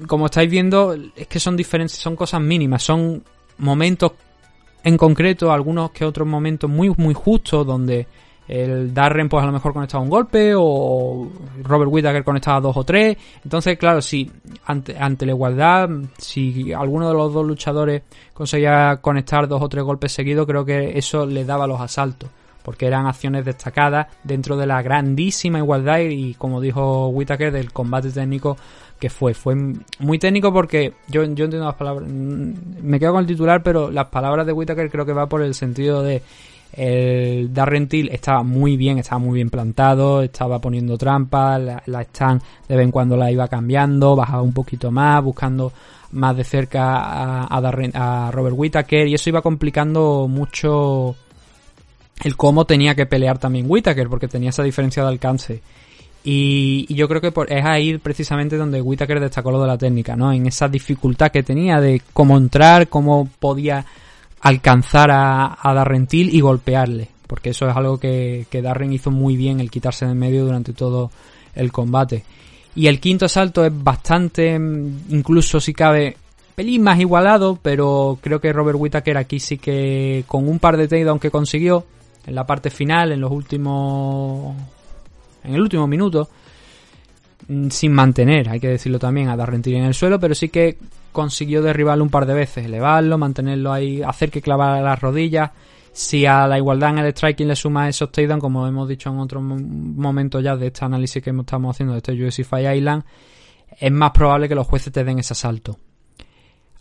Como estáis viendo, es que son diferentes, son cosas mínimas, son momentos en concreto, algunos que otros momentos muy, muy justos donde el Darren pues a lo mejor conectaba un golpe o Robert Whittaker conectaba dos o tres. Entonces, claro, si ante, ante la igualdad, si alguno de los dos luchadores conseguía conectar dos o tres golpes seguidos, creo que eso le daba los asaltos. Porque eran acciones destacadas dentro de la grandísima igualdad y, como dijo Whittaker, del combate técnico que fue. Fue muy técnico porque yo, yo entiendo las palabras. mm, Me quedo con el titular, pero las palabras de Whittaker creo que va por el sentido de. El Darren Till estaba muy bien, estaba muy bien plantado, estaba poniendo trampas, la, la stand de vez en cuando la iba cambiando, bajaba un poquito más, buscando más de cerca a, a, Darren- a Robert Whittaker y eso iba complicando mucho el cómo tenía que pelear también Whittaker porque tenía esa diferencia de alcance. Y, yo creo que es ahí precisamente donde Whittaker destacó lo de la técnica, ¿no? En esa dificultad que tenía de cómo entrar, cómo podía alcanzar a, a Darren Till y golpearle. Porque eso es algo que, que Darren hizo muy bien, el quitarse de en medio durante todo el combate. Y el quinto asalto es bastante, mm, incluso si cabe, pelín más igualado, pero creo que Robert Whittaker aquí sí que con un par de takedowns que consiguió en la parte final, en los últimos en el último minuto, mm, sin mantener, hay que decirlo también, a Darren Till en el suelo, pero sí que consiguió derribarlo un par de veces, elevarlo, mantenerlo ahí, hacer que clavara las rodillas. Si a la igualdad en el striking le suma esos takedowns, como hemos dicho en otros mo- momentos ya de este análisis que estamos haciendo de este UFC Fight Island, es más probable que los jueces te den ese asalto.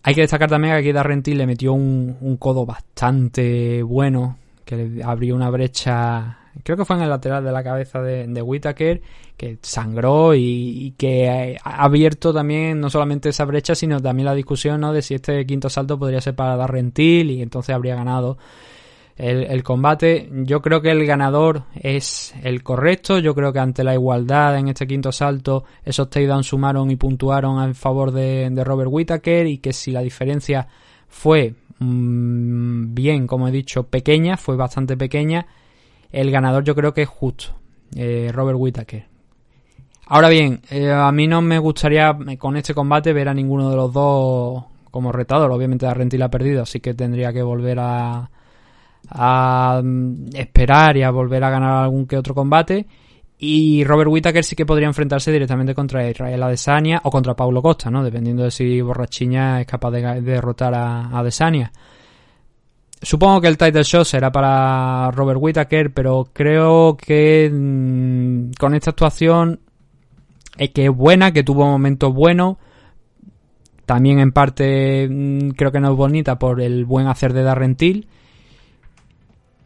Hay que destacar también que aquí Darren Till le metió un, un codo bastante bueno, que le abrió una brecha, creo que fue en el lateral de la cabeza de, de Whittaker, que sangró y, que ha abierto también no solamente esa brecha, sino también la discusión ¿no? de si este quinto salto podría ser para Darren Till y entonces habría ganado el, el combate. Yo creo que el ganador es el correcto. Yo creo que ante la igualdad en este quinto salto, esos takedowns sumaron y puntuaron en favor de, de Robert Whittaker. Y que si la diferencia fue mm, bien, como he dicho, pequeña, fue bastante pequeña, el ganador yo creo que es justo. eh, Robert Whittaker. Ahora bien, eh, a mí no me gustaría eh, con este combate ver a ninguno de los dos como retador. Obviamente Darren Till ha perdido, así que tendría que volver a, a mm, esperar y a volver a ganar algún que otro combate. Y Robert Whittaker sí que podría enfrentarse directamente contra Israel Adesanya o contra Paulo Costa, ¿no? Dependiendo de si Borrachiña es capaz de, derrotar a, a Adesanya. Supongo que el title shot será para Robert Whittaker, pero creo que mm, con esta actuación es que es buena, que tuvo momentos buenos. También en parte mm, creo que no es bonita por el buen hacer de Darren Till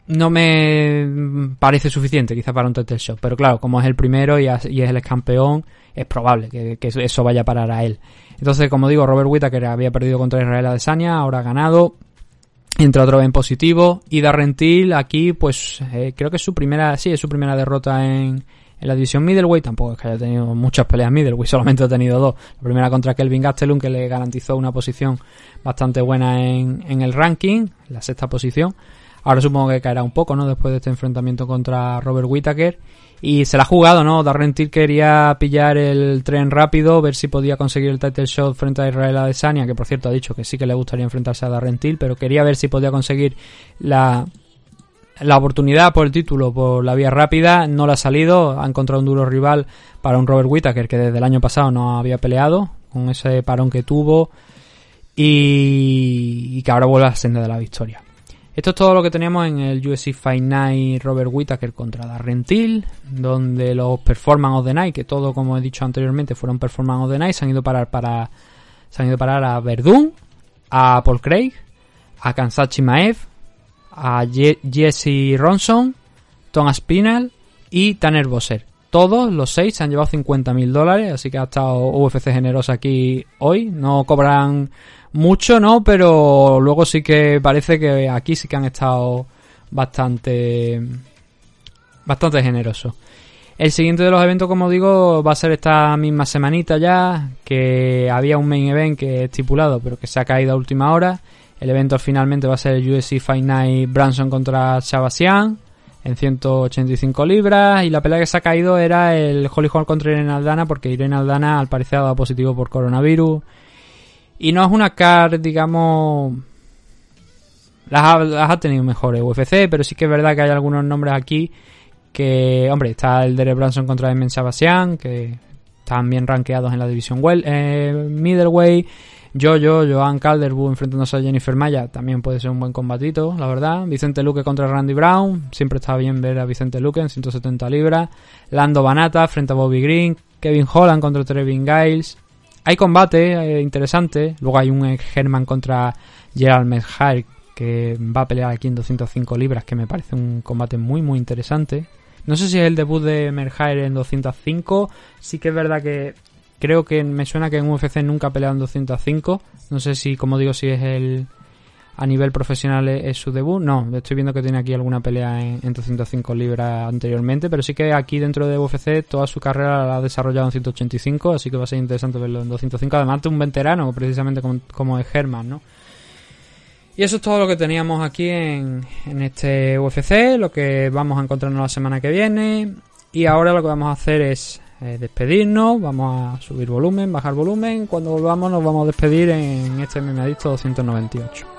no me parece suficiente quizá para un title shot. Pero claro, como es el primero y es el ex campeón, es probable que, que eso vaya a parar a él. Entonces, como digo, Robert Whittaker había perdido contra Israel Adesanya, ahora ha ganado. Entre otros en positivo. Y Darrentil aquí, pues eh, creo que es su primera, sí, es su primera derrota en, en la división middleweight. Tampoco es que haya tenido muchas peleas middleweight, solamente ha tenido dos. La primera contra Kelvin Gastelum, que le garantizó una posición bastante buena en, en el ranking, la sexta posición. Ahora supongo que caerá un poco, ¿no? Después de este enfrentamiento contra Robert Whittaker. Y se la ha jugado, ¿no? Darren Till quería pillar el tren rápido, ver si podía conseguir el title shot frente a Israel Adesanya, que por cierto ha dicho que sí que le gustaría enfrentarse a Darren Till, pero quería ver si podía conseguir la, la oportunidad por el título por la vía rápida. No le ha salido, ha encontrado un duro rival para un Robert Whittaker que desde el año pasado no había peleado, con ese parón que tuvo, y, y que ahora vuelve a la senda de la victoria. Esto es todo lo que teníamos en el UFC Fight Night Robert Whittaker contra Darren Till, donde los Performance of the Night, que todo como he dicho anteriormente fueron Performance of the Night, se han ido a parar para se han ido a parar a Verdun, a Paul Craig, a Kansachi Maev, a Jesse Ronson, Thomas Pinal y Tanner Bosser. Todos los seis se han llevado 50 mil dólares, así que ha estado UFC generosa aquí hoy. No cobran mucho, ¿no? Pero luego sí que parece que aquí sí que han estado bastante bastante generosos. El siguiente de los eventos, como digo, va a ser esta misma semanita ya, que había un main event que es estipulado, pero que se ha caído a última hora. El evento finalmente va a ser el UFC Fight Night Branson contra Chavasian en 185 libras y la pelea que se ha caído era el Holly Holm contra Irene Aldana porque Irene Aldana al parecer ha dado positivo por coronavirus y no es una car, digamos... Las ha, las ha tenido mejores UFC, pero sí que es verdad que hay algunos nombres aquí que, hombre, está el Derek Branson contra Emen Sabasian, que están bien rankeados en la división well, eh, middleweight. Jojo, Joan Calderwood enfrentándose a Jennifer Maya, también puede ser un buen combatito, la verdad. Vicente Luque contra Randy Brown, siempre está bien ver a Vicente Luque en 170 libras. Lando Banata frente a Bobby Green, Kevin Holland contra Trevin Giles. Hay combate eh, interesante. Luego hay un Herman contra Gerald Medhar que va a pelear aquí en 205 libras, que me parece un combate muy muy interesante. No sé si es el debut de Merhair en 205. Sí que es verdad que creo que me suena que en UFC nunca en 205. No sé si, como digo, si es el a nivel profesional es, su debut. No, estoy viendo que tiene aquí alguna pelea en, en 205 libras anteriormente, pero sí que aquí dentro de UFC toda su carrera la ha desarrollado en 185, así que va a ser interesante verlo en 205. Además de un veterano, precisamente como, como es Herman, ¿no? Y eso es todo lo que teníamos aquí en, en este UFC, lo que vamos a encontrarnos la semana que viene. Y ahora lo que vamos a hacer es eh, despedirnos, vamos a subir volumen, bajar volumen. Cuando volvamos nos vamos a despedir en este MMA Adicto 298.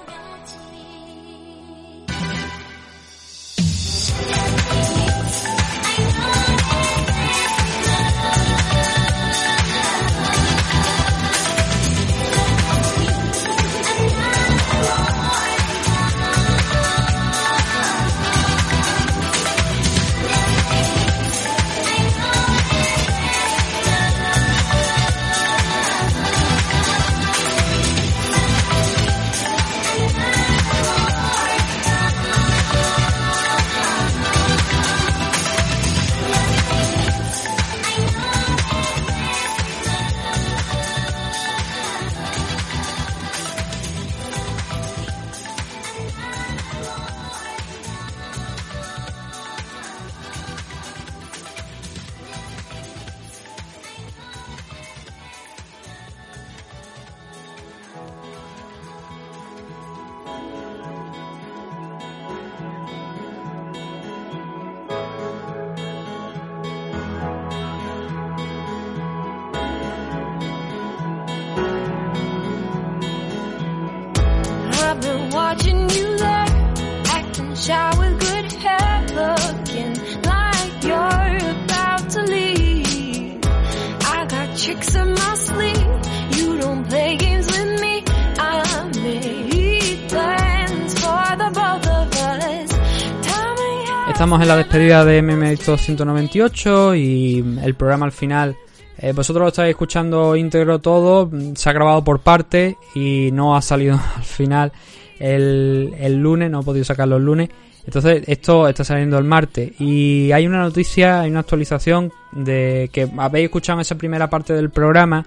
De Adicto 198 y el programa al final. eh, vosotros lo estáis escuchando íntegro todo, mm, se ha grabado por parte y no ha salido al final el, el lunes, no he podido sacarlo el lunes. Entonces, esto está saliendo el martes. Y hay una noticia, hay una actualización de que habéis escuchado en esa primera parte del programa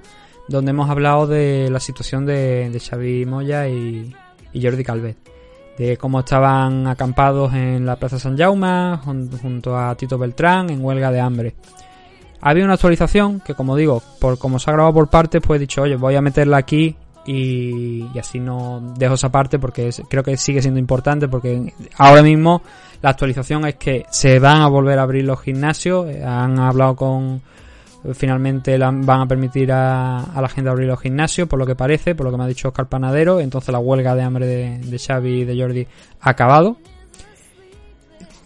donde hemos hablado de la situación de, de Xavi Moya y, y Jordi Calvet. De cómo estaban acampados en la Plaza San Jaume jun- junto a Tito Beltrán en huelga de hambre. Había una actualización que, como digo, por como se ha grabado por partes, pues he dicho, oye, voy a meterla aquí y, y así no dejo esa parte porque creo que sigue siendo importante porque ahora mismo la actualización es que se van a volver a abrir los gimnasios, eh, han hablado con finalmente van a permitir a, a la gente abrir los gimnasios, por lo que parece, por lo que me ha dicho Oscar Panadero. Entonces la huelga de hambre de, de Xavi y de Jordi ha acabado.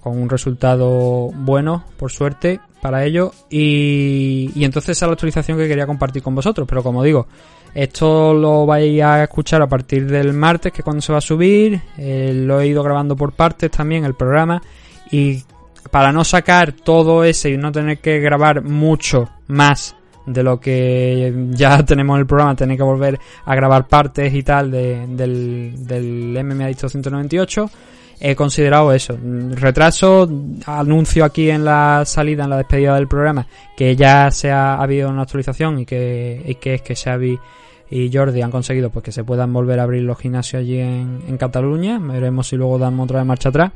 Con un resultado bueno, por suerte, para ellos. Y, y entonces esa es la actualización que quería compartir con vosotros. Pero como digo, esto lo vais a escuchar a partir del martes, que es cuando se va a subir. Eh, lo he ido grabando por partes también, el programa. Y para no sacar todo ese y no tener que grabar mucho más de lo que ya tenemos en el programa, tener que volver a grabar partes y tal de- del, del MMA Dicto 198, he considerado eso. Retraso, anuncio aquí en la salida, en la despedida del programa, que ya se ha, ha habido una actualización y que, y que es que Xavi y Jordi han conseguido pues que se puedan volver a abrir los gimnasios allí en, en Cataluña. Veremos si luego damos otra vez marcha atrás.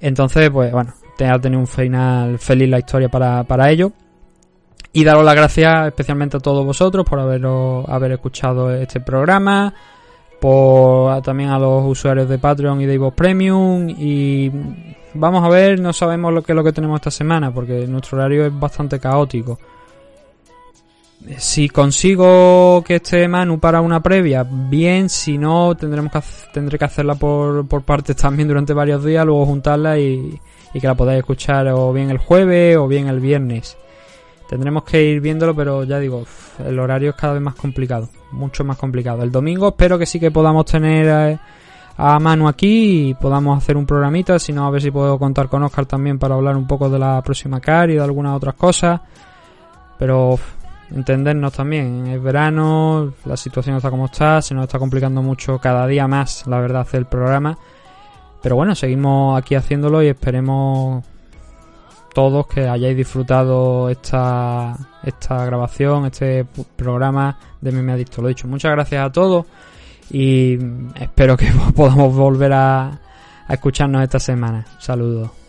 Entonces, pues bueno, ha tenido un final feliz la historia para, para ello. Y daros las gracias especialmente a todos vosotros por haberos, haber escuchado este programa, por también a los usuarios de Patreon y de Ivo Premium. Y vamos a ver, no sabemos lo que es lo que tenemos esta semana, porque nuestro horario es bastante caótico. Si consigo que esté Manu para una previa, bien, si no, tendremos que tendré que hacerla por, por partes también durante varios días, luego juntarla y, y que la podáis escuchar o bien el jueves o bien el viernes. Tendremos que ir viéndolo, pero ya digo, el horario es cada vez más complicado, mucho más complicado. El domingo espero que sí que podamos tener eh, a Manu aquí y podamos hacer un programita, si no a ver si puedo contar con Oscar también para hablar un poco de la próxima CAR y de algunas otras cosas. Pero entendernos también, es verano, la situación está como está, se nos está complicando mucho cada día más, la verdad, el programa. Pero bueno, seguimos aquí haciéndolo y esperemos todos que hayáis disfrutado esta, esta grabación, este programa de Meme Adicto. Lo dicho, muchas gracias a todos y espero que podamos volver a, a escucharnos esta semana. Saludos.